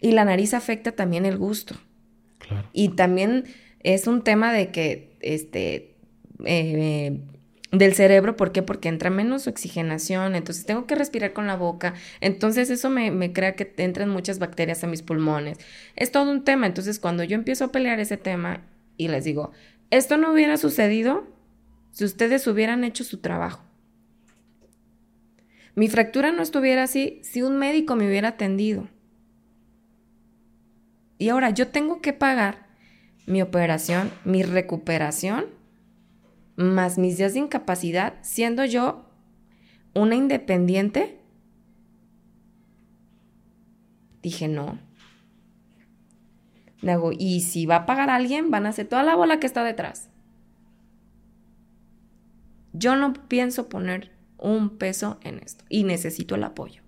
B: Y la nariz afecta también el gusto. Y también es un tema de que, este, eh, del cerebro, ¿por qué? Porque entra menos oxigenación, entonces tengo que respirar con la boca, entonces eso me, crea que entran muchas bacterias a mis pulmones. Es todo un tema, entonces cuando yo empiezo a pelear ese tema y les digo, esto no hubiera sucedido si ustedes hubieran hecho su trabajo. Mi fractura no estuviera así si un médico me hubiera atendido. Y ahora yo tengo que pagar mi operación, mi recuperación más mis días de incapacidad, siendo yo una independiente, dije no. Luego, y si va a pagar alguien, van a hacer toda la bola que está detrás. Yo no pienso poner un peso en esto y necesito el apoyo.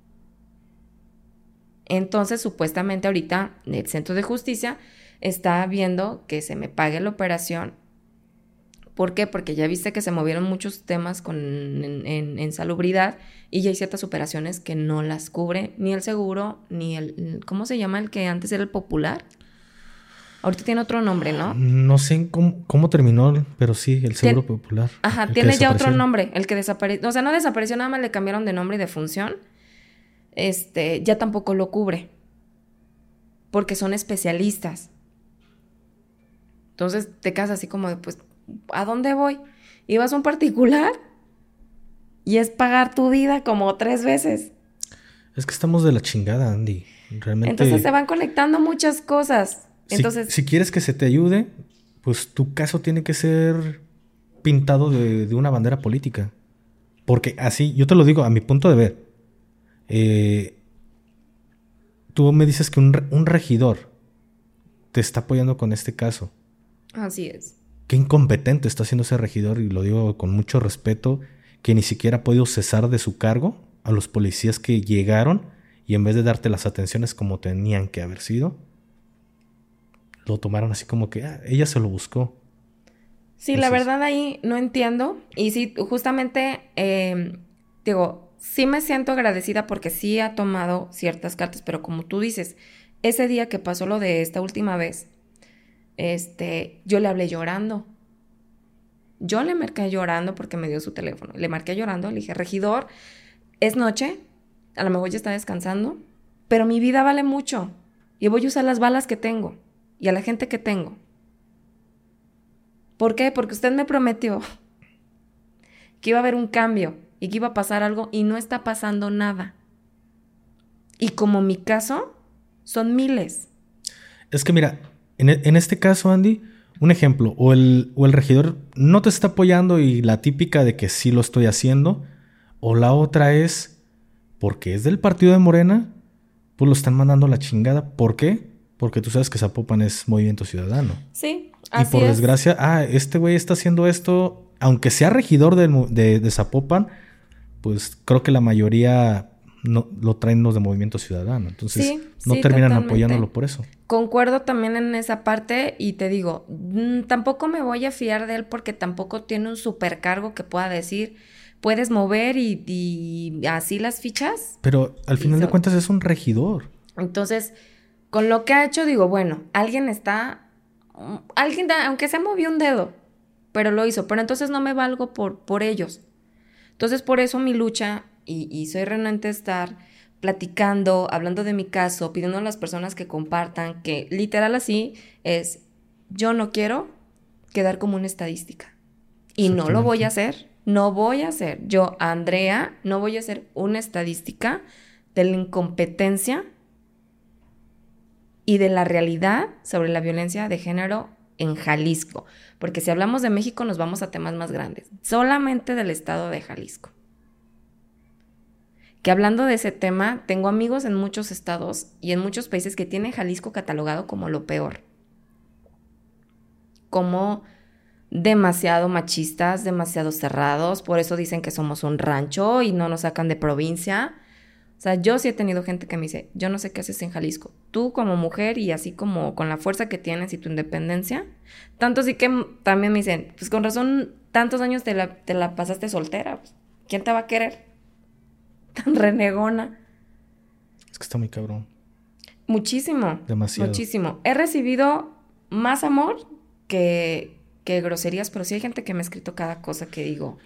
B: Entonces, supuestamente ahorita el Centro de Justicia está viendo que se me pague la operación ¿Por qué? Porque ya viste que se movieron muchos temas con, en, salubridad y ya hay ciertas operaciones que no las cubre ni el seguro, ni el... ¿Cómo se llama el que antes era el popular? Ahorita tiene otro nombre, ¿no?
A: No sé cómo, terminó, pero sí, el seguro popular.
B: Ajá, tiene ya otro nombre, el que desapareció. O sea, no desapareció, nada más le cambiaron de nombre y de función. Este, ya tampoco lo cubre. Porque son especialistas. Entonces te quedas así como de, pues, ¿a dónde voy? Y vas a un particular y es pagar tu vida como tres veces.
A: Es que estamos de la chingada, Andy. Realmente.
B: Entonces se van conectando muchas cosas. Entonces.
A: Si, quieres que se te ayude, pues tu caso tiene que ser pintado de, una bandera política. Porque así, yo te lo digo a mi punto de ver. Eh, tú me dices que un regidor te está apoyando con este caso.
B: Así es
A: qué incompetente está siendo ese regidor, y lo digo con mucho respeto, que ni siquiera ha podido cesar de su cargo a los policías que llegaron y en vez de darte las atenciones como tenían que haber sido, lo tomaron así como que ah, ella se lo buscó.
B: Sí, la verdad ahí no entiendo. Y sí, justamente, eh, digo, sí me siento agradecida porque sí ha tomado ciertas cartas, pero como tú dices, ese día que pasó lo de esta última vez, este, yo le hablé llorando. Yo le marqué llorando porque me dio su teléfono. Le marqué llorando, le dije, regidor, es noche, a lo mejor ya está descansando, pero mi vida vale mucho y voy a usar las balas que tengo y a la gente que tengo. ¿Por qué? Porque usted me prometió que iba a haber un cambio y que iba a pasar algo y no está pasando nada. Y como mi caso, son miles.
A: Es que mira, en, e, este caso, Andy, un ejemplo, o el, o el regidor no te está apoyando y la típica de que sí lo estoy haciendo, o la otra es porque es del partido de Morena, pues lo están mandando a la chingada. ¿Por qué? Porque tú sabes que Zapopan es movimiento ciudadano.
B: Sí
A: y por desgracia, ah, este güey está haciendo esto, aunque sea regidor de, Zapopan, pues creo que la mayoría no, lo traen los de Movimiento Ciudadano. Entonces, no terminan apoyándolo por eso.
B: Concuerdo también en esa parte y te digo, mm, tampoco me voy a fiar de él porque tampoco tiene un supercargo que pueda decir, puedes mover y, así las fichas.
A: Pero al final de cuentas es un regidor.
B: Entonces, con lo que ha hecho, digo, bueno, alguien está alguien, aunque se movió un dedo, pero lo hizo, pero entonces no me valgo por, por ellos. Entonces por eso mi lucha, y, soy renuente a estar platicando, hablando de mi caso, pidiendo a las personas que compartan, que literal así es, yo no quiero quedar como una estadística. Y no lo voy a hacer, no voy a hacer. Yo, Andrea, no voy a hacer una estadística de la incompetencia y de la realidad sobre la violencia de género en Jalisco. Porque si hablamos de México nos vamos a temas más grandes. Solamente del estado de Jalisco. Que hablando de ese tema, tengo amigos en muchos estados y en muchos países que tienen Jalisco catalogado como lo peor. Como demasiado machistas, demasiado cerrados, por eso dicen que somos un rancho y no nos sacan de provincia. O sea, yo sí he tenido gente que me dice, yo no sé qué haces en Jalisco. Tú como mujer y así como con la fuerza que tienes y tu independencia. Tanto sí que también me dicen, pues con razón, tantos años te la, te la pasaste soltera. Pues, ¿Quién te va a querer? Tan renegona.
A: Es que está muy cabrón.
B: Muchísimo.
A: Demasiado.
B: Muchísimo. He recibido más amor que, que groserías, pero sí hay gente que me ha escrito cada cosa que digo.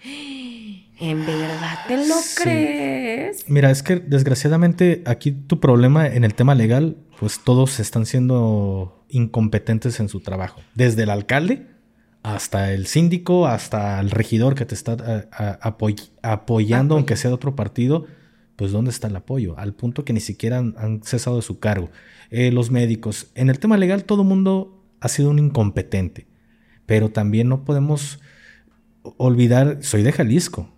B: ¿En verdad te lo crees?
A: Mira, es que desgraciadamente aquí tu problema en el tema legal, pues todos están siendo incompetentes en su trabajo. Desde el alcalde hasta el síndico, hasta el regidor que te está apoyando, aunque sea de otro partido, pues ¿dónde está el apoyo? Al punto que ni siquiera han, cesado de su cargo. Eh, los médicos. En el tema legal todo el mundo ha sido un incompetente, pero también no podemos olvidar, soy de Jalisco,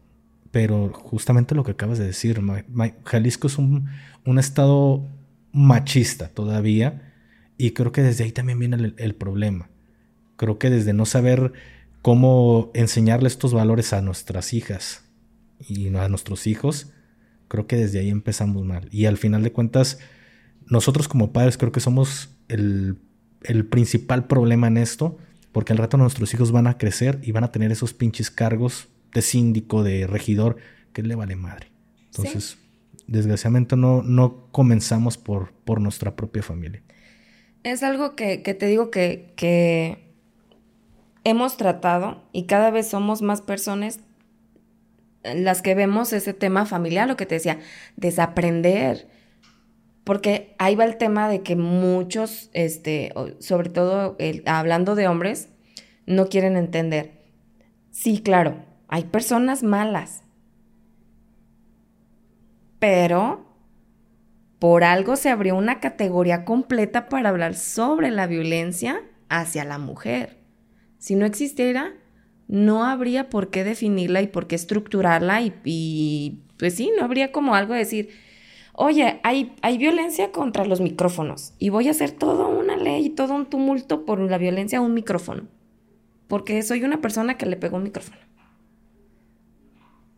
A: pero justamente lo que acabas de decir, Jalisco es un, estado machista todavía y creo que desde ahí también viene el, problema. Creo que desde no saber cómo enseñarle estos valores a nuestras hijas y a nuestros hijos, creo que desde ahí empezamos mal. Y al final de cuentas, nosotros como padres creo que somos el, el principal problema en esto, porque al rato nuestros hijos van a crecer y van a tener esos pinches cargos de síndico, de regidor, que le vale madre. Entonces, desgraciadamente no, no comenzamos por, por nuestra propia familia.
B: Es algo que, te digo que, que hemos tratado y cada vez somos más personas las que vemos ese tema familiar, lo que te decía, desaprender. Porque ahí va el tema de que muchos, este, sobre todo hablando de hombres, no quieren entender. Sí, claro, hay personas malas. Pero por algo se abrió una categoría completa para hablar sobre la violencia hacia la mujer. Si no existiera, no habría por qué definirla y por qué estructurarla y, pues sí, no habría como algo de decir, oye, hay, hay violencia contra los micrófonos y voy a hacer toda una ley y todo un tumulto por la violencia a un micrófono, porque soy una persona que le pegó un micrófono.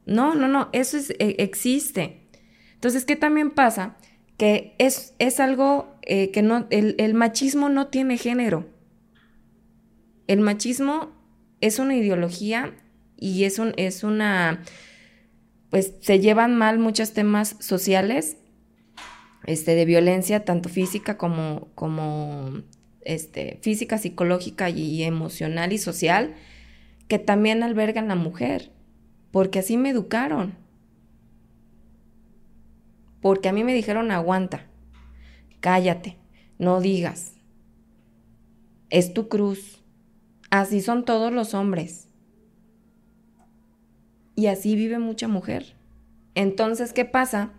B: No, no, no, eso e, existe. Entonces, ¿qué también pasa? Que es, es algo eh, que no, el, machismo no tiene género. El machismo es una ideología y es, un, es una, pues se llevan mal muchos temas sociales, este, de violencia, tanto física como, como este, física, psicológica y emocional y social, que también albergan la mujer, porque así me educaron. Porque a mí me dijeron aguanta, cállate, no digas. Es tu cruz. Así son todos los hombres. Y así vive mucha mujer. Entonces, ¿qué pasa?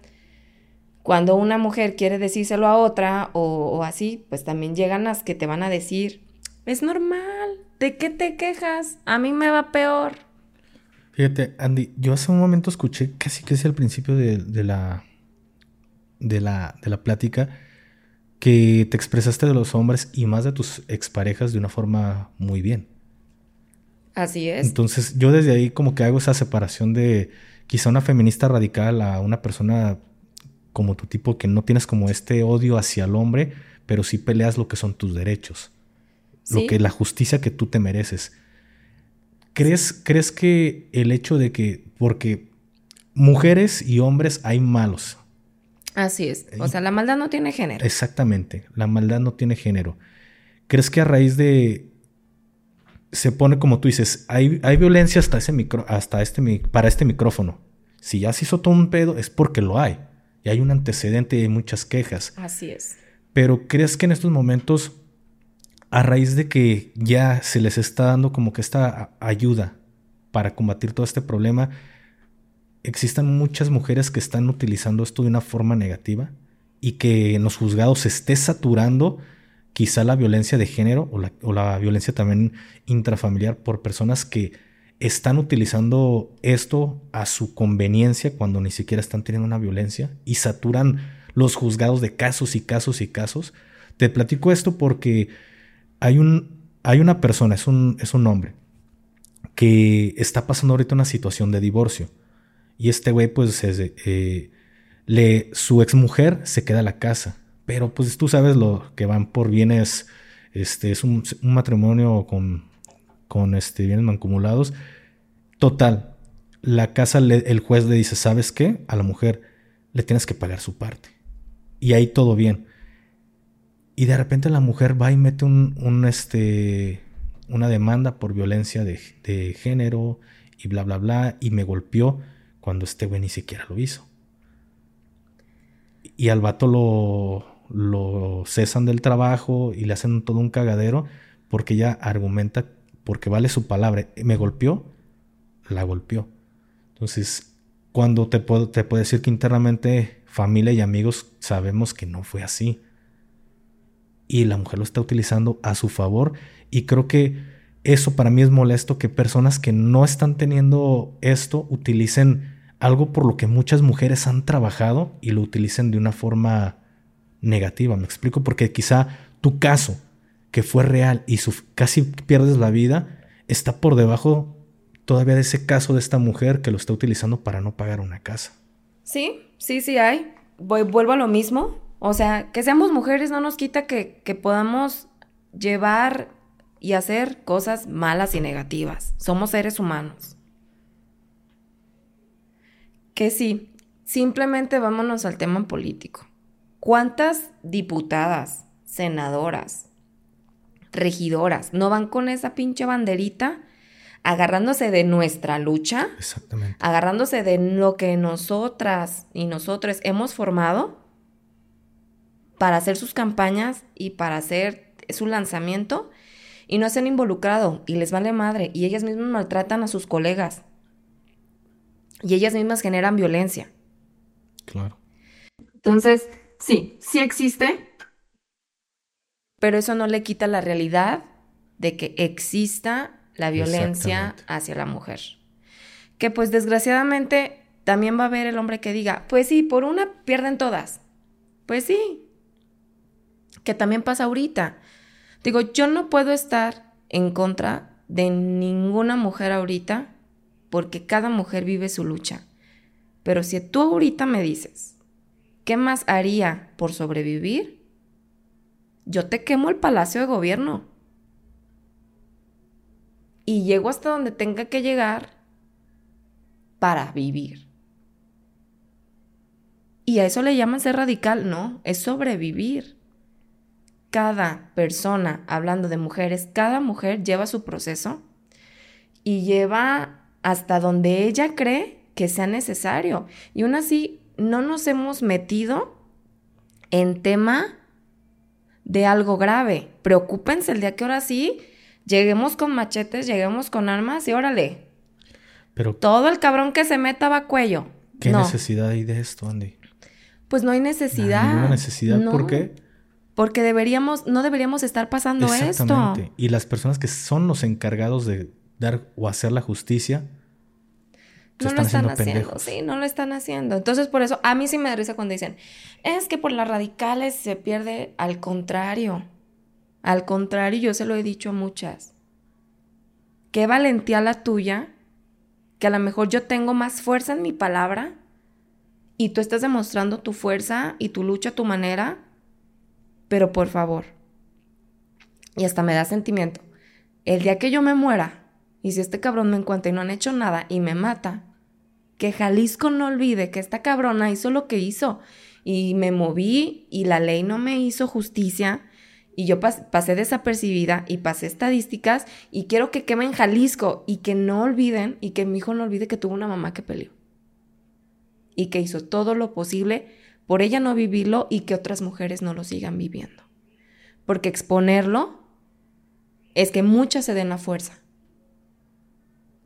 B: Cuando una mujer quiere decírselo a otra o, así, pues también llegan las que te van a decir, es normal, ¿de qué te quejas? A mí me va peor.
A: Fíjate, Andy, yo hace un momento escuché casi que es el principio de, la, de, la, de la plática que te expresaste de los hombres y más de tus exparejas de una forma muy bien.
B: Así es.
A: Entonces yo desde ahí como que hago esa separación de quizá una feminista radical a una persona como tu tipo que no tienes como este odio hacia el hombre, pero sí peleas lo que son tus derechos, lo que la justicia que tú te mereces. ¿Crees, ¿Crees que el hecho de que, porque mujeres y hombres hay malos?
B: Así es. O sea, la maldad no tiene género.
A: Exactamente, la maldad no tiene género. ¿Crees que a raíz de se pone como tú dices, hay, hay violencia hasta ese micro, hasta este para este micrófono. Si ya se hizo todo un pedo, es porque lo hay. Y hay un antecedente y hay muchas quejas.
B: Así es.
A: Pero ¿crees que en estos momentos, a raíz de que ya se les está dando como que esta ayuda para combatir todo este problema, existan muchas mujeres que están utilizando esto de una forma negativa y que en los juzgados se esté saturando quizá la violencia de género o la, o la violencia también intrafamiliar por personas que están utilizando esto a su conveniencia cuando ni siquiera están teniendo una violencia y saturan los juzgados de casos y casos y casos. Te platico esto porque hay, un, hay una persona, es un, es un hombre, que está pasando ahorita una situación de divorcio. Y este güey, pues, eh, le, su exmujer se queda a la casa. Pero, pues, tú sabes lo que van por bienes, este, es un, matrimonio con con este, bienes mancomunados. Total, la casa, el juez le dice, ¿sabes qué? A la mujer le tienes que pagar su parte. Y ahí todo bien. Y de repente la mujer va y mete un, este, una demanda por violencia de, género y bla, bla, bla. Y me golpeó cuando este güey ni siquiera lo hizo. Y al vato lo, lo cesan del trabajo y le hacen todo un cagadero porque ella argumenta porque vale su palabra. Me golpeó, la golpeó. Entonces, cuando te puedo, te puedo decir que internamente familia y amigos sabemos que no fue así. Y la mujer lo está utilizando a su favor. Y creo que eso para mí es molesto que personas que no están teniendo esto utilicen algo por lo que muchas mujeres han trabajado y lo utilicen de una forma negativa. Me explico porque quizá tu caso que fue real y casi pierdes la vida, está por debajo todavía de ese caso de esta mujer que lo está utilizando para no pagar una casa.
B: Sí, sí, sí hay. Voy, vuelvo a lo mismo. O sea, que seamos mujeres no nos quita que, que podamos llevar y hacer cosas malas y negativas. Somos seres humanos. Que sí, simplemente vámonos al tema político. ¿Cuántas diputadas, senadoras, regidoras, no van con esa pinche banderita agarrándose de nuestra lucha,
A: Exactamente.
B: agarrándose de lo que nosotras y nosotros hemos formado para hacer sus campañas y para hacer su lanzamiento y no se han involucrado y les vale madre y ellas mismas maltratan a sus colegas y ellas mismas generan violencia.
A: Claro.
B: Entonces, sí, sí existe, pero eso no le quita la realidad de que exista la violencia hacia la mujer. Que pues desgraciadamente también va a haber el hombre que diga, pues sí, por una pierden todas. Pues sí. Que también pasa ahorita. Digo, yo no puedo estar en contra de ninguna mujer ahorita porque cada mujer vive su lucha. Pero si tú ahorita me dices, ¿qué más haría por sobrevivir? yo te quemo el palacio de gobierno. y llego hasta donde tenga que llegar para vivir. Y a eso le llaman ser radical, no, es sobrevivir. Cada persona, hablando de mujeres, cada mujer lleva su proceso y lleva hasta donde ella cree que sea necesario. Y aún así, no nos hemos metido en tema de algo grave. Preocúpense el día que ahora sí lleguemos con machetes, lleguemos con armas y órale. Pero todo el cabrón que se meta va a cuello.
A: ¿Qué necesidad hay de esto, Andy?
B: Pues no hay necesidad.
A: No hay necesidad, ¿por qué?
B: Porque deberíamos, no deberíamos estar pasando Exactamente. esto.
A: Y las personas que son los encargados de dar o hacer la justicia,
B: no lo están haciendo, sí, no lo están haciendo. Entonces, por eso, a mí sí me da risa cuando dicen, es que por las radicales se pierde, al contrario. Al contrario, yo se lo he dicho a muchas. Qué valentía la tuya, que a lo mejor yo tengo más fuerza en mi palabra y tú estás demostrando tu fuerza y tu lucha a tu manera, pero por favor, y hasta me da sentimiento, el día que yo me muera, y si este cabrón me encuentra y no han hecho nada y me mata, que Jalisco no olvide que esta cabrona hizo lo que hizo. Y me moví y la ley no me hizo justicia. Y yo pasé desapercibida y pasé estadísticas y quiero que quemen Jalisco y que no olviden y que mi hijo no olvide que tuvo una mamá que peleó. Y que hizo todo lo posible por ella no vivirlo y que otras mujeres no lo sigan viviendo. Porque exponerlo es que muchas se den la fuerza.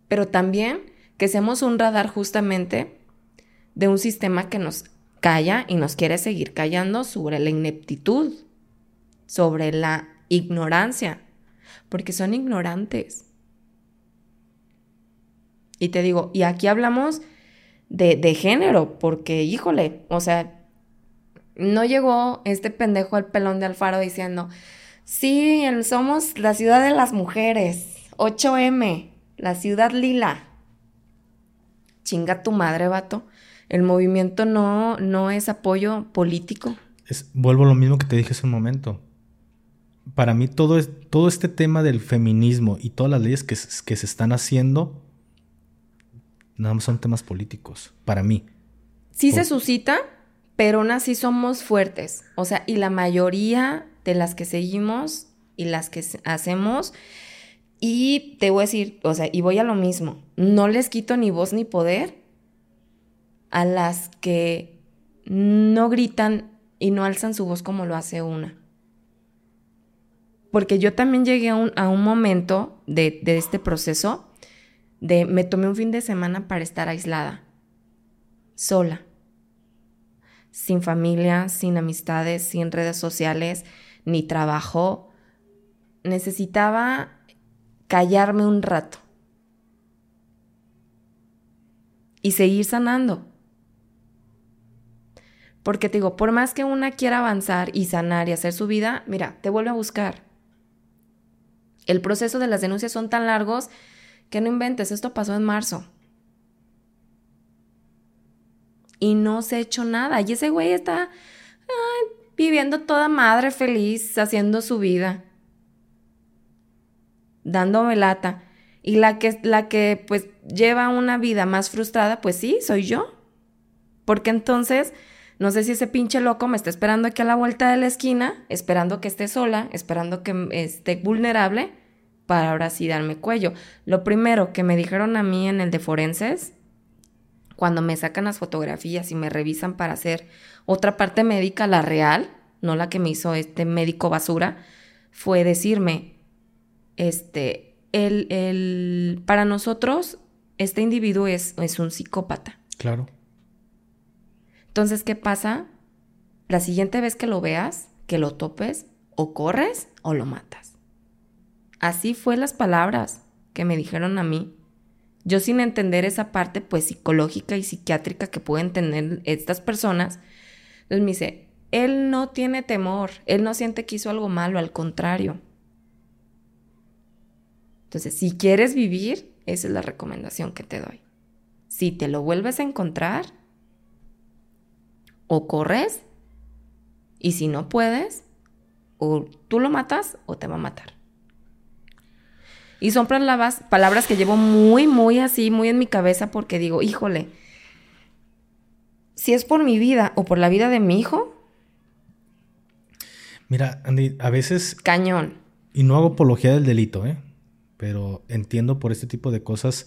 B: Pero también que seamos un radar justamente de un sistema que nos calla y nos quiere seguir callando sobre la ineptitud, sobre la ignorancia, porque son ignorantes. Y te digo, y aquí hablamos de, de género, porque híjole, o sea, no llegó este pendejo al pelón de Alfaro diciendo, sí, somos la ciudad de las mujeres, 8M, la ciudad lila chinga tu madre, vato. El movimiento no, no es apoyo político.
A: Es, vuelvo a lo mismo que te dije hace un momento. Para mí todo, es, todo este tema del feminismo y todas las leyes que, que se están haciendo, nada más son temas políticos, para mí.
B: Sí se suscita, pero aún así somos fuertes. O sea, y la mayoría de las que seguimos y las que hacemos y te voy a decir, o sea, y voy a lo mismo, no les quito ni voz ni poder a las que no gritan y no alzan su voz como lo hace una. Porque yo también llegué a un, momento de, de este proceso de me tomé un fin de semana para estar aislada, sola, sin familia, sin amistades, sin redes sociales, ni trabajo. Necesitaba callarme un rato y seguir sanando. Porque te digo, por más que una quiera avanzar y sanar y hacer su vida, mira, te vuelve a buscar. El proceso de las denuncias son tan largos que no inventes, esto pasó en marzo. Y no se ha hecho nada. Y ese güey está viviendo toda madre feliz, haciendo su vida dándome lata. Y la que, la que pues lleva una vida más frustrada, pues sí, soy yo. Porque entonces, no sé si ese pinche loco me está esperando aquí a la vuelta de la esquina, esperando que esté sola, esperando que esté vulnerable, para ahora sí darme cuello. Lo primero que me dijeron a mí en el de forenses, cuando me sacan las fotografías y me revisan para hacer otra parte médica, la real, no la que me hizo este médico basura, fue decirme, este, el, el, para nosotros, este individuo es, es un psicópata.
A: Claro.
B: Entonces, ¿qué pasa? La siguiente vez que lo veas, que lo topes, o corres o lo matas. Así fue las palabras que me dijeron a mí. Yo sin entender esa parte pues psicológica y psiquiátrica que pueden tener estas personas, me dice, él no tiene temor, él no siente que hizo algo malo, al contrario. Entonces, si quieres vivir, esa es la recomendación que te doy. Si te lo vuelves a encontrar, o corres, y si no puedes, o tú lo matas o te va a matar. Y son palabras, palabras que llevo muy, muy así, muy en mi cabeza porque digo, híjole, si es por mi vida o por la vida de mi hijo.
A: Mira, Andy, a veces...
B: Cañón.
A: Y no hago apología del delito, ¿eh? Pero entiendo por este tipo de cosas,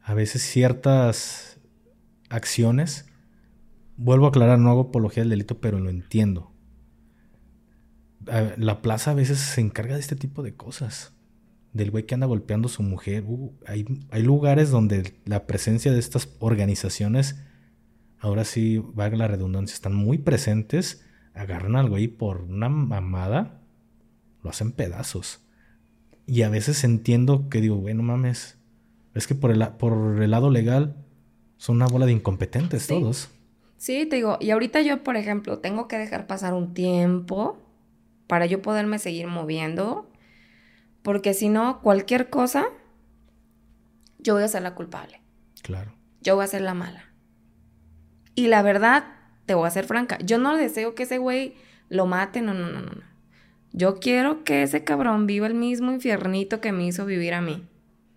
A: a veces ciertas acciones. Vuelvo a aclarar, no hago apología del delito, pero lo entiendo. La plaza a veces se encarga de este tipo de cosas. Del güey que anda golpeando a su mujer. Uh, hay, hay lugares donde la presencia de estas organizaciones ahora sí, valga la redundancia, están muy presentes, agarran al güey por una mamada, lo hacen pedazos. Y a veces entiendo que digo, bueno, mames, es que por el, por el lado legal son una bola de incompetentes todos.
B: Sí, te digo, y ahorita yo, por ejemplo, tengo que dejar pasar un tiempo para yo poderme seguir moviendo, porque si no, cualquier cosa, yo voy a ser la culpable.
A: Claro.
B: Yo voy a ser la mala. Y la verdad, te voy a ser franca, yo no deseo que ese güey lo mate, no, no, no, no. Yo quiero que ese cabrón viva el mismo infiernito que me hizo vivir a mí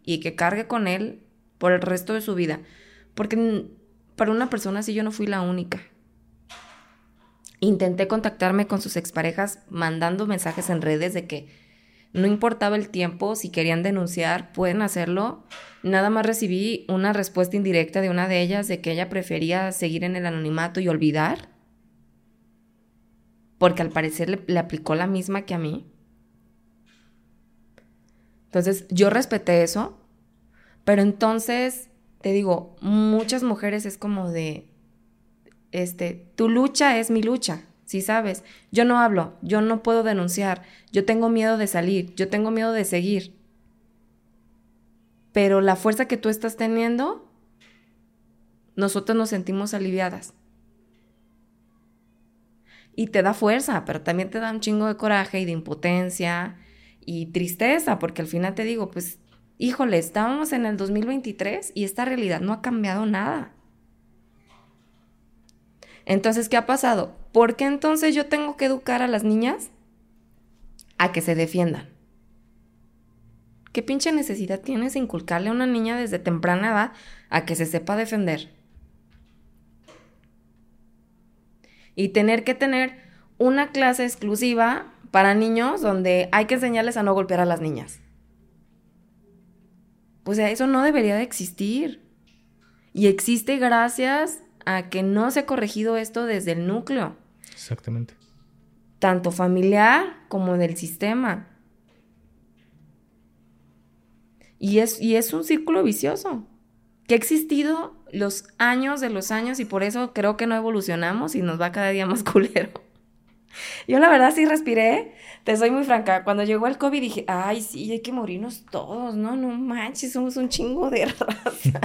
B: y que cargue con él por el resto de su vida. Porque para una persona así yo no fui la única. Intenté contactarme con sus exparejas mandando mensajes en redes de que no importaba el tiempo, si querían denunciar, pueden hacerlo. Nada más recibí una respuesta indirecta de una de ellas de que ella prefería seguir en el anonimato y olvidar. Porque al parecer le, aplicó la misma que a mí. Entonces, yo respeté eso. Pero entonces, te digo, muchas mujeres es como de, este, tu lucha es mi lucha. Si sabes, yo no hablo, yo no puedo denunciar, yo tengo miedo de salir, yo tengo miedo de seguir. Pero la fuerza que tú estás teniendo, nosotros nos sentimos aliviadas. Y te da fuerza, pero también te da un chingo de coraje y de impotencia y tristeza, porque al final te digo, pues, híjole, estábamos en el 2023 y esta realidad no ha cambiado nada. Entonces, ¿qué ha pasado? ¿Por qué entonces yo tengo que educar a las niñas a que se defiendan? ¿Qué pinche necesidad tienes de inculcarle a una niña desde temprana edad a que se sepa defender? Y tener que tener una clase exclusiva para niños donde hay que enseñarles a no golpear a las niñas. Pues eso no debería de existir. Y existe gracias a que no se ha corregido esto desde el núcleo.
A: Exactamente.
B: Tanto familiar como del sistema. Y es, y es un círculo vicioso que ha existido los años de los años y por eso creo que no evolucionamos y nos va cada día más culero. Yo la verdad sí respiré, te soy muy franca, cuando llegó el COVID dije, ay sí, hay que morirnos todos, no, no manches, somos un chingo de raza.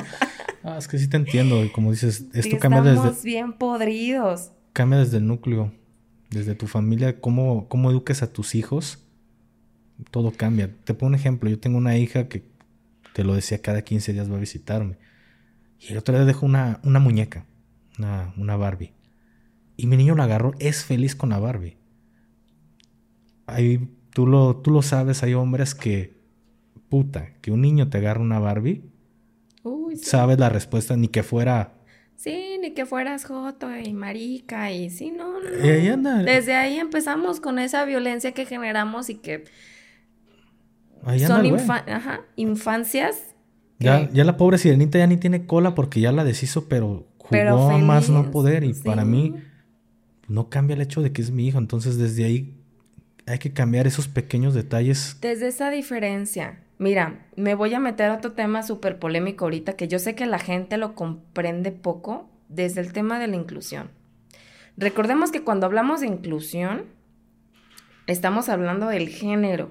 A: Ah, es que sí te entiendo. Y como dices, esto cambia desde.
B: Estamos bien podridos.
A: Cambia desde el núcleo, desde tu familia, cómo, cómo eduques a tus hijos. Todo cambia. Te pongo un ejemplo. Yo tengo una hija que te lo decía cada 15 días va a visitarme. Y el otro día dejó una, una muñeca, una, una Barbie. Y mi niño la agarró, es feliz con la Barbie. Ahí, tú lo, tú lo sabes, hay hombres que, puta, que un niño te agarra una Barbie sabes la respuesta, ni que fuera...
B: Sí, ni que fueras joto y marica y sí, no, no. Desde ahí empezamos con esa violencia que generamos y que son infancias.
A: Ya, ya la pobre sirenita ya ni tiene cola porque ya la deshizo, pero jugó más no poder y para mí no cambia el hecho de que es mi hijo. Entonces desde ahí hay que cambiar esos pequeños detalles.
B: Desde esa diferencia. Mira, me voy a meter a otro tema súper polémico ahorita que yo sé que la gente lo comprende poco desde el tema de la inclusión. Recordemos que cuando hablamos de inclusión, estamos hablando del género,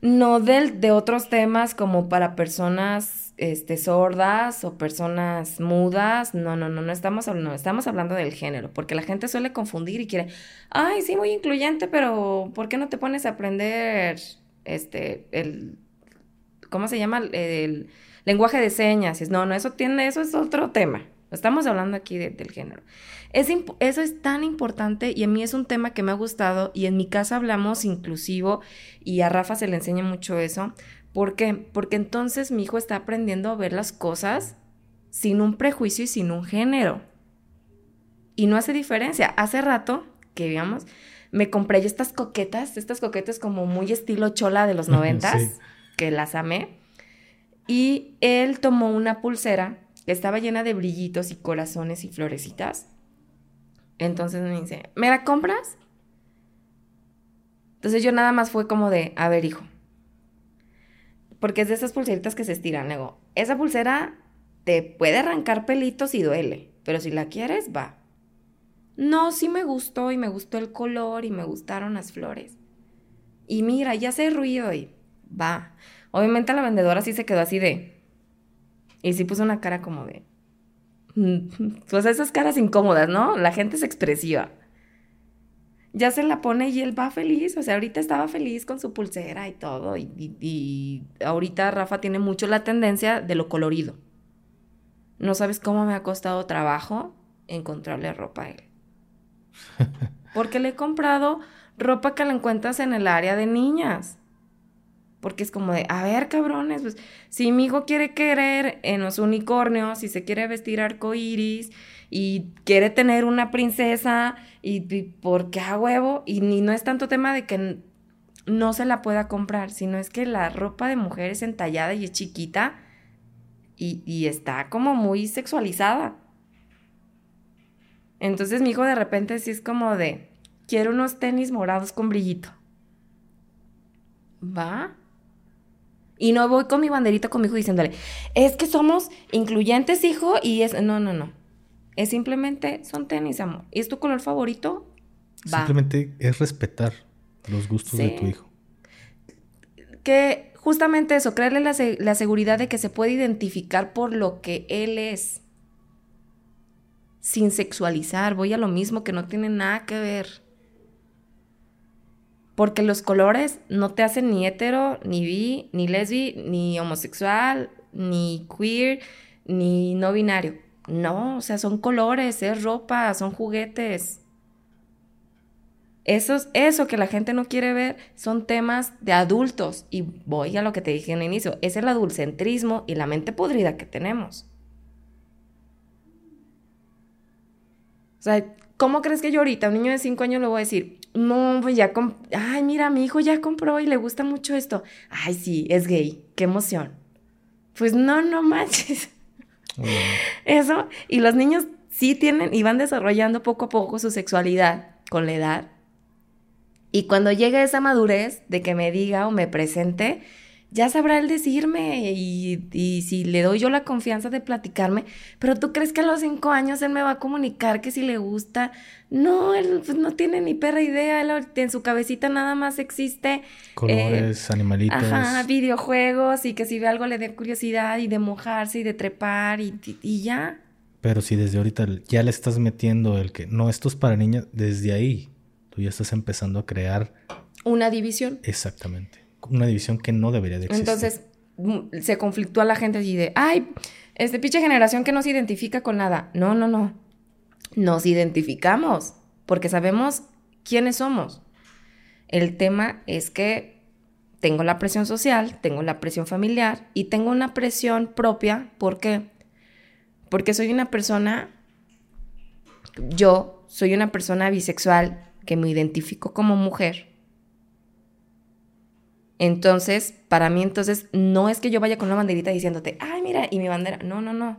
B: no del, de otros temas como para personas este, sordas o personas mudas. No, no, no, no estamos, no, estamos hablando del género, porque la gente suele confundir y quiere, ay, sí, muy incluyente, pero ¿por qué no te pones a aprender este, el, ¿cómo se llama? El, lenguaje de señas. No, no, eso tiene, eso es otro tema. Estamos hablando aquí del género. Es, eso es tan importante y a mí es un tema que me ha gustado y en mi casa hablamos inclusivo y a Rafa se le enseña mucho eso, ¿Por qué? Porque entonces mi hijo está aprendiendo a ver las cosas sin un prejuicio y sin un género. Y no hace diferencia. Hace rato que, digamos, me compré yo estas coquetas, estas coquetas como muy estilo chola de los noventas, que las amé. Y él tomó una pulsera que estaba llena de brillitos y corazones y florecitas. Entonces me dice, ¿me la compras? Entonces yo nada más fue como de, a ver, hijo. Porque es de esas pulseritas que se estiran. Luego, esa pulsera te puede arrancar pelitos y duele. Pero si la quieres, va. No, sí me gustó y me gustó el color y me gustaron las flores. Y mira, ya hace ruido y va. Obviamente la vendedora sí se quedó así de... Y sí puso una cara como de... Pues esas caras incómodas, ¿no? La gente es expresiva. Ya se la pone y él va feliz. O sea, ahorita estaba feliz con su pulsera y todo. Y, y ahorita Rafa tiene mucho la tendencia de lo colorido. No sabes cómo me ha costado trabajo encontrarle ropa a él. Porque le he comprado ropa que la encuentras en el área de niñas. Porque es como de, a ver, cabrones, pues si mi hijo quiere querer en los unicornios, si se quiere vestir arcoíris y quiere tener una princesa, y, ¿por qué a huevo? Y no es tanto tema de que no se la pueda comprar, sino es que la ropa de mujer es entallada y es chiquita y, y está como muy sexualizada. Entonces mi hijo de repente sí es como de, quiero unos tenis morados con brillito. ¿Va? Y no voy con mi banderita con mi hijo diciéndole, es que somos incluyentes, hijo, y es, no, no, no. Es simplemente, son tenis, amor. ¿Y es tu color favorito?
A: Va. Simplemente es respetar los gustos de tu hijo.
B: Que justamente eso, crearle la, la seguridad de que se puede identificar por lo que él es sin sexualizar. Voy a lo mismo que no tiene nada que ver. Porque los colores no te hacen ni hetero, ni bi, ni lesbi, ni homosexual, ni queer, ni no binario. No, o sea, son colores, es ropa, son juguetes. Eso, eso que la gente no quiere ver son temas de adultos. Y voy a lo que te dije en el inicio, es el adulcentrismo y la mente podrida que tenemos. O sea, ¿cómo crees que yo ahorita, un niño de 5 años, le voy a decir, no, pues ya, ay, mira, mi hijo ya compró y le gusta mucho esto. Ay, sí, es gay, qué emoción. Pues no, no manches. Eso, y los niños sí tienen y van desarrollando poco a poco su sexualidad con la edad. Y cuando llega esa madurez de que me diga o me presente, ya sabrá él decirme y, si le doy yo la confianza de platicarme, pero tú crees que a los cinco años él me va a comunicar que si le gusta, no, él pues, no tiene ni perra idea, él, en su cabecita nada más existe
A: colores, eh, animalitos,
B: ajá, videojuegos y que si ve algo le dé curiosidad y de mojarse y de trepar y, y ya.
A: Pero si desde ahorita ya le estás metiendo el que no, esto es para niñas, desde ahí tú ya estás empezando a crear
B: una división.
A: Exactamente una división que no debería de existir.
B: Entonces, se conflictúa la gente así de, ay, este pinche generación que no se identifica con nada. No, no, no. Nos identificamos porque sabemos quiénes somos. El tema es que tengo la presión social, tengo la presión familiar y tengo una presión propia. ¿Por qué? Porque soy una persona, yo soy una persona bisexual que me identifico como mujer entonces, para mí, entonces, no es que yo vaya con una banderita diciéndote, ay, mira, y mi bandera. No, no, no.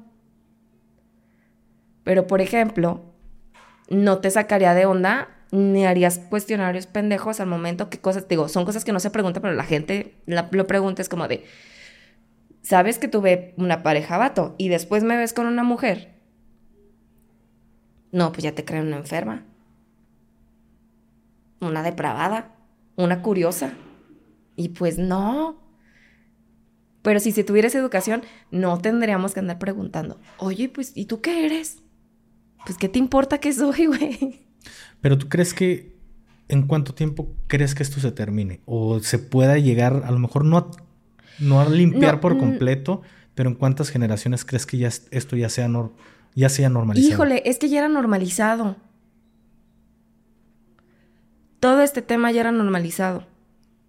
B: Pero, por ejemplo, no te sacaría de onda ni harías cuestionarios pendejos al momento que cosas, digo, son cosas que no se preguntan, pero la gente lo pregunta, es como de, ¿sabes que tuve una pareja vato y después me ves con una mujer? No, pues ya te creen una enferma, una depravada, una curiosa. Y pues no. Pero si se tuviera esa educación, no tendríamos que andar preguntando, oye, pues, ¿y tú qué eres? Pues, ¿qué te importa que soy, güey?
A: Pero tú crees que, ¿en cuánto tiempo crees que esto se termine? O se pueda llegar, a lo mejor no a, no a limpiar por mm. completo, pero ¿en cuántas generaciones crees que ya esto ya sea, ya sea normalizado?
B: Híjole, es que ya era normalizado. Todo este tema ya era normalizado.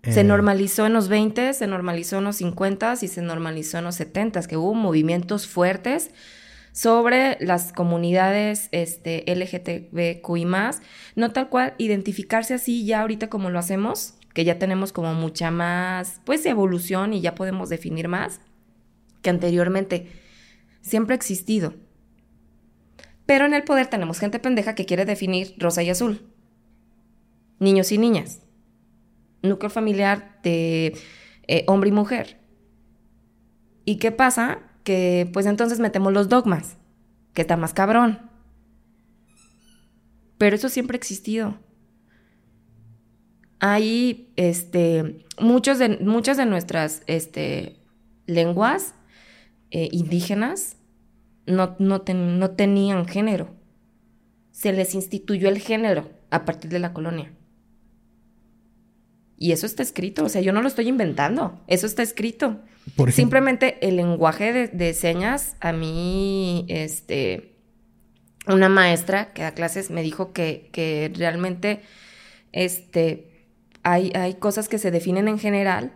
B: Se
A: Eh,
B: normalizó en los 20, se normalizó en los 50 y se normalizó en los 70, que hubo movimientos fuertes sobre las comunidades este, LGTBQI no tal cual identificarse así ya ahorita como lo hacemos, que ya tenemos como mucha más, pues, evolución y ya podemos definir más que anteriormente. Siempre ha existido. Pero en el poder tenemos gente pendeja que quiere definir rosa y azul. Niños y niñas. Núcleo familiar de eh, hombre y mujer. ¿Y qué pasa? Que pues entonces metemos los dogmas, que está más cabrón. Pero eso siempre ha existido. Hay este, muchos de, muchas de nuestras este, lenguas eh, indígenas no, no, ten- no tenían género. Se les instituyó el género a partir de la colonia. Y eso está escrito, o sea, yo no lo estoy inventando, eso está escrito.
A: Por
B: Simplemente el lenguaje de, de señas, a mí, este, una maestra que da clases me dijo que, que realmente, este, hay, hay cosas que se definen en general,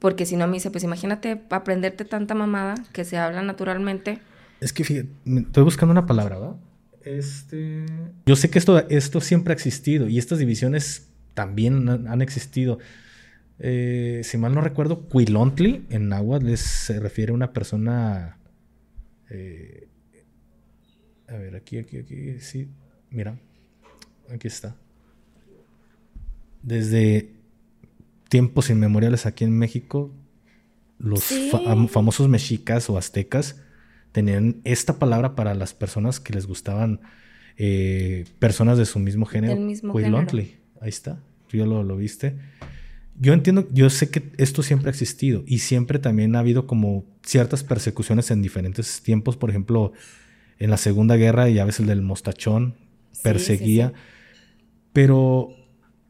B: porque si no me dice, pues imagínate aprenderte tanta mamada que se habla naturalmente.
A: Es que fíjate, estoy buscando una palabra, ¿verdad? Este. Yo sé que esto, esto siempre ha existido y estas divisiones también han, existido. Eh, si mal no recuerdo, Quilontli en náhuatl es- se refiere a una persona. eh, a ver, aquí, aquí, aquí, sí. Mira, aquí está. Desde tiempos inmemoriales aquí en México, los
B: Sí.
A: famosos mexicas o aztecas tenían esta palabra para las personas que les gustaban eh, personas de su mismo género.
B: Del mismo
A: Cuilontli. Ahí está. Tú ya lo, viste. Yo entiendo, yo sé que esto siempre ha existido y siempre también ha habido como ciertas persecuciones en diferentes tiempos. Por ejemplo, en la Segunda Guerra, ya ves el del mostachón,
B: Sí,
A: perseguía.
B: sí,
A: Pero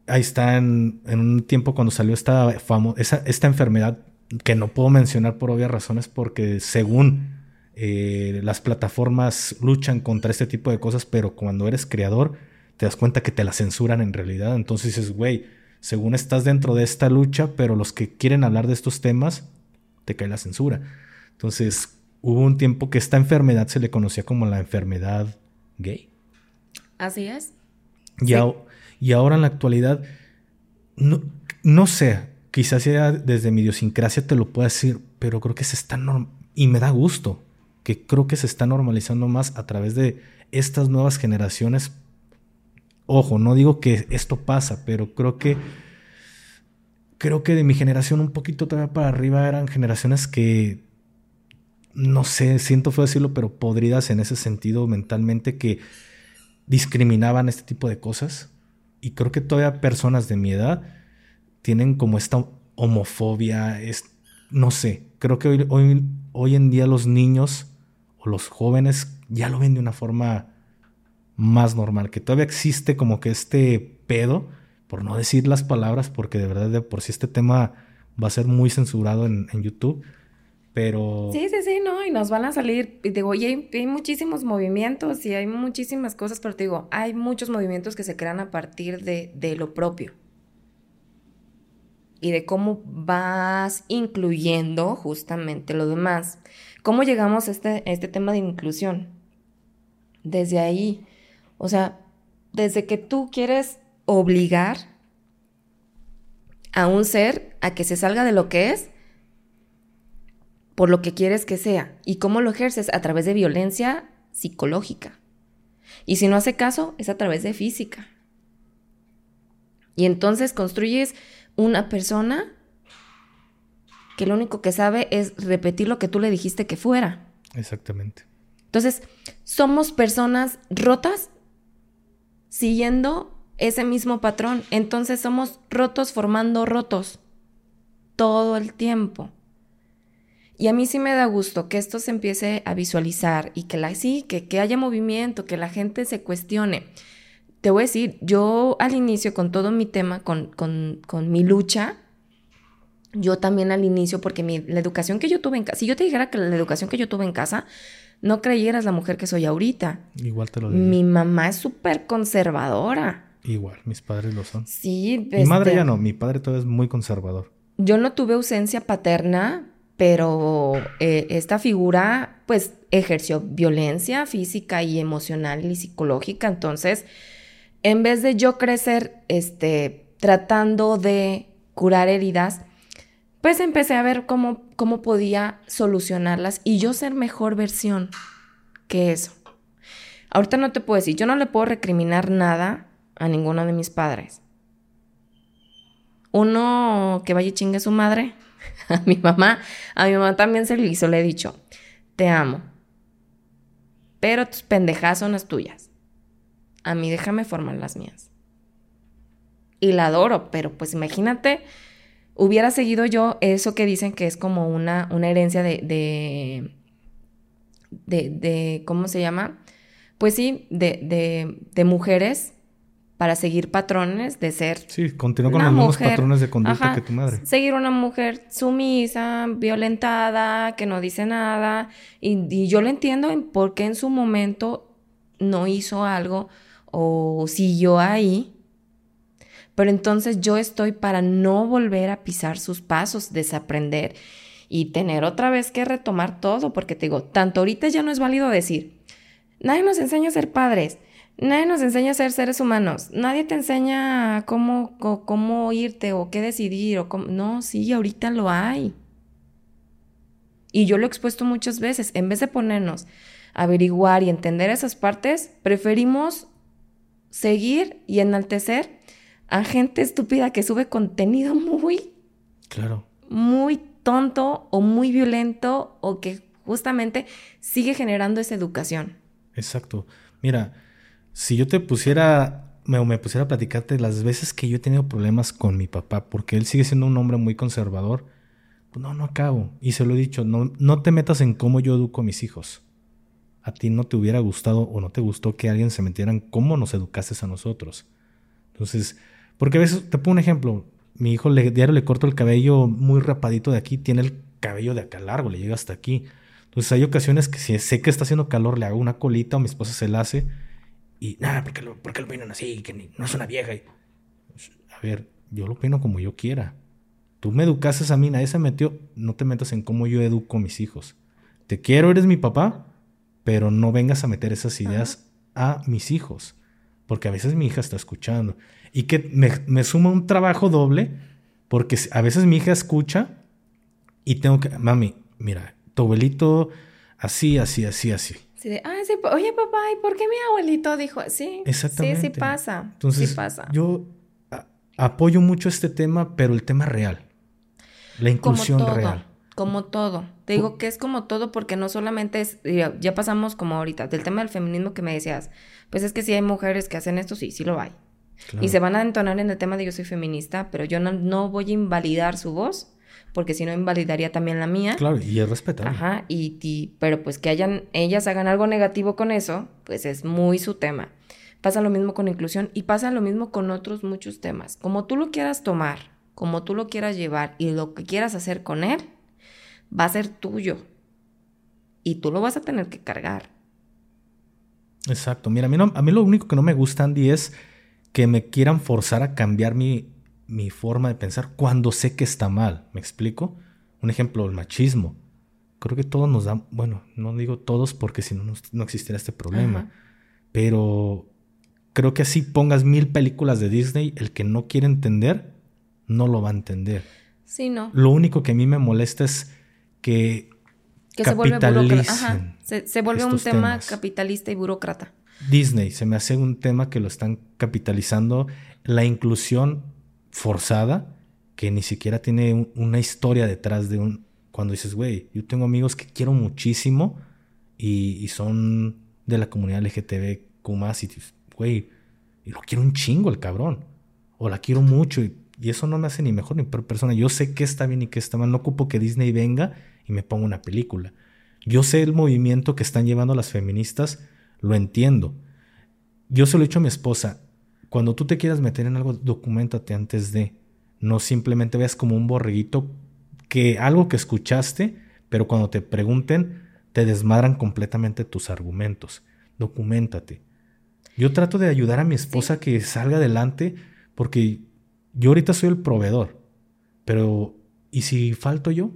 A: ahí está en, en un tiempo cuando salió esta, esa, esta enfermedad que no puedo mencionar por obvias razones porque según eh, las plataformas luchan contra este tipo de cosas, pero cuando eres creador te das cuenta que te la censuran en realidad. Entonces dices, güey, según estás dentro de esta lucha, pero los que quieren hablar de estos temas, te cae la censura. Entonces hubo un tiempo que esta enfermedad se le conocía como la enfermedad gay.
B: Así es.
A: Y,
B: Sí.
A: y ahora en la actualidad, no, no sé, quizás sea desde mi idiosincrasia te lo pueda decir, pero creo que se está y me da gusto, que creo que se está normalizando más a través de estas nuevas generaciones. Ojo, no digo que esto pasa, pero creo que creo que de mi generación un poquito todavía para arriba eran generaciones que no sé, siento feo decirlo, pero podridas en ese sentido mentalmente que discriminaban este tipo de cosas. Y creo que todavía personas de mi edad tienen como esta homofobia, es, no sé, creo que hoy, hoy, hoy en día los niños o los jóvenes ya lo ven de una forma más normal, que todavía existe como que este pedo, por no decir las palabras, porque de verdad de por sí este tema va a ser muy censurado en, YouTube, pero...
B: Sí, sí, sí, no, y nos van a salir, y digo, oye, hay, muchísimos movimientos y hay muchísimas cosas, pero te digo, hay muchos movimientos que se crean a partir de, de lo propio y de cómo vas incluyendo justamente lo demás. ¿Cómo llegamos este, a este tema de inclusión? Desde ahí, o sea, desde que tú quieres obligar a un ser a que se salga de lo que es, por lo que quieres que sea. ¿Y cómo lo ejerces? A través de violencia psicológica. Y si no hace caso, es a través de física. Y entonces construyes una persona que lo único que sabe es repetir lo que tú le dijiste que fuera.
A: Exactamente.
B: Entonces, somos personas rotas siguiendo ese mismo patrón. Entonces somos rotos formando rotos todo el tiempo. Y a mí sí me da gusto que esto se empiece a visualizar y que la, sí, que, que haya movimiento, que la gente se cuestione. Te voy a decir, yo al inicio con todo mi tema, con, con, con mi lucha, yo también al inicio, porque mi, la educación que yo tuve en casa, si yo te dijera que la educación que yo tuve en casa, no creyeras la mujer que soy ahorita.
A: Igual te lo digo.
B: Mi mamá es súper conservadora.
A: Igual, mis padres lo son.
B: Sí,
A: Mi madre
B: este,
A: ya no, mi padre todavía es muy conservador.
B: Yo no tuve ausencia paterna, pero eh, esta figura pues ejerció violencia física y emocional y psicológica. Entonces, en vez de yo crecer este, tratando de curar heridas, pues empecé a ver cómo, cómo podía solucionarlas y yo ser mejor versión que eso. Ahorita no te puedo decir, yo no le puedo recriminar nada a ninguno de mis padres. Uno que vaya y chingue a su madre, a mi mamá, a mi mamá también se le hizo, le he dicho, te amo, pero tus pendejadas son las tuyas. A mí déjame formar las mías. Y la adoro, pero pues imagínate, hubiera seguido yo eso que dicen que es como una, una herencia de, de, de, de, ¿cómo se llama? Pues sí, de, de, de mujeres para seguir patrones de ser
A: Sí, continúa con los mismos patrones de conducta
B: ajá,
A: que tu madre.
B: Seguir una mujer sumisa, violentada, que no dice nada. Y, y yo lo entiendo en por qué en su momento no hizo algo o siguió ahí. Pero entonces yo estoy para no volver a pisar sus pasos, desaprender y tener otra vez que retomar todo, porque te digo, tanto ahorita ya no es válido decir, nadie nos enseña a ser padres, nadie nos enseña a ser seres humanos, nadie te enseña cómo, cómo irte o qué decidir o cómo... No, sí, ahorita lo hay. Y yo lo he expuesto muchas veces, en vez de ponernos a averiguar y entender esas partes, preferimos seguir y enaltecer a gente estúpida que sube contenido muy
A: Claro.
B: muy tonto o muy violento o que justamente sigue generando esa educación.
A: Exacto. Mira, si yo te pusiera, me, me pusiera a platicarte las veces que yo he tenido problemas con mi papá, porque él sigue siendo un hombre muy conservador, pues no, no acabo. Y se lo he dicho, no, no te metas en cómo yo educo a mis hijos. A ti no te hubiera gustado o no te gustó que alguien se metiera en cómo nos educaste a nosotros. Entonces, porque a veces, te pongo un ejemplo, mi hijo le, diario le corto el cabello muy rapadito de aquí, tiene el cabello de acá largo, le llega hasta aquí. Entonces hay ocasiones que si sé que está haciendo calor, le hago una colita o mi esposa se la hace y nada, ¿por qué lo, por qué lo peinan así? Que ni- no es una vieja. Y, a ver, yo lo peino como yo quiera. Tú me educaste a mí, nadie se metió, no te metas en cómo yo educo a mis hijos. Te quiero, eres mi papá, pero no vengas a meter esas ideas a mis hijos, porque a veces mi hija está escuchando. Y que me, me suma un trabajo doble, porque a veces mi hija escucha y tengo que, mami, mira, tu abuelito así, así, así, así.
B: Así de, "Ay, sí, pa- oye papá, ¿y por qué mi abuelito dijo así?
A: Exactamente.
B: Sí, sí pasa.
A: Entonces,
B: sí pasa.
A: yo apoyo mucho este tema, pero el tema real. La inclusión
B: como todo,
A: real.
B: Como todo. Te digo que es como todo porque no solamente es, ya pasamos como ahorita, del tema del feminismo que me decías, pues es que si hay mujeres que hacen esto, sí, sí lo hay.
A: Claro.
B: Y se van a entonar en el tema de yo soy feminista, pero yo no, no voy a invalidar su voz, porque si no invalidaría también la mía.
A: Claro, y es respetable.
B: Ajá, y, y- pero pues que hayan, ellas hagan algo negativo con eso, pues es muy su tema. Pasa lo mismo con inclusión y pasa lo mismo con otros muchos temas. Como tú lo quieras tomar, como tú lo quieras llevar y lo que quieras hacer con él, va a ser tuyo. Y tú lo vas a tener que cargar.
A: Exacto. Mira, a mí, no- a mí lo único que no me gusta, Andy, es que me quieran forzar a cambiar mi, mi forma de pensar cuando sé que está mal. ¿Me explico? Un ejemplo, el machismo. Creo que todos nos dan, bueno, no digo todos porque si no, no, existiera este problema.
B: Ajá.
A: Pero creo que así pongas mil películas de Disney, el que no quiere entender, no lo va a entender.
B: Sí, ¿no?
A: Lo único que a mí me molesta es que,
B: Que se vuelve Ajá. Se, se vuelve un tema
A: temas.
B: capitalista y burócrata.
A: Disney se me hace un tema que lo están capitalizando, la inclusión forzada, que ni siquiera tiene un- una historia detrás de un... Cuando dices, güey, yo tengo amigos que quiero muchísimo y, son de la comunidad LGTBQ más y güey, y lo quiero un chingo el cabrón, o la quiero mucho y, y eso no me hace ni mejor ni peor persona. Yo sé qué está bien y qué está mal, no ocupo que Disney venga y me ponga una película. Yo sé el movimiento que están llevando las feministas, lo entiendo. Yo se lo he dicho a mi esposa, cuando tú te quieras meter en algo, documentate antes de, no simplemente veas como un borreguito que algo que escuchaste, pero cuando te pregunten, te desmadran completamente tus argumentos. Documentate. Yo trato de ayudar a mi esposa que salga adelante porque yo ahorita soy el proveedor. Pero, ¿y si falto yo?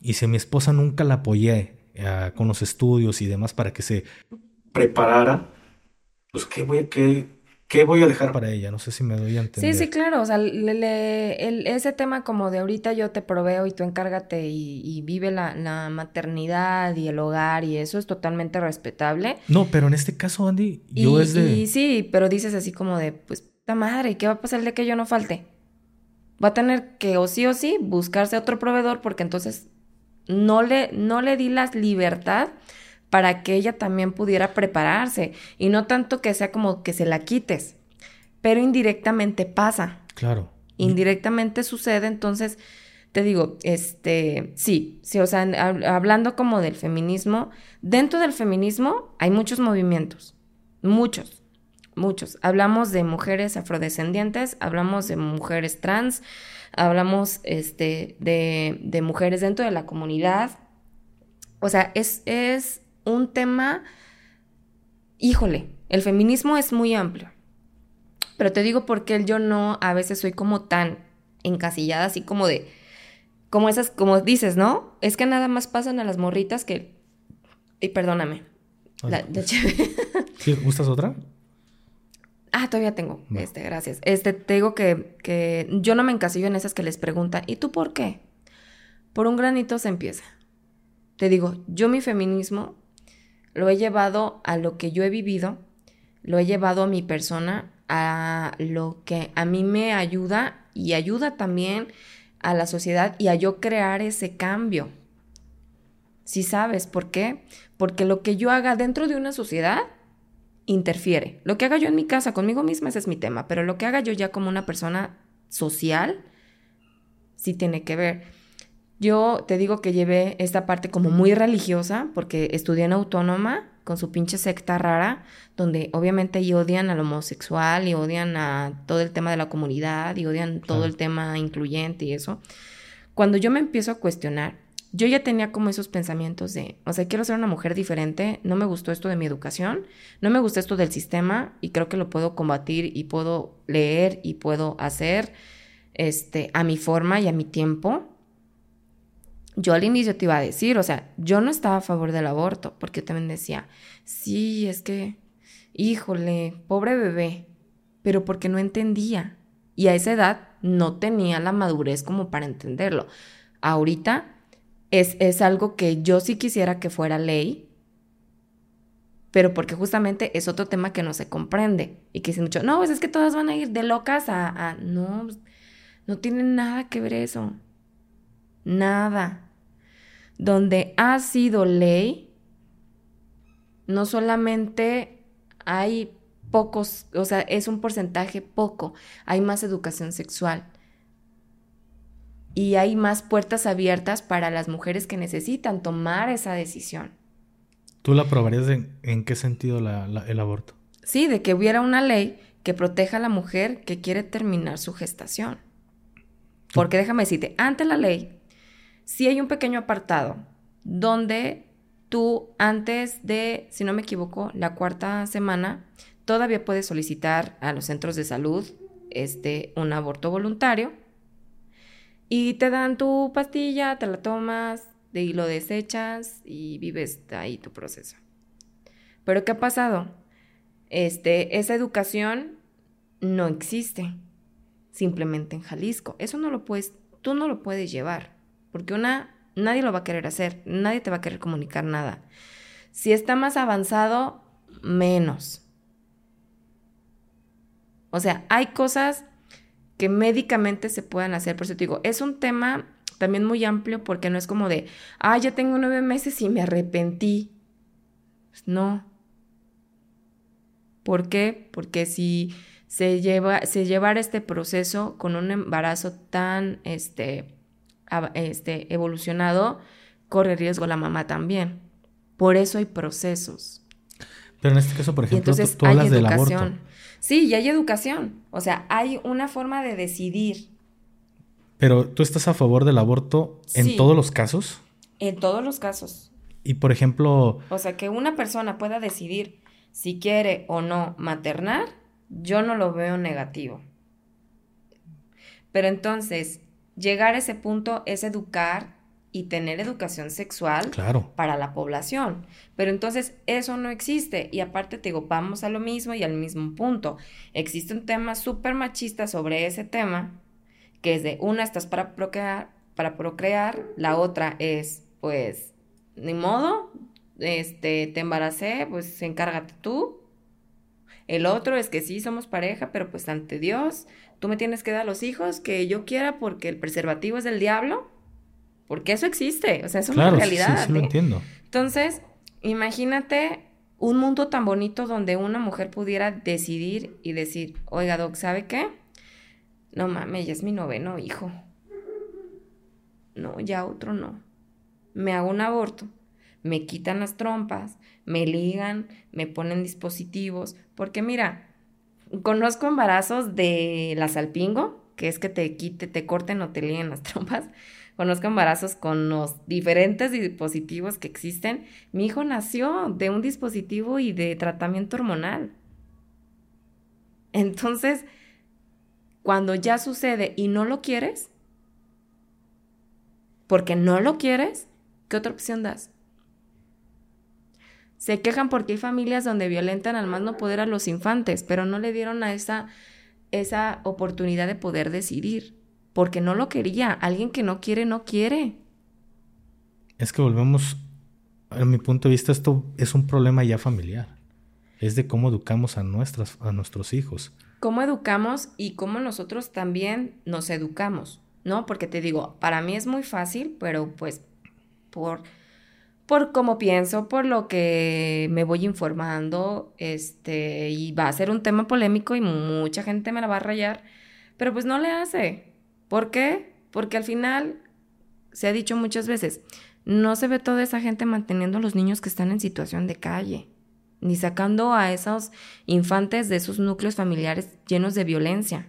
A: Y si mi esposa nunca la apoyé eh, con los estudios y demás para que se preparara, pues ¿qué voy, a, qué, ¿qué voy a dejar para ella? No sé si me doy a entender.
B: Sí, sí, claro. O sea, ese tema como de ahorita yo te proveo y tú encárgate y, vive la, maternidad y el hogar y eso es totalmente respetable.
A: No, pero en este caso, Andy, yo es de...
B: Y sí, pero dices así como de, pues, puta madre, ¿qué va a pasar día que yo no falte? Va a tener que o sí o sí buscarse otro proveedor porque entonces no le, no le di la libertad para que ella también pudiera prepararse y no tanto que sea como que se la quites, pero indirectamente pasa.
A: Claro.
B: Indirectamente sucede, entonces te digo, este, sí, sí, o sea, hablando como del feminismo, dentro del feminismo hay muchos movimientos, muchos, muchos. Hablamos de mujeres afrodescendientes, hablamos de mujeres trans, hablamos este, de, de mujeres dentro de la comunidad. O sea, es, es un tema, híjole, el feminismo es muy amplio. Pero te digo porque yo no, a veces soy como tan encasillada, así como de, como esas, como dices, ¿no? Es que nada más pasan a las morritas que, y perdóname. La,
A: ¿Gustas otra?
B: Ah, todavía tengo. Este, gracias. Este, te digo que, que yo no me encasillo en esas que les preguntan, ¿y tú por qué? Por un granito se empieza. Te digo, yo mi feminismo lo he llevado a lo que yo he vivido, lo he llevado a mi persona, a lo que a mí me ayuda y ayuda también a la sociedad y a yo crear ese cambio. Si sabes por qué? Porque lo que yo haga dentro de una sociedad interfiere. Lo que haga yo en mi casa conmigo misma, ese es mi tema, pero lo que haga yo ya como una persona social, sí tiene que ver. Yo te digo que llevé esta parte como muy religiosa, porque estudié en autónoma con su pinche secta rara, donde obviamente y odian al homosexual y odian a todo el tema de la comunidad y odian todo el tema incluyente y eso. Cuando yo me empiezo a cuestionar, yo ya tenía como esos pensamientos de, o sea, quiero ser una mujer diferente, no me gustó esto de mi educación, no me gustó esto del sistema y creo que lo puedo combatir y puedo leer y puedo hacer este a mi forma y a mi tiempo yo al inicio te iba a decir, o sea, yo no estaba a favor del aborto, porque también decía, sí, es que, híjole, pobre bebé, pero porque no entendía. Y a esa edad no tenía la madurez como para entenderlo. Ahorita es, es algo que yo sí quisiera que fuera ley, pero porque justamente es otro tema que no se comprende y que dicen mucho, no, pues es que todas van a ir de locas a, a... no, no tiene nada que ver eso. Nada donde ha sido ley, no solamente hay pocos, o sea, es un porcentaje poco, hay más educación sexual y hay más puertas abiertas para las mujeres que necesitan tomar esa decisión.
A: ¿Tú la aprobarías en, qué sentido el aborto?
B: Sí, de que hubiera una ley que proteja a la mujer que quiere terminar su gestación. Porque déjame decirte, ante la ley, sí hay un pequeño apartado donde tú antes de, si no me equivoco, la cuarta semana, todavía puedes solicitar a los centros de salud este, un aborto voluntario y te dan tu pastilla, te la tomas y lo desechas y vives ahí tu proceso. Pero ¿qué ha pasado? Este, esa educación no existe simplemente en Jalisco. Eso no lo puedes, tú no lo puedes llevar. Porque una, nadie lo va a querer hacer, nadie te va a querer comunicar nada. Si está más avanzado, menos. O sea, hay cosas que médicamente se puedan hacer. Por eso te digo, es un tema también muy amplio porque no es como de, ah, ya tengo nueve meses y me arrepentí. No. ¿Por qué? Porque si se, lleva, se llevara este proceso con un embarazo tan, este, este, evolucionado, corre riesgo la mamá también. Por eso hay procesos.
A: Pero en este caso, por ejemplo, tú, hablas del aborto.
B: Sí, y hay educación. O sea, hay una forma de decidir.
A: Pero tú estás a favor del aborto en todos los casos?
B: En todos los casos.
A: Y por ejemplo...
B: O sea, que una persona pueda decidir si quiere o no maternar, yo no lo veo negativo. Pero entonces, llegar a ese punto es educar y tener educación sexual para la población. Pero entonces eso no existe. Y aparte te digo, vamos a lo mismo y al mismo punto. Existe un tema súper machista sobre ese tema, que es de una estás para procrear, para procrear, la otra es pues ni modo, este te embaracé, pues encárgate tú. El otro es que sí somos pareja, pero pues ante Dios, tú me tienes que dar los hijos que yo quiera porque el preservativo es del diablo porque eso existe, o sea, es una realidad. Sí, sí, lo ¿eh? entiendo. Entonces, imagínate un mundo tan bonito donde una mujer pudiera decidir y decir, oiga, Doc, ¿sabe qué? No mames, ya es mi noveno hijo. No, ya otro no. Me hago un aborto, me quitan las trompas, me ligan, me ponen dispositivos, porque mira, conozco embarazos de la salpingo, que es que te quite, te corten o te liguen las trompas, conozco embarazos con los diferentes dispositivos que existen. Mi hijo nació de un dispositivo y de tratamiento hormonal. Entonces, cuando ya sucede y no lo quieres, porque no lo quieres, ¿qué otra opción das? Se quejan porque hay familias donde violentan al más no poder a los infantes, pero no le dieron a esa, esa oportunidad de poder decidir porque no lo quería. Alguien que no quiere, no quiere.
A: Es que volvemos, a mi punto de vista, esto es un problema ya familiar. Es de cómo educamos a, nuestras, a nuestros hijos.
B: Cómo educamos y cómo nosotros también nos educamos, ¿no? Porque te digo, para mí es muy fácil, pero pues por, por cómo pienso, por lo que me voy informando, este, y va a ser un tema polémico y mucha gente me la va a rayar, pero pues no le hace. ¿Por qué? Porque al final, se ha dicho muchas veces, no se ve toda esa gente manteniendo a los niños que están en situación de calle, ni sacando a esos infantes de esos núcleos familiares llenos de violencia.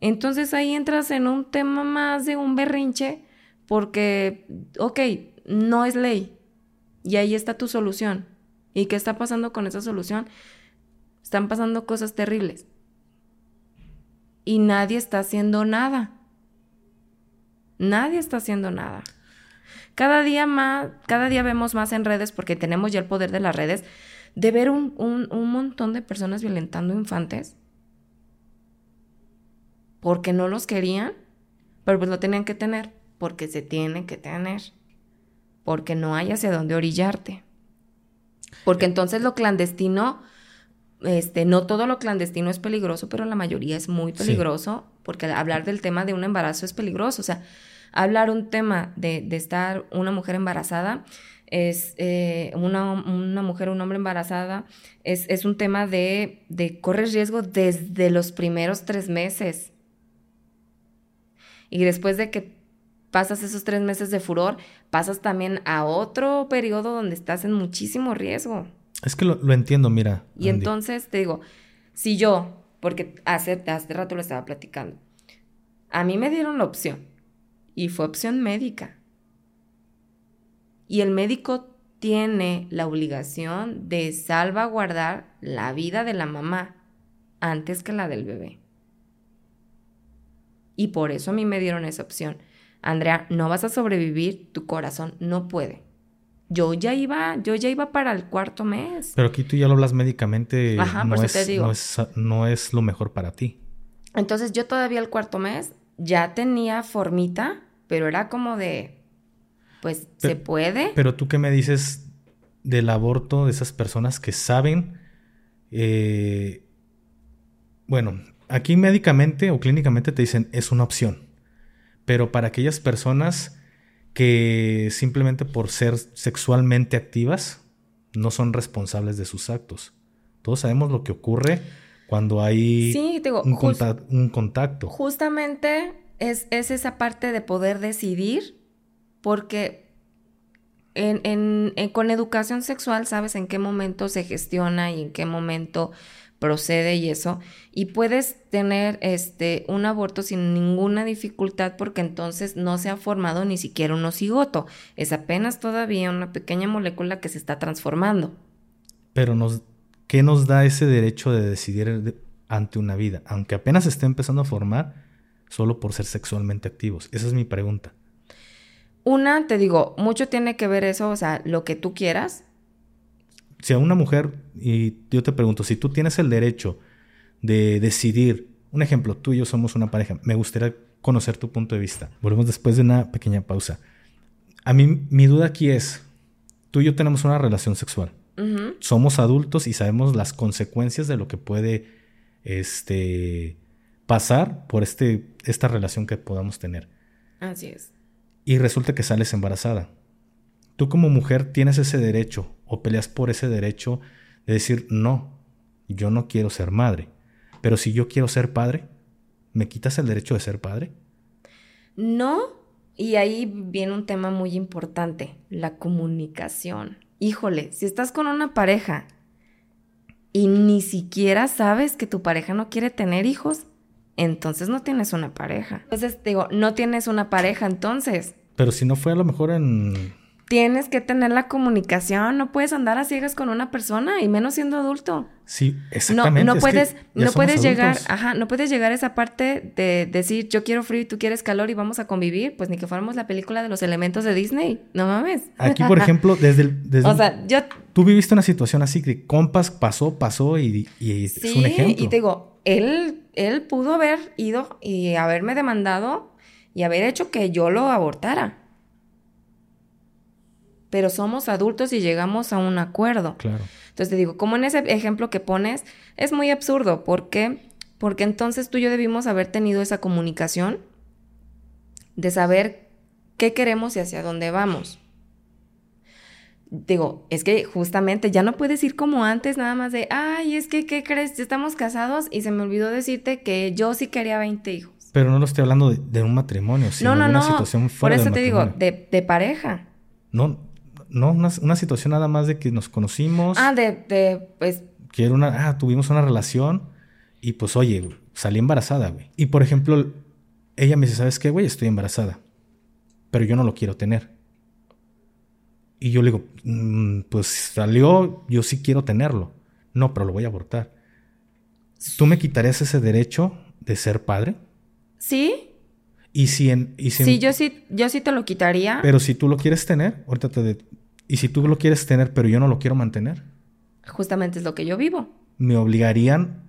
B: Entonces ahí entras en un tema más de un berrinche porque, ok, no es ley y ahí está tu solución. ¿Y qué está pasando con esa solución? Están pasando cosas terribles y nadie está haciendo nada. Nadie está haciendo nada. Cada día más, cada día vemos más en redes, porque tenemos ya el poder de las redes, de ver un, un montón de personas violentando infantes porque no los querían, pero pues lo tenían que tener, porque se tienen que tener, porque no hay hacia dónde orillarte. Porque entonces lo clandestino este, no todo lo clandestino es peligroso, pero la mayoría es muy peligroso, porque hablar del tema de un embarazo es peligroso. O sea, hablar un tema de, estar una mujer embarazada es eh, una, mujer o un hombre embarazada, es, un tema de, de correr riesgo desde los primeros tres meses. Y después de que pasas esos tres meses de furor, pasas también a otro periodo donde estás en muchísimo riesgo.
A: Es que lo, entiendo, mira.
B: Y entonces te digo, si yo, porque hace, hace rato lo estaba platicando, a mí me dieron la opción y fue opción médica. Y el médico tiene la obligación de salvaguardar la vida de la mamá antes que la del bebé. Y por eso a mí me dieron esa opción. Andrea, no vas a sobrevivir, tu corazón no puede yo ya iba, yo ya iba para el cuarto mes.
A: Pero aquí tú ya lo hablas médicamente, Ajá, no, es, te digo. No, es, no es lo mejor para ti.
B: Entonces yo todavía el cuarto mes ya tenía formita, pero era como de, pues se puede.
A: Pero tú qué me dices del aborto de esas personas que saben, eh, bueno, aquí médicamente o clínicamente te dicen es una opción, pero para aquellas personas que simplemente por ser sexualmente activas no son responsables de sus actos. Todos sabemos lo que ocurre cuando hay un, contacto,
B: Justamente es, esa parte de poder decidir, porque con educación sexual sabes en qué momento se gestiona y en qué momento procede y eso, y puedes tener este un aborto sin ninguna dificultad porque entonces no se ha formado ni siquiera un ocigoto, es apenas todavía una pequeña molécula que se está transformando.
A: Pero nos ¿qué nos da ese derecho de decidir ante una vida, aunque apenas esté empezando a formar solo por ser sexualmente activos? Esa es mi pregunta.
B: Una, te digo, mucho tiene que ver eso, o sea, lo que tú quieras,
A: si a una mujer, y yo te pregunto, si tú tienes el derecho de decidir, un ejemplo, tú y yo somos una pareja, me gustaría conocer tu punto de vista. Volvemos después de una pequeña pausa. A mí, mi duda aquí es, tú y yo tenemos una relación sexual. Somos adultos y sabemos las consecuencias de lo que puede este, pasar por este, esta relación que podamos tener.
B: Así es.
A: Y resulta que sales embarazada. Tú como mujer tienes ese derecho o peleas por ese derecho de decir, no, yo no quiero ser madre. Pero si yo quiero ser padre, ¿me quitas el derecho de ser padre?
B: No, y ahí viene un tema muy importante, la comunicación. Híjole, si estás con una pareja y ni siquiera sabes que tu pareja no quiere tener hijos, entonces no tienes una pareja. Entonces digo, no tienes una pareja entonces.
A: Pero si no fue a lo mejor en
B: tienes que tener la comunicación, no puedes andar a ciegas con una persona y menos siendo adulto.
A: Sí, exactamente.
B: No, no puedes, no puedes llegar, ajá, no puedes llegar a esa parte de decir yo quiero frío y tú quieres calor y vamos a convivir, pues ni que fuéramos la película de los elementos de Disney, no mames.
A: Aquí, por ejemplo, desde el, desde
B: o sea, yo
A: tú viviste una situación así que compas pasó, pasó y, y es un ejemplo.
B: Y te digo, él, él pudo haber ido y haberme demandado y haber hecho que yo lo abortara pero somos adultos y llegamos a un acuerdo.
A: Claro.
B: Entonces te digo, como en ese ejemplo que pones, es muy absurdo. ¿Por qué? Porque entonces tú y yo debimos haber tenido esa comunicación de saber qué queremos y hacia dónde vamos. Digo, es que justamente ya no puedes ir como antes, nada más de, ay, es que, ¿qué crees? Ya estamos casados y se me olvidó decirte que yo sí quería 20 hijos.
A: Pero no lo estoy hablando de, un matrimonio, sino de una situación fuera
B: Por eso te digo, de, de pareja.
A: No, no, una, situación nada más de que nos conocimos.
B: Ah, de, de pues.
A: Quiero una, ah, tuvimos una relación y pues, oye, salí embarazada, güey. Y por ejemplo, ella me dice, ¿sabes qué, güey? Estoy embarazada, pero yo no lo quiero tener. Y yo le digo, mm, pues salió, yo sí quiero tenerlo. No, pero lo voy a abortar. ¿Tú me quitarías ese derecho de ser padre?
B: Sí.
A: Y si en... Y
B: sí, yo sí, yo sí te lo quitaría.
A: Pero si tú lo quieres tener, ahorita te, y si tú lo quieres tener, pero yo no lo quiero mantener.
B: Justamente es lo que yo vivo.
A: Me obligarían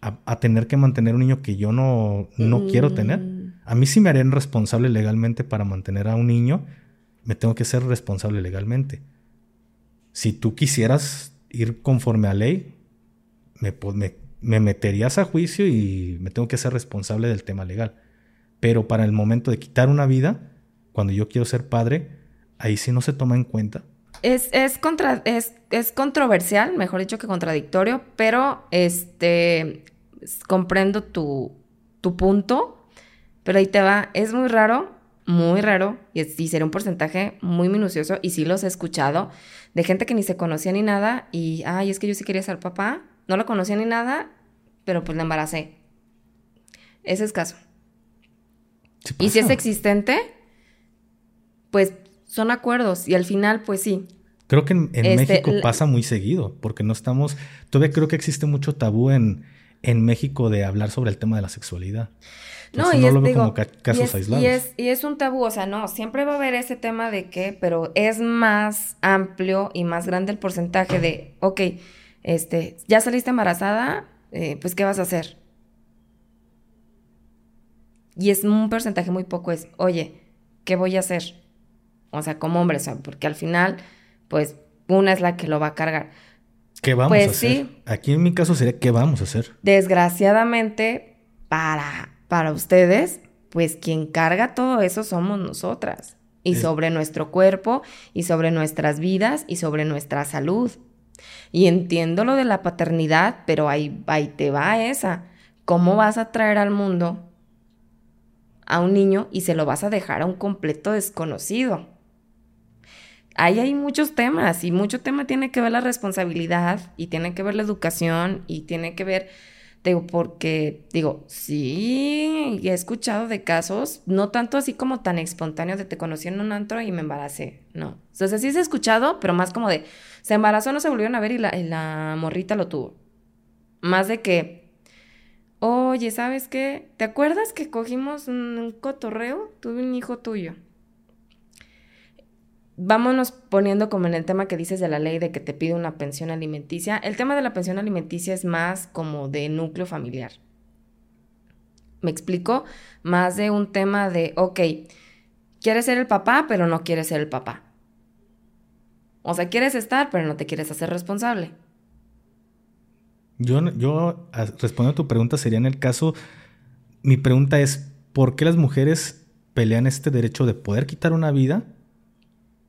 A: a, tener que mantener un niño que yo no, no quiero mm. tener. A mí sí me harían responsable legalmente para mantener a un niño. Me tengo que ser responsable legalmente. Si tú quisieras ir conforme a ley, me, me, me meterías a juicio y me tengo que ser responsable del tema legal. Pero para el momento de quitar una vida, cuando yo quiero ser padre, ahí sí no se toma en cuenta
B: es, es, contra, es, es controversial, mejor dicho que contradictorio, pero este comprendo tu, tu punto, pero ahí te va, es muy raro, muy raro, y, y será un porcentaje muy minucioso, y sí los he escuchado, de gente que ni se conocía ni nada, y, ay, es que yo sí quería ser papá, no lo conocía ni nada, pero pues la embaracé. Ese es caso. y si es existente, pues son acuerdos y al final, pues sí.
A: Creo que en, este, México pasa muy seguido, porque no estamos, todavía creo que existe mucho tabú en, en México de hablar sobre el tema de la sexualidad.
B: no, y no lo veo como casos aislados. Y es, un tabú, o sea, no, siempre va a haber ese tema de que, pero es más amplio y más grande el porcentaje de, ok, este, ya saliste embarazada, eh, pues, ¿qué vas a hacer? Y es un porcentaje muy poco, es, oye, ¿qué voy a hacer? o sea, como hombre, porque al final, pues una es la que lo va a cargar.
A: ¿Qué vamos pues a hacer? Sí, Aquí en mi caso sería, ¿qué vamos a hacer?
B: Desgraciadamente, para, para ustedes, pues quien carga todo eso somos nosotras. Y sobre nuestro cuerpo, y sobre nuestras vidas, y sobre nuestra salud. Y entiendo lo de la paternidad, pero ahí, ahí te va esa. ¿Cómo vas a traer al mundo a un niño y se lo vas a dejar a un completo desconocido? Ahí hay muchos temas y mucho tema tiene que ver la responsabilidad y tiene que ver la educación y tiene que ver, digo, porque, digo, sí, he escuchado de casos, no tanto así como tan espontáneos de te conocí en un antro y me embaracé, no. Sea, sí se ha escuchado, pero más como de, se embarazó, no se volvieron a ver y la, y la morrita lo tuvo. Más de que, oye, ¿sabes qué? ¿Te acuerdas que cogimos un cotorreo? Tuve un hijo tuyo vámonos poniendo como en el tema que dices de la ley de que te pide una pensión alimenticia. El tema de la pensión alimenticia es más como de núcleo familiar. ¿Me explico? Más de un tema de, ok, quieres ser el papá, pero no quieres ser el papá. O sea, quieres estar, pero no te quieres hacer responsable.
A: Yo, yo respondo a tu pregunta, sería en el caso, mi pregunta es, ¿por qué las mujeres pelean este derecho de poder quitar una vida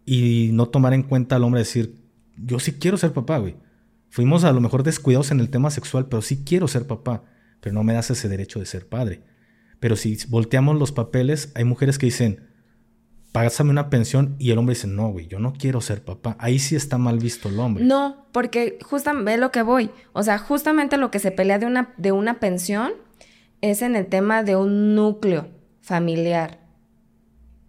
A: y no tomar en cuenta al hombre decir, yo sí quiero ser papá, güey. Fuimos a lo mejor descuidados en el tema sexual, pero sí quiero ser papá, pero no me das ese derecho de ser padre. Pero si volteamos los papeles, hay mujeres que dicen, pásame una pensión y el hombre dice, no, güey, yo no quiero ser papá. Ahí sí está mal visto el hombre.
B: No, porque justamente ve lo que voy. O sea, justamente lo que se pelea de una, de una pensión es en el tema de un núcleo familiar.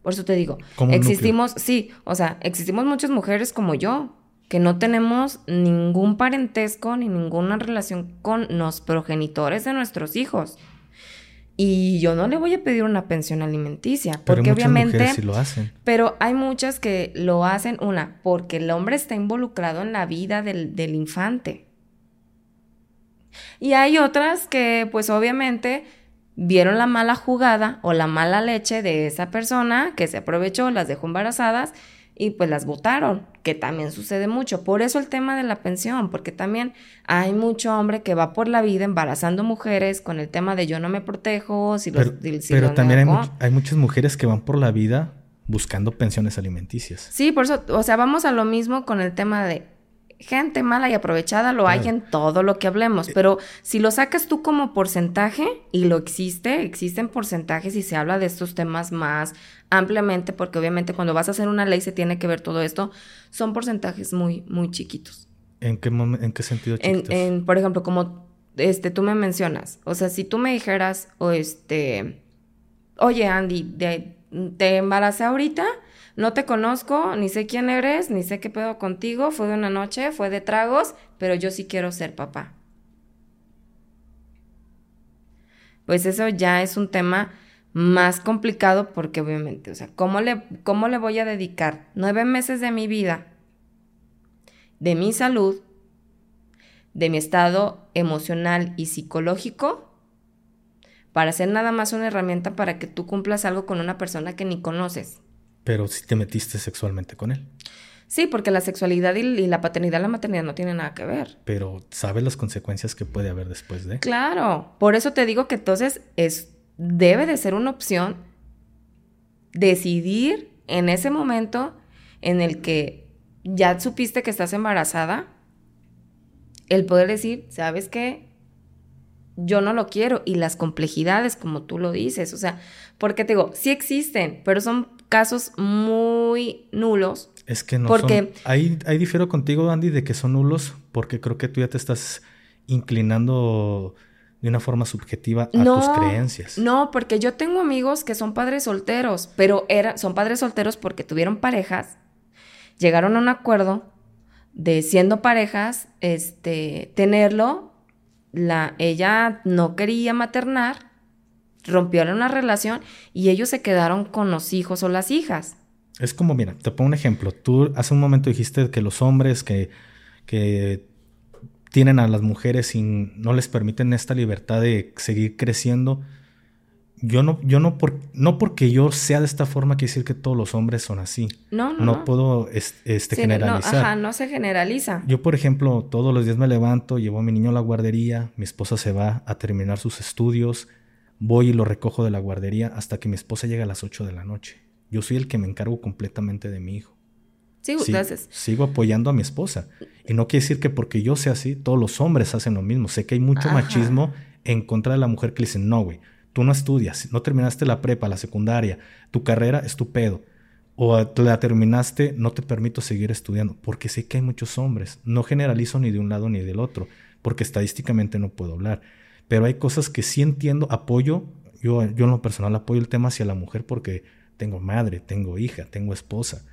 B: Por eso te digo, existimos, sí, o sea, existimos muchas mujeres como yo, que no tenemos ningún parentesco ni ninguna relación con los progenitores de nuestros hijos. Y yo no le voy a pedir una pensión alimenticia, porque obviamente...
A: Sí lo hacen.
B: Pero hay muchas que lo hacen, una, porque el hombre está involucrado en la vida del, del infante. Y hay otras que, pues obviamente, vieron la mala jugada o la mala leche de esa persona que se aprovechó, las dejó embarazadas y pues las votaron, que también sucede mucho. Por eso el tema de la pensión, porque también hay mucho hombre que va por la vida embarazando mujeres con el tema de yo no me protejo, si
A: Pero, pero también hay, hay muchas mujeres que van por la vida buscando pensiones alimenticias.
B: Sí, por eso, o sea, vamos a lo mismo con el tema de gente mala y aprovechada lo hay en todo lo que hablemos, pero si lo sacas tú como porcentaje, y lo existe, existen porcentajes y se habla de estos temas más ampliamente, porque obviamente cuando vas a hacer una ley se tiene que ver todo esto, son porcentajes muy, muy chiquitos.
A: ¿En qué, en qué sentido chiquitos?
B: En, por ejemplo, como este, tú me mencionas, o sea, si tú me dijeras, o este, oye Andy, te embaracé ahorita, no te conozco, ni sé quién eres, ni sé qué pedo contigo, fue de una noche, fue de tragos, pero yo sí quiero ser papá. Pues eso ya es un tema más complicado porque obviamente, o sea, ¿cómo le, cómo le voy a dedicar nueve meses de mi vida, de mi salud, de mi estado emocional y psicológico, para ser nada más una herramienta para que tú cumplas algo con una persona que ni conoces?
A: Pero si te metiste sexualmente con él.
B: Sí, porque la sexualidad y, la paternidad, la maternidad no tienen nada que ver.
A: Pero ¿sabes las consecuencias que puede haber después de?
B: Claro, por eso te digo que entonces es, debe de ser una opción decidir en ese momento en el que ya supiste que estás embarazada, el poder decir, ¿sabes qué? Yo no lo quiero y las complejidades, como tú lo dices, o sea, porque te digo, sí existen, pero son casos muy nulos.
A: Es que no porque... son... Ahí, ahí difiero contigo, Andy, de que son nulos porque creo que tú ya te estás inclinando de una forma subjetiva a tus creencias.
B: No, porque yo tengo amigos que son padres solteros, pero era, son padres solteros porque tuvieron parejas, llegaron a un acuerdo de siendo parejas, este, tenerlo, la, ella no quería maternar rompieron una relación y ellos se quedaron con los hijos o las hijas.
A: Es como, mira, te pongo un ejemplo. Tú hace un momento dijiste que los hombres que, que tienen a las mujeres y no les permiten esta libertad de seguir creciendo. Yo no, yo no, por, no porque yo sea de esta forma quiere decir que todos los hombres son así. No, no. No, puedo este, generalizar.
B: No, ajá, no se generaliza.
A: Yo, por ejemplo, todos los días me levanto, llevo a mi niño a la guardería, mi esposa se va a terminar sus estudios, voy y lo recojo de la guardería hasta que mi esposa llega a las 8 de la noche. Yo soy el que me encargo completamente de mi hijo.
B: Sí, sí gracias.
A: Sigo apoyando a mi esposa. Y no quiere decir que porque yo sea así, todos los hombres hacen lo mismo. Sé que hay mucho machismo en contra de la mujer que le dicen, no, güey, tú no estudias, no terminaste la prepa, la secundaria, tu carrera es tu pedo. o la terminaste, no te permito seguir estudiando, porque sé que hay muchos hombres. No generalizo ni de un lado ni del otro, porque estadísticamente no puedo hablar. Pero hay cosas que sí entiendo, apoyo, yo, yo en lo personal apoyo el tema hacia la mujer porque tengo madre, tengo hija, tengo esposa.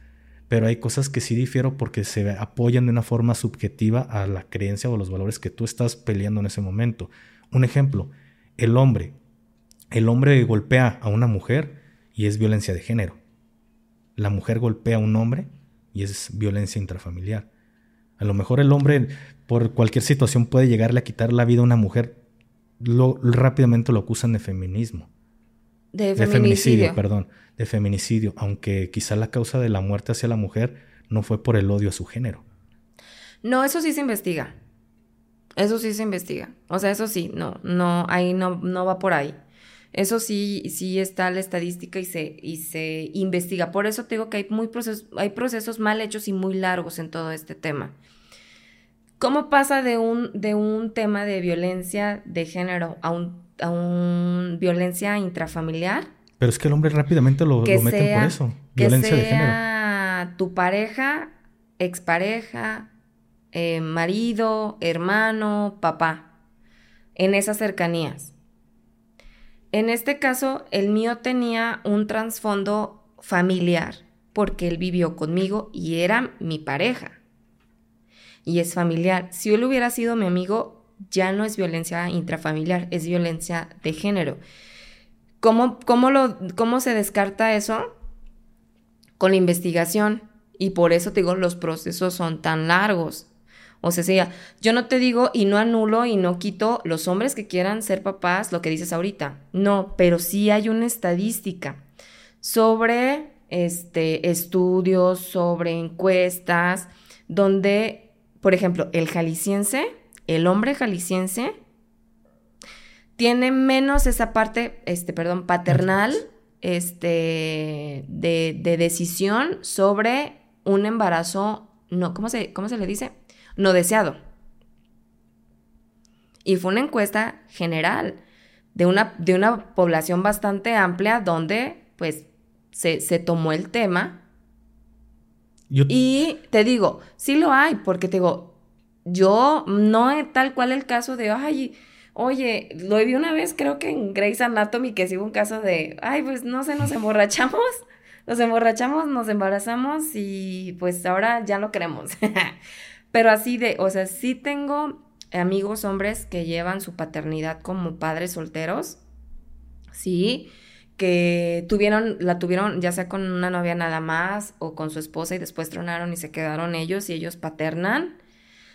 A: Pero hay cosas que sí difiero porque se apoyan de una forma subjetiva a la creencia o los valores que tú estás peleando en ese momento. Un ejemplo, el hombre. El hombre golpea a una mujer y es violencia de género la mujer golpea a un hombre y es violencia intrafamiliar. A lo mejor el hombre por cualquier situación puede llegarle a quitar la vida a una mujer, lo, rápidamente lo acusan de feminismo.
B: De, feminicidio.
A: perdón, de feminicidio, aunque quizá la causa de la muerte hacia la mujer no fue por el odio a su género.
B: No, eso sí se investiga. Eso sí se investiga. O sea, eso sí, no, no, ahí no, no va por ahí. Eso sí, sí está la estadística y se, y se investiga. Por eso te digo que hay, muy procesos, hay procesos mal hechos y muy largos en todo este tema. ¿Cómo pasa de un, de un tema de violencia de género a un, a un violencia intrafamiliar?
A: Pero es que el hombre rápidamente lo, lo meten por eso. Violencia
B: que
A: sea
B: de tu pareja, expareja, eh, marido, hermano, papá. En esas cercanías. En este caso, el mío tenía un trasfondo familiar, porque él vivió conmigo y era mi pareja. Y es familiar. Si él hubiera sido mi amigo, ya no es violencia intrafamiliar, es violencia de género. ¿Cómo, cómo, lo, cómo se descarta eso? Con la investigación. Y por eso te digo, los procesos son tan largos. O sea, yo no te digo y no anulo y no quito los hombres que quieran ser papás, lo que dices ahorita. No, pero sí hay una estadística sobre este, estudios, sobre encuestas, donde, por ejemplo, el jalisciense, el hombre jalisciense, tiene menos esa parte, este, perdón, paternal, este, de, de decisión sobre un embarazo, no, ¿cómo se, cómo se le dice? no deseado. Y fue una encuesta general de una, de una población bastante amplia donde pues se, tomó el tema. Y te digo, sí lo hay, porque te digo, yo no es tal cual el caso de, ay, oye, lo vi una vez, creo que en Grey's Anatomy, que sí un caso de, ay, pues no sé, nos emborrachamos, nos emborrachamos, nos embarazamos y pues ahora ya lo queremos. Pero así de, o sea, sí tengo amigos hombres que llevan su paternidad como padres solteros, sí, que tuvieron, la tuvieron ya sea con una novia nada más o con su esposa y después tronaron y se quedaron ellos y ellos paternan,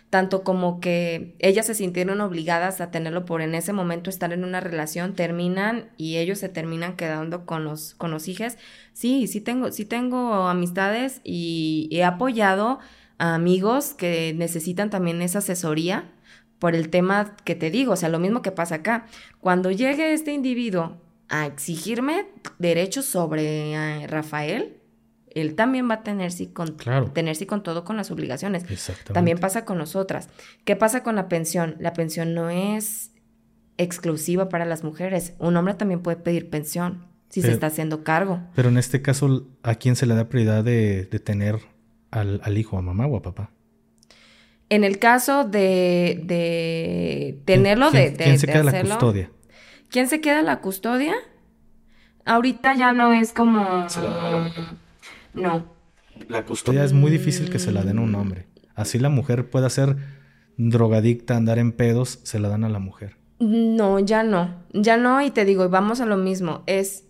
B: tanto como que ellas se sintieron obligadas a tenerlo por en ese momento estar en una relación, terminan y ellos se terminan quedando con los, con los hijos. Sí, sí tengo, sí tengo amistades y he apoyado amigos que necesitan también esa asesoría por el tema que te digo, o sea, lo mismo que pasa acá. Cuando llegue este individuo a exigirme derechos sobre eh, Rafael, él también va a tener sí con, tener sí con todo con las obligaciones. También pasa con nosotras. ¿Qué pasa con la pensión? La pensión no es exclusiva para las mujeres. Un hombre también puede pedir pensión si se está haciendo cargo.
A: Pero en este caso, ¿a quién se le da prioridad de, de tener al, hijo, a mamá o a papá.
B: En el caso de, de tenerlo,
A: ¿Quién,
B: de,
A: ¿quién se queda la custodia?
B: ¿Quién se queda la custodia? Ahorita ya no es como... No.
A: La custodia es muy difícil que se la den a un hombre. Así la mujer pueda ser drogadicta, andar en pedos, se la dan a la mujer.
B: No, ya no. Ya no, y te digo, vamos a lo mismo. Es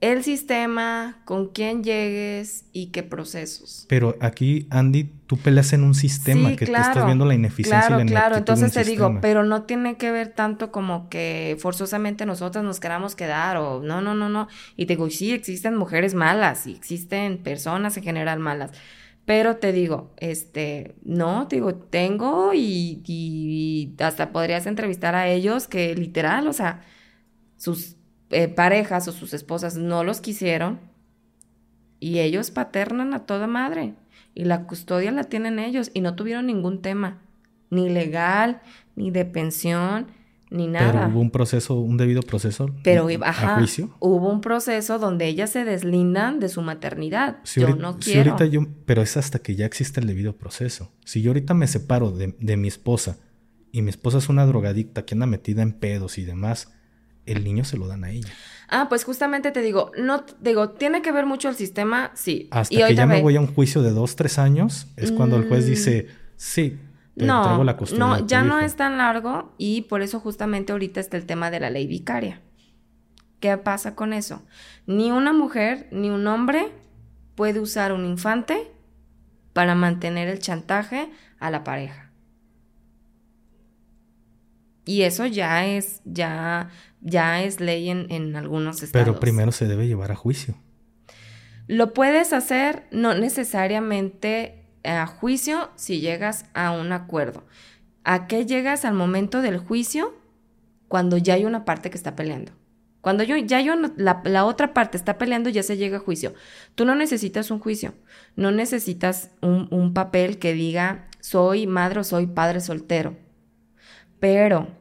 B: el sistema, con quién llegues y qué procesos.
A: Pero aquí, Andy, tú peleas en un sistema que te estás viendo la ineficiencia
B: claro,
A: y la
B: Claro, entonces te digo, pero no tiene que ver tanto como que forzosamente nosotras nos queramos quedar o no, no, no, no. Y te digo, sí, existen mujeres malas y existen personas en general malas. Pero te digo, este, no, te digo, tengo y, y hasta podrías entrevistar a ellos que literal, o sea, sus eh, parejas o sus esposas no los quisieron y ellos paternan a toda madre y la custodia la tienen ellos y no tuvieron ningún tema, ni legal, ni de pensión, ni nada.
A: Pero hubo un proceso, un debido proceso
B: Pero,
A: a
B: ajá,
A: juicio.
B: hubo un proceso donde ellas se deslindan de su maternidad.
A: Si
B: yo
A: ahorita,
B: no
A: si
B: quiero.
A: ahorita yo, pero es hasta que ya existe el debido proceso. Si yo ahorita me separo de, de mi esposa y mi esposa es una drogadicta que anda metida en pedos y demás, el niño se lo dan a ella.
B: Ah, pues justamente te digo, no, digo, tiene que ver mucho el sistema, sí.
A: Hasta
B: Y
A: que ya me voy a un juicio de dos, tres años, es cuando el juez
B: Mm.
A: dice, sí, te
B: no,
A: la
B: no, ya no
A: hijo".
B: es tan largo y por eso justamente ahorita está el tema de la ley vicaria. ¿Qué pasa con eso? Ni una mujer ni un hombre puede usar un infante para mantener el chantaje a la pareja. Y eso ya es, ya, ya es ley en, en algunos estados.
A: Pero primero se debe llevar a juicio.
B: Lo puedes hacer no necesariamente a juicio si llegas a un acuerdo. ¿A qué llegas al momento del juicio? Cuando ya hay una parte que está peleando. Cuando yo, ya yo, la, la otra parte está peleando, ya se llega a juicio. Tú no necesitas un juicio. No necesitas un, un papel que diga soy madre o soy padre soltero. Pero,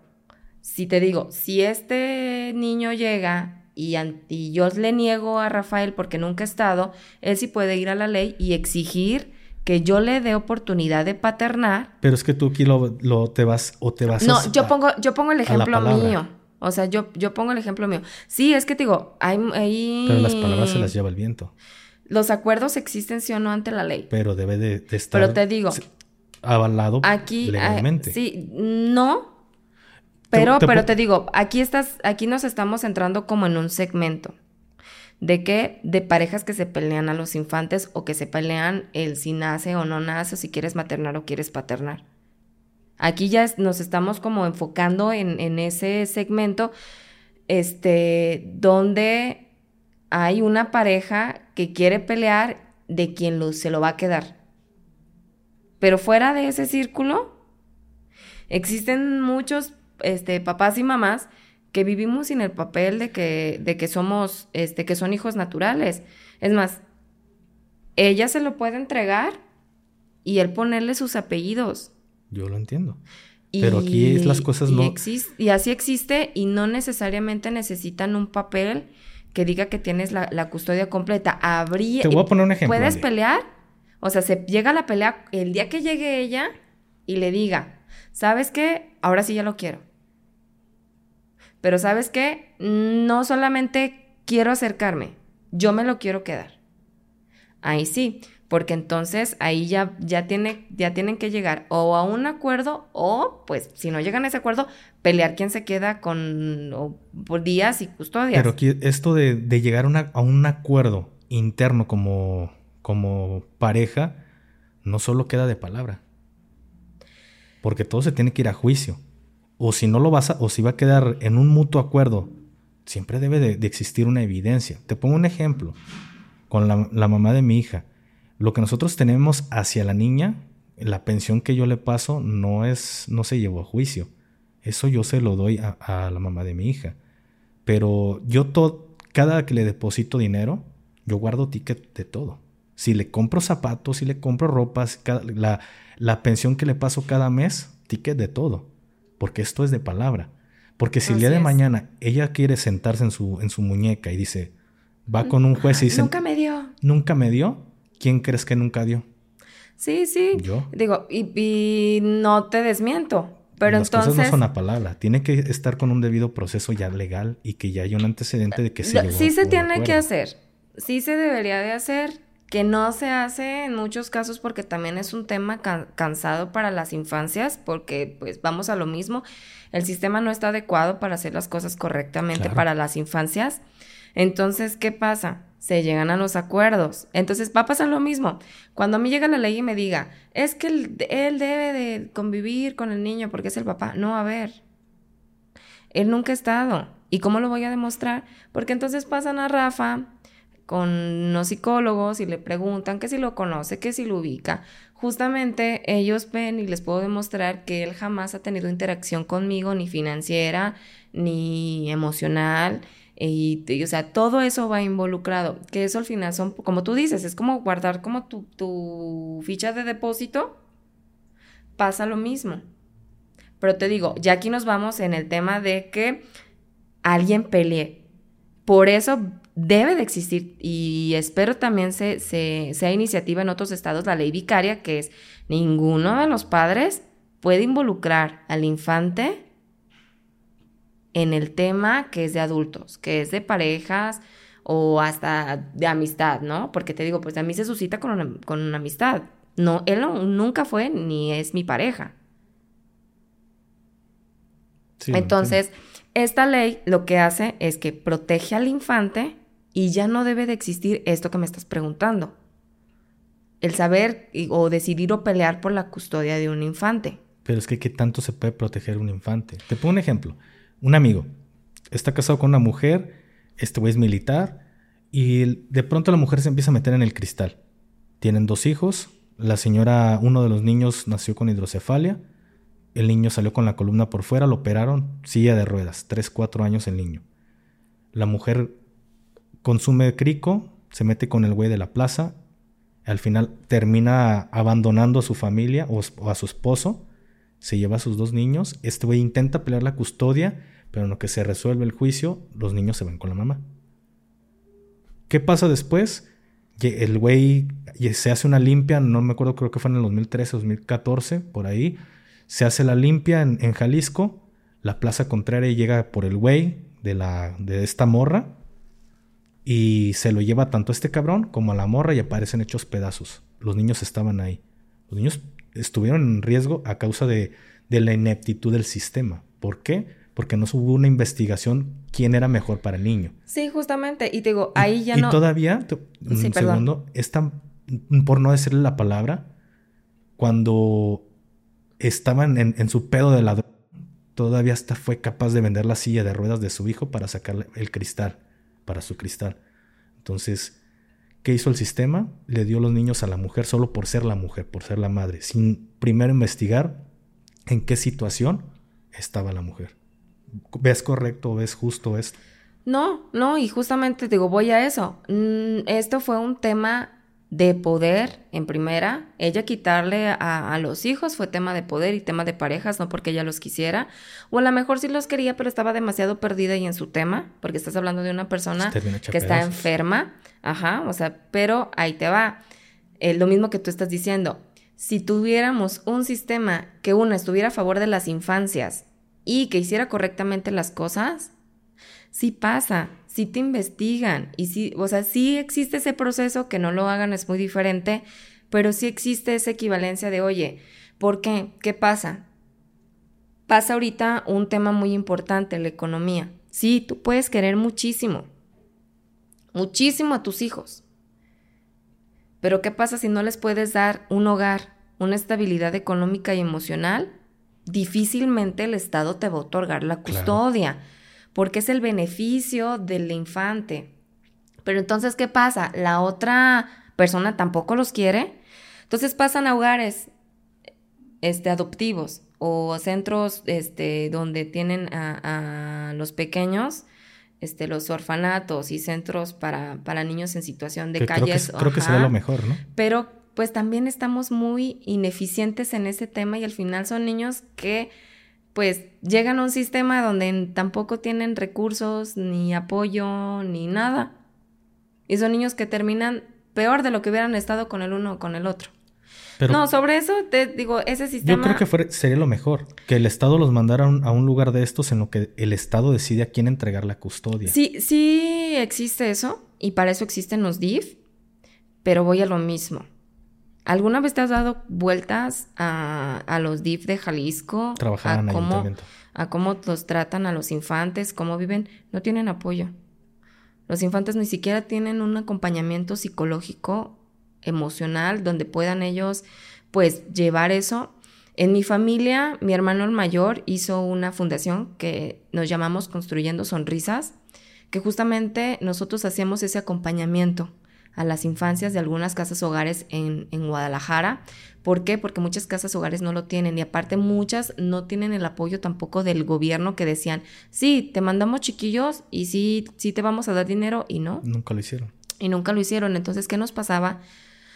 B: si te digo, si este niño llega y, y yo le niego a Rafael porque nunca ha estado, él sí puede ir a la ley y exigir que yo le dé oportunidad de paternar.
A: Pero es que tú aquí lo, lo te vas o te vas
B: No,
A: a-
B: yo pongo, yo pongo el ejemplo mío. O sea, yo, yo pongo el ejemplo mío. Sí, es que te digo, hay, hay-
A: Pero las palabras se las lleva el viento.
B: Los acuerdos existen sí o no ante la ley.
A: Pero debe de, de estar
B: Pero te digo,
A: avalado
B: Aquí, ah,
A: legalmente.
B: sí, no. Pero,
A: te
B: pero te digo, aquí estás, aquí nos estamos entrando como en un segmento. ¿De qué? De parejas que se pelean a los infantes o que se pelean el si nace o no nace, o si quieres maternar o quieres paternar. Aquí ya nos estamos como enfocando en, en ese segmento, este, donde hay una pareja que quiere pelear de quien lo- se lo va a quedar. Pero fuera de ese círculo, existen muchos este, papás y mamás que vivimos sin el papel de que, de que somos, este, que son hijos naturales. Es más, ella se lo puede entregar y él ponerle sus apellidos.
A: Yo lo entiendo. Pero aquí es las cosas
B: y
A: no-
B: y así existe y no necesariamente necesitan un papel que diga que tienes la, la custodia completa. Habría,
A: Te voy a poner un ejemplo.
B: ¿Puedes pelear? O sea, se llega la pelea el día que llegue ella y le diga, ¿sabes qué? Ahora sí ya lo quiero. Pero ¿sabes qué? No solamente quiero acercarme, yo me lo quiero quedar. Ahí sí, porque entonces ahí ya, ya, tiene, ya tienen que llegar o a un acuerdo o, pues, si no llegan a ese acuerdo, pelear quién se queda con o, por días y custodias.
A: Pero esto de, llegar a un acuerdo interno como, como pareja, no solo queda de palabra. Porque todo se tiene que ir a juicio. O si no lo vas a, o si va a quedar en un mutuo acuerdo, siempre debe de, existir una evidencia. Te pongo un ejemplo con la, mamá de mi hija. Lo que nosotros tenemos hacia la niña, la pensión que yo le paso, no es, no se llevó a juicio. Eso yo se lo doy a, la mamá de mi hija. Pero yo todo, cada que le deposito dinero, yo guardo ticket de todo. Si le compro zapatos, si le compro ropas, cada- la pensión que le paso cada mes, ticket de todo. Porque esto es de palabra. Porque si el día de
B: es.
A: mañana ella quiere sentarse en su, en su muñeca y dice, va con un juez y dice,
B: Nunca me dio.
A: ¿nunca me dio? ¿Quién crees que nunca dio?
B: Sí, sí.
A: Yo.
B: Digo, y, y no te desmiento. Pero
A: Las
B: entonces.
A: cosas no son a palabra. Tiene que estar con un debido proceso ya legal y que ya haya un antecedente de que se
B: sí se tiene que hacer. Sí se debería de hacer. Que no se hace en muchos casos porque también es un tema can- cansado para las infancias, porque pues vamos a lo mismo. El sistema no está adecuado para hacer las cosas correctamente
A: Claro.
B: para las infancias. Entonces, ¿qué pasa? Se llegan a los acuerdos. Entonces va a pasar lo mismo. Cuando a mí llega la ley y me diga, es que él, él debe de convivir con el niño porque es el papá. No, a ver. Él nunca ha estado. ¿Y cómo lo voy a demostrar? Porque entonces pasan a Rafa con unos psicólogos y le preguntan que si lo conoce, que si lo ubica. Justamente ellos ven y les puedo demostrar que él jamás ha tenido interacción conmigo, ni financiera, ni emocional. Y, y, o sea, todo eso va involucrado. Que eso al final son, como tú dices, es como guardar como tu, tu ficha de depósito. Pasa lo mismo. Pero te digo, ya aquí nos vamos en el tema de que alguien pelee. Por eso debe de existir y espero también se, sea iniciativa en otros estados la ley vicaria, que es ninguno de los padres puede involucrar al infante en el tema que es de adultos, que es de parejas o hasta de amistad, ¿no? Porque te digo, pues a mí se suscita con una, con una amistad. No, él nunca fue ni es mi pareja. Entonces, esta ley lo que hace es que protege al infante y ya no debe de existir esto que me estás preguntando. El saber o decidir o pelear por la custodia de un infante.
A: Pero es que ¿qué tanto se puede proteger un infante? Te pongo un ejemplo. Un amigo está casado con una mujer, este güey es militar, y de pronto la mujer se empieza a meter en el cristal. Tienen dos hijos, la señora, uno de los niños nació con hidrocefalia, el niño salió con la columna por fuera, lo operaron, silla de ruedas, 3, 4 años el niño. La mujer consume crico, se mete con el güey de la plaza, al final termina abandonando a su familia o, a su esposo, se lleva a sus dos niños, este güey intenta pelear la custodia, pero en lo que se resuelve el juicio, los niños se van con la mamá. ¿Qué pasa después? El güey se hace una limpia, no me acuerdo, creo que fue en el 2013, 2014, por ahí, se hace la limpia en, Jalisco, la plaza contraria llega por el güey de, la, de esta morra y se lo lleva tanto a este cabrón como a la morra y aparecen hechos pedazos. Los niños estaban ahí. Los niños estuvieron en riesgo a causa de, la ineptitud del sistema. ¿Por qué? Porque no hubo una investigación quién era mejor para el niño.
B: Sí, justamente. Y te digo, ahí ya no.
A: Y todavía, un segundo, es tan, por no decirle la palabra, cuando estaban en, su pedo de ladrón, todavía hasta fue capaz de vender la silla de ruedas de su hijo para sacarle el cristal, para su cristal. Entonces, ¿qué hizo el sistema? Le dio los niños a la mujer solo por ser la mujer, por ser la madre, sin primero investigar en qué situación estaba la mujer. ¿Ves correcto, ves justo esto?
B: No, no, y justamente digo, voy a eso. Mm, esto fue un tema de poder en primera. Ella quitarle a, los hijos fue tema de poder y tema de parejas, no porque ella los quisiera. O a lo mejor sí los quería, pero estaba demasiado perdida y en su tema, porque estás hablando de una persona que está enferma. Ajá, o sea, pero ahí te va. Eh, lo mismo que tú estás diciendo. Si tuviéramos un sistema que uno estuviera a favor de las infancias y que hiciera correctamente las cosas, sí pasa si te investigan y sí, o sea, sí existe ese proceso, que no lo hagan es muy diferente, pero sí existe esa equivalencia de, oye, ¿por qué? ¿Qué pasa? Pasa ahorita un tema muy importante, la economía. Sí, tú puedes querer muchísimo, muchísimo a tus hijos. Pero ¿qué pasa si no les puedes dar un hogar, una estabilidad económica y emocional? Difícilmente el Estado te va a otorgar la custodia porque es el beneficio del infante. Pero entonces, ¿qué pasa? La otra persona tampoco los quiere. Entonces pasan a hogares este, adoptivos o centros este, donde tienen a, los pequeños, este, los orfanatos y centros para, para niños en situación de calles.
A: Creo que, creo que sería lo mejor, ¿no?
B: Pero pues también estamos muy ineficientes en ese tema y al final son niños que pues llegan a un sistema donde tampoco tienen recursos, ni apoyo, ni nada. Y son niños que terminan peor de lo que hubieran estado con el uno o con el otro. no, sobre eso te digo, ese sistema...
A: Yo creo que sería lo mejor, que el Estado los mandara a un, lugar de estos en lo que el Estado decide a quién entregar la custodia.
B: Sí, sí existe eso, y para eso existen los DIF, pero voy a lo mismo. ¿Alguna vez te has dado vueltas a, los DIF de Jalisco?
A: Trabajar
B: a
A: cómo,
B: A cómo los tratan a los infantes, cómo viven. No tienen apoyo. Los infantes ni siquiera tienen un acompañamiento psicológico, emocional, donde puedan ellos, pues, llevar eso. En mi familia, mi hermano el mayor hizo una fundación que nos llamamos Construyendo Sonrisas, que justamente nosotros hacíamos ese acompañamiento a las infancias de algunas casas hogares en, Guadalajara. ¿Por qué? Porque muchas casas hogares no lo tienen y aparte muchas no tienen el apoyo tampoco del gobierno que decían, sí, te mandamos chiquillos y sí, sí te vamos a dar dinero y no.
A: Nunca lo hicieron.
B: Y nunca lo hicieron. Entonces, ¿qué nos pasaba?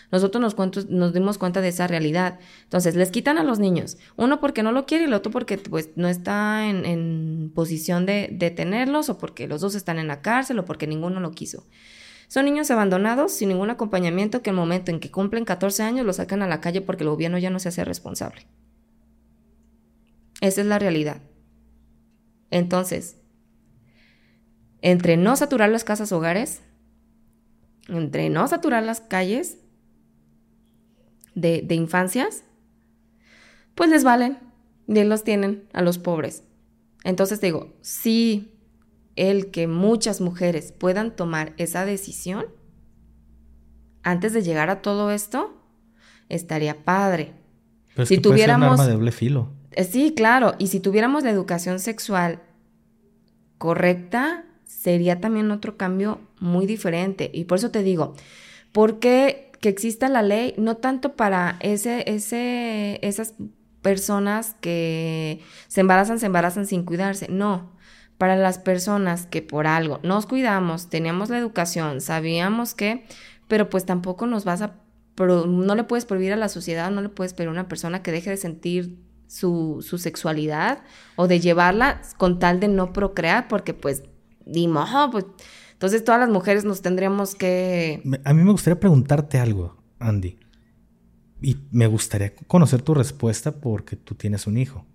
B: Nosotros nos, nos dimos cuenta de esa realidad. Entonces, les quitan a los niños. Uno porque no lo quiere y el otro porque pues, no está en, en posición de, de tenerlos o porque los dos están en la cárcel o porque ninguno lo quiso. Son niños abandonados sin ningún acompañamiento que el momento en que cumplen 14 años los sacan a la calle porque el gobierno ya no se hace responsable. Esa es la realidad. Entonces, entre no saturar las casas hogares, entre no saturar las calles de, infancias, pues les valen, bien los tienen a los pobres. Entonces digo, si el que muchas mujeres puedan tomar esa decisión, antes de llegar a todo esto, estaría padre.
A: si tuviéramos un arma de doble filo.
B: Eh, sí, claro, y si tuviéramos la educación sexual correcta, sería también otro cambio muy diferente. Y por eso te digo, ¿por qué que exista la ley? No tanto para ese, ese, esas personas que se embarazan, se embarazan sin cuidarse, no. Para las personas que por algo nos cuidamos, teníamos la educación, sabíamos que, pero pues tampoco nos vas a, no le puedes prohibir a la sociedad, no le puedes pedir a una persona que deje de sentir su, su, sexualidad o de llevarla con tal de no procrear, porque pues dimos, pues entonces todas las mujeres nos tendríamos que...
A: A mí me gustaría preguntarte algo, Andy. Y me gustaría conocer tu respuesta porque tú tienes un hijo.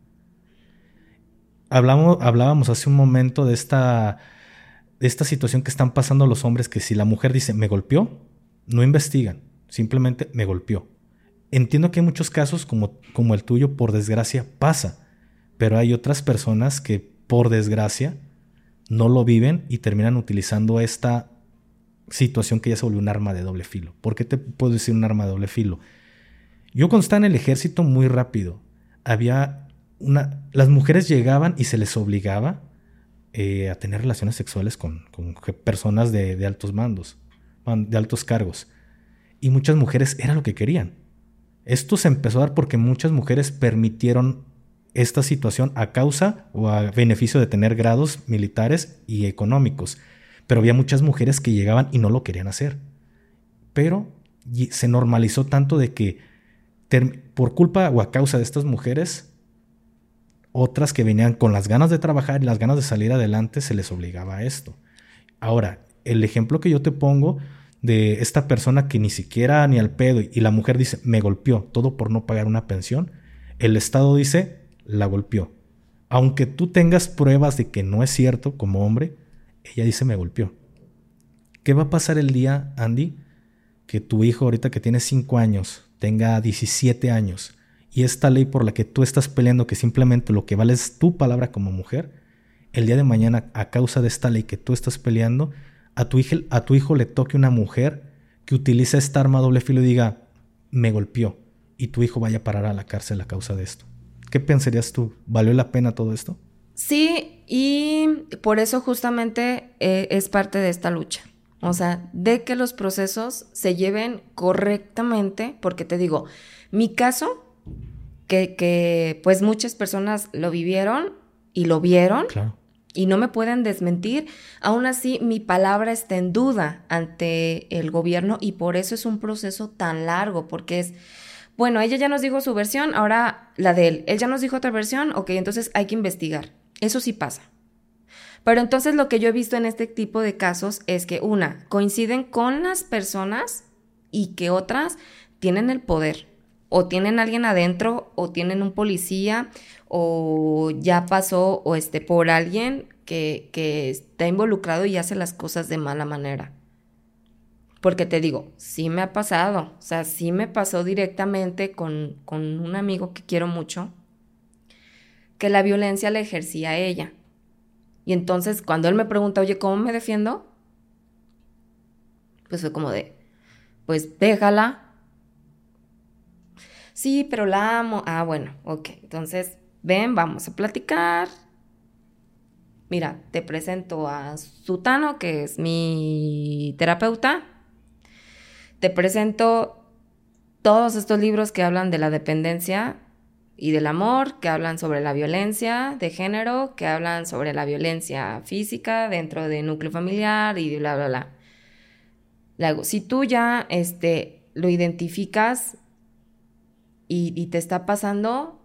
A: Hablamos, hablábamos hace un momento de esta, de esta situación que están pasando los hombres, que si la mujer dice, me golpeó, no investigan, simplemente me golpeó. Entiendo que hay muchos casos como, como el tuyo, por desgracia, pasa, pero hay otras personas que, por desgracia, no lo viven y terminan utilizando esta situación que ya se volvió un arma de doble filo. ¿Por qué te puedo decir un arma de doble filo? Yo cuando estaba en el ejército muy rápido, había Las mujeres llegaban y se les obligaba eh, a tener relaciones sexuales con, personas de, de, altos mandos, de altos cargos. Y muchas mujeres era lo que querían. Esto se empezó a dar porque muchas mujeres permitieron esta situación a causa o a beneficio de tener grados militares y económicos. Pero había muchas mujeres que llegaban y no lo querían hacer. Pero se normalizó tanto de que por culpa o a causa de estas mujeres, otras que venían con las ganas de trabajar y las ganas de salir adelante, se les obligaba a esto. Ahora, el ejemplo que yo te pongo de esta persona que ni siquiera ni al pedo y la mujer dice, me golpeó, todo por no pagar una pensión, el Estado dice, la golpeó. Aunque tú tengas pruebas de que no es cierto como hombre, ella dice me golpeó. ¿Qué va a pasar el día, Andy, que tu hijo ahorita que tiene 5 años tenga 17 años y esta ley por la que tú estás peleando, que simplemente lo que vale es tu palabra como mujer, el día de mañana a causa de esta ley que tú estás peleando, a tu hijo, a tu hijo le toque una mujer que utiliza esta arma doble filo y diga, me golpeó, y tu hijo vaya a parar a la cárcel a causa de esto. ¿Qué pensarías tú? ¿Valió la pena todo esto?
B: Sí, y por eso justamente eh, es parte de esta lucha. O sea, de que los procesos se lleven correctamente, porque te digo, mi caso, que, que pues muchas personas lo vivieron y lo vieron, y no me pueden desmentir, aún así mi palabra está en duda ante el gobierno y por eso es un proceso tan largo, porque es bueno, ella ya nos dijo su versión, ahora la de él. Él ya nos dijo otra versión, ok, entonces hay que investigar. Eso sí pasa. Pero entonces lo que yo he visto en este tipo de casos es que una, coinciden con las personas y que otras tienen el poder. O tienen alguien adentro, o tienen un policía, o ya pasó, o esté por alguien que, que está involucrado y hace las cosas de mala manera. Porque te digo, sí me ha pasado, o sea, sí me pasó directamente con, con un amigo que quiero mucho, que la violencia la ejercía ella. Y entonces cuando él me pregunta, oye, ¿cómo me defiendo? Pues fue como de, pues déjala. Sí, pero la amo. Ah, bueno, ok. Entonces, ven, vamos a platicar. Mira, te presento a Sutano, que es mi terapeuta te presento todos estos libros que hablan de la dependencia y del amor, que hablan sobre la violencia de género, que hablan sobre la violencia física dentro del núcleo familiar y bla, bla, bla. Luego, si tú ya este, lo identificas y, te está pasando,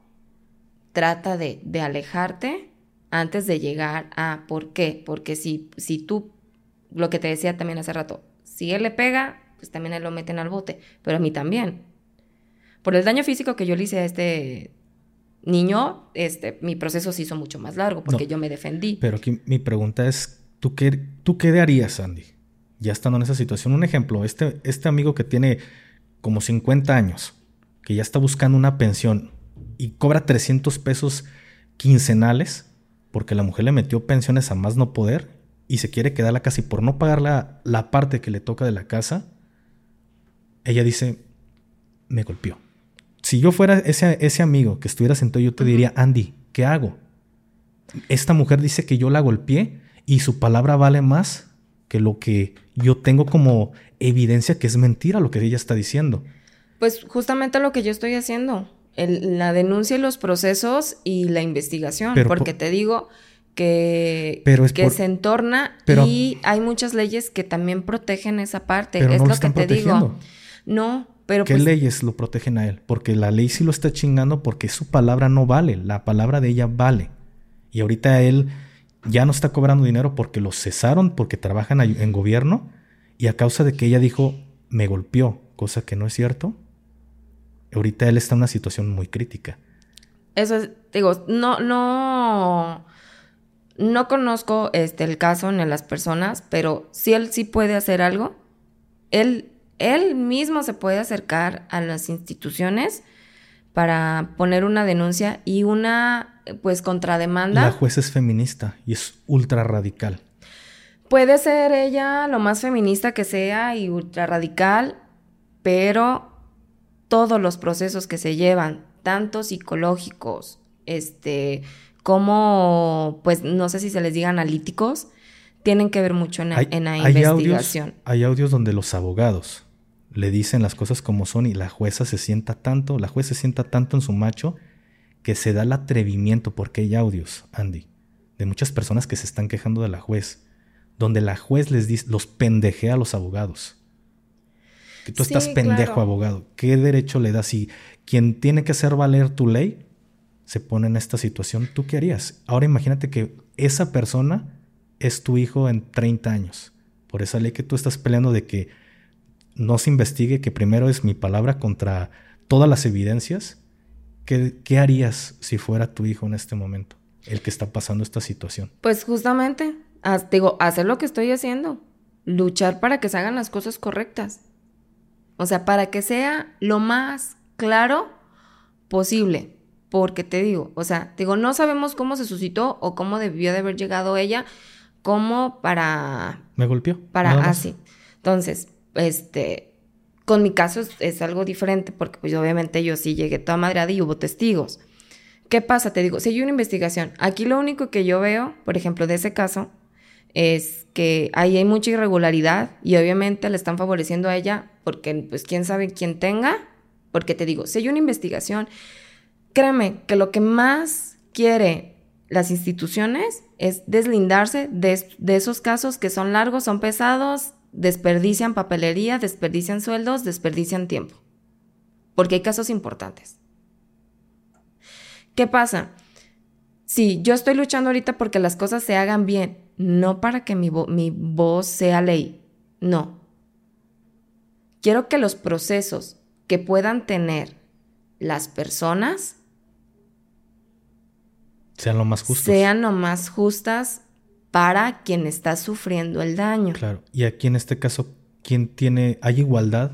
B: trata de, de, alejarte antes de llegar a por qué. Porque si, si tú, lo que te decía también hace rato, si él le pega, pues también él lo meten al bote, pero a mí también. Por el daño físico que yo le hice a este niño, este, mi proceso se hizo mucho más largo porque yo me defendí.
A: Pero aquí mi pregunta es, ¿tú qué, ¿tú qué harías, Andy? Ya estando en esa situación. Un ejemplo, este, este amigo que tiene como 50 años, que ya está buscando una pensión y cobra 300 pesos quincenales, porque la mujer le metió pensiones a más no poder y se quiere quedar la casa y por no pagar la, la parte que le toca de la casa, ella dice, me golpeó. Si yo fuera ese, ese amigo que estuviera sentado, yo te diría, Andy, ¿qué hago? Esta mujer dice que yo la golpeé y su palabra vale más que lo que yo tengo como evidencia que es mentira lo que ella está diciendo.
B: Pues justamente lo que yo estoy haciendo, la denuncia y los procesos y la investigación, porque te digo que, que se entorna y hay muchas leyes que también protegen esa parte. es lo, que te digo. No, pero
A: ¿Qué pues leyes lo protegen a él? Porque la ley sí lo está chingando porque su palabra no vale, la palabra de ella vale. Y ahorita él ya no está cobrando dinero porque lo cesaron, porque trabajan en gobierno y a causa de que ella dijo, me golpeó, cosa que no es cierto. Ahorita él está en una situación muy crítica.
B: Eso es, digo, no, no, no conozco este, el caso ni las personas, pero si él sí puede hacer algo, él él mismo se puede acercar a las instituciones para poner una denuncia y una pues contrademanda.
A: La jueza es feminista y es ultra radical.
B: Puede ser ella lo más feminista que sea y ultra radical, pero todos los procesos que se llevan, tanto psicológicos, este, como, pues no sé si se les diga analíticos, tienen que ver mucho en, la, investigación.
A: hay audios donde los abogados le dicen las cosas como son y la jueza se sienta tanto, la jueza se sienta tanto en su macho que se da el atrevimiento, porque hay audios, Andy, de muchas personas que se están quejando de la juez, donde la juez les dice, los pendejea a los abogados. Que tú estás pendejo, abogado. ¿Qué derecho le das? Si quien tiene que hacer valer tu ley se pone en esta situación, ¿tú qué harías? Ahora imagínate que esa persona es tu hijo en 30 años. Por esa ley que tú estás peleando de que no se investigue, que primero es mi palabra contra todas las evidencias, ¿qué, qué harías si fuera tu hijo en este momento, el que está pasando esta situación?
B: Pues justamente, digo, hacer lo que estoy haciendo, luchar para que se hagan las cosas correctas. O sea, para que sea lo más claro posible. Porque te digo, o sea, digo, no sabemos cómo se suscitó o cómo debió de haber llegado ella, como para...
A: Me golpeó.
B: Para así. Entonces, este, con mi caso es, algo diferente porque pues obviamente yo sí llegué toda madreada y hubo testigos. ¿Qué pasa? Te digo, si hay una investigación, aquí lo único que yo veo, por ejemplo, de ese caso, es que ahí hay mucha irregularidad y obviamente le están favoreciendo a ella porque pues quién sabe quién tenga, porque te digo, si hay una investigación, créeme que lo que más quiere las instituciones es deslindarse de, de esos casos que son largos, son pesados, desperdician papelería, desperdician sueldos, desperdician tiempo. Porque hay casos importantes. ¿Qué pasa? Sí, yo estoy luchando ahorita porque las cosas se hagan bien, no para que mi, mi voz sea ley, no. Quiero que los procesos que puedan tener las personas
A: sean lo más justos.
B: Sean lo más justas para quien está sufriendo el daño.
A: Claro. Y aquí en este caso, ¿quién tiene, hay igualdad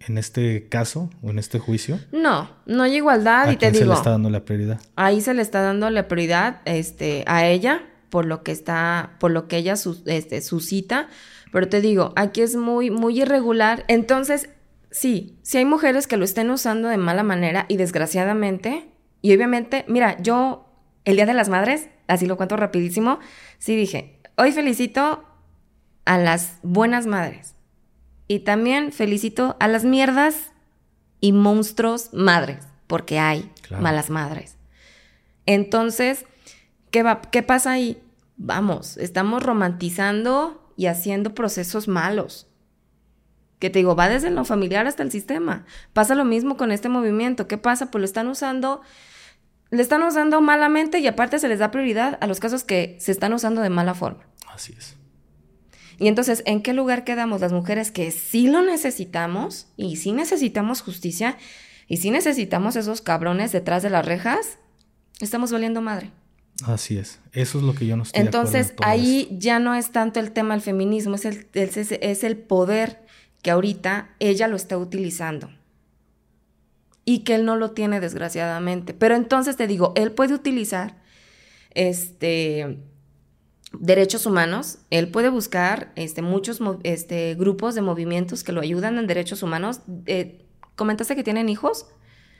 A: en este caso o en este juicio?
B: No, no hay igualdad
A: ¿A
B: y te
A: quién
B: digo.
A: se le está dando la prioridad?
B: Ahí se le está dando la prioridad este, a ella por lo que está, por lo que ella este, suscita. Pero te digo, aquí es muy, muy irregular. Entonces, sí, sí hay mujeres que lo estén usando de mala manera y desgraciadamente, y obviamente, mira, yo el Día de las Madres, así lo cuento rapidísimo, sí dije, hoy felicito a las buenas madres. Y también felicito a las mierdas y monstruos madres, porque hay malas madres. Entonces, ¿qué, va, ¿qué pasa ahí? Vamos, estamos romantizando y haciendo procesos malos. Que te digo, va desde lo familiar hasta el sistema. Pasa lo mismo con este movimiento. ¿Qué pasa? Pues lo están usando, le están usando malamente y aparte se les da prioridad a los casos que se están usando de mala forma.
A: Así es.
B: Y entonces, ¿en qué lugar quedamos las mujeres que sí lo necesitamos y sí necesitamos justicia y sí necesitamos esos cabrones detrás de las rejas? Estamos valiendo madre.
A: Así es. Eso es lo que yo no estoy
B: Entonces, ahí ya no es tanto el tema del feminismo, es el, es el poder que ahorita ella lo está utilizando. Y que él no lo tiene, desgraciadamente. Pero entonces te digo, él puede utilizar este derechos humanos, él puede buscar este, muchos este, grupos de movimientos que lo ayudan en derechos humanos. Eh, ¿Comentaste que tienen hijos?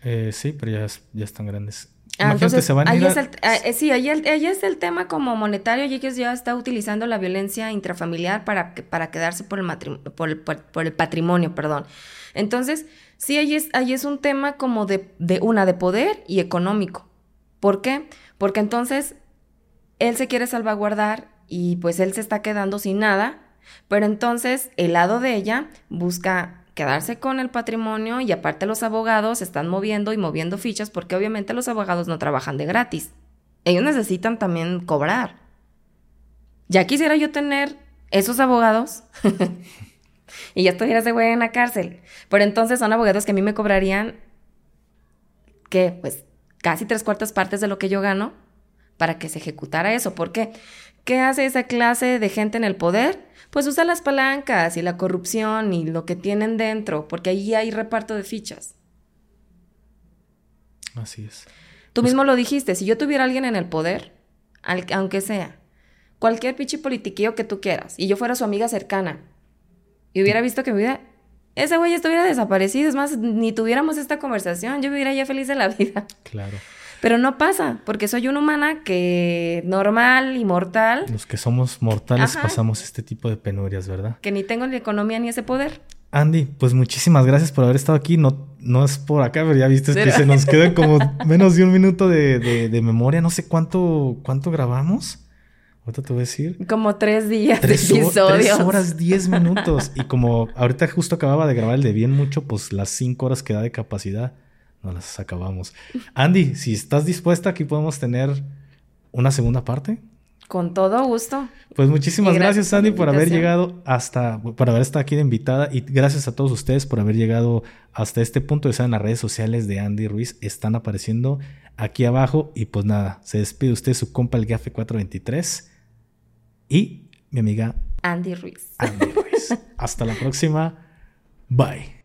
A: Eh, sí, pero ya, ya están grandes.
B: Ah, entonces, se van a ir es el, ah, eh, sí, ahí, es el tema como monetario y ellos ya está utilizando la violencia intrafamiliar para, para quedarse por el, por, el, por, el patrimonio, perdón. Entonces, sí, ahí es, ahí es un tema como de, de una de poder y económico. ¿Por qué? Porque entonces él se quiere salvaguardar y pues él se está quedando sin nada, pero entonces el lado de ella busca quedarse con el patrimonio y aparte los abogados están moviendo y moviendo fichas porque obviamente los abogados no trabajan de gratis. Ellos necesitan también cobrar. Ya quisiera yo tener esos abogados y ya estuviera ese güey en la cárcel. Pero entonces son abogados que a mí me cobrarían, ¿qué? Pues casi tres cuartas partes de lo que yo gano para que se ejecutara eso. ¿Por qué? ¿Qué hace esa clase de gente en el poder? Pues usa las palancas y la corrupción y lo que tienen dentro, porque ahí hay reparto de fichas.
A: Así es.
B: Tú mismo lo dijiste, si yo tuviera alguien en el poder, aunque sea, cualquier pichi politiquillo que tú quieras, y yo fuera su amiga cercana, y hubiera visto que mi vida, ese güey estuviera desaparecido, es más, ni tuviéramos esta conversación, yo viviría ya feliz de la vida.
A: Claro.
B: Pero no pasa, porque soy una humana que normal y mortal.
A: Los que somos mortales pasamos este tipo de penurias, ¿verdad?
B: Que ni tengo ni economía ni ese poder.
A: Andy, pues muchísimas gracias por haber estado aquí. No, no es por acá, pero ya viste que se nos queda como menos de un minuto de, memoria. No sé cuánto, cuánto grabamos. Ahorita te voy a decir.
B: Como tres días de episodios.
A: Tres horas, diez minutos. y como ahorita justo acababa de grabar el de bien mucho, pues las cinco horas que da de capacidad no las acabamos. Andy, si estás dispuesta, aquí podemos tener una segunda parte.
B: Con todo gusto.
A: Pues muchísimas gracias, Andy, por haber llegado hasta, por haber estado aquí de invitada y gracias a todos ustedes por haber llegado hasta este punto. Ya en las redes sociales de Andy Ruiz están apareciendo aquí abajo y pues nada, se despide usted su compa el Gafe 423 y mi amiga
B: Andy Ruiz.
A: Andy Ruiz. hasta la próxima. Bye.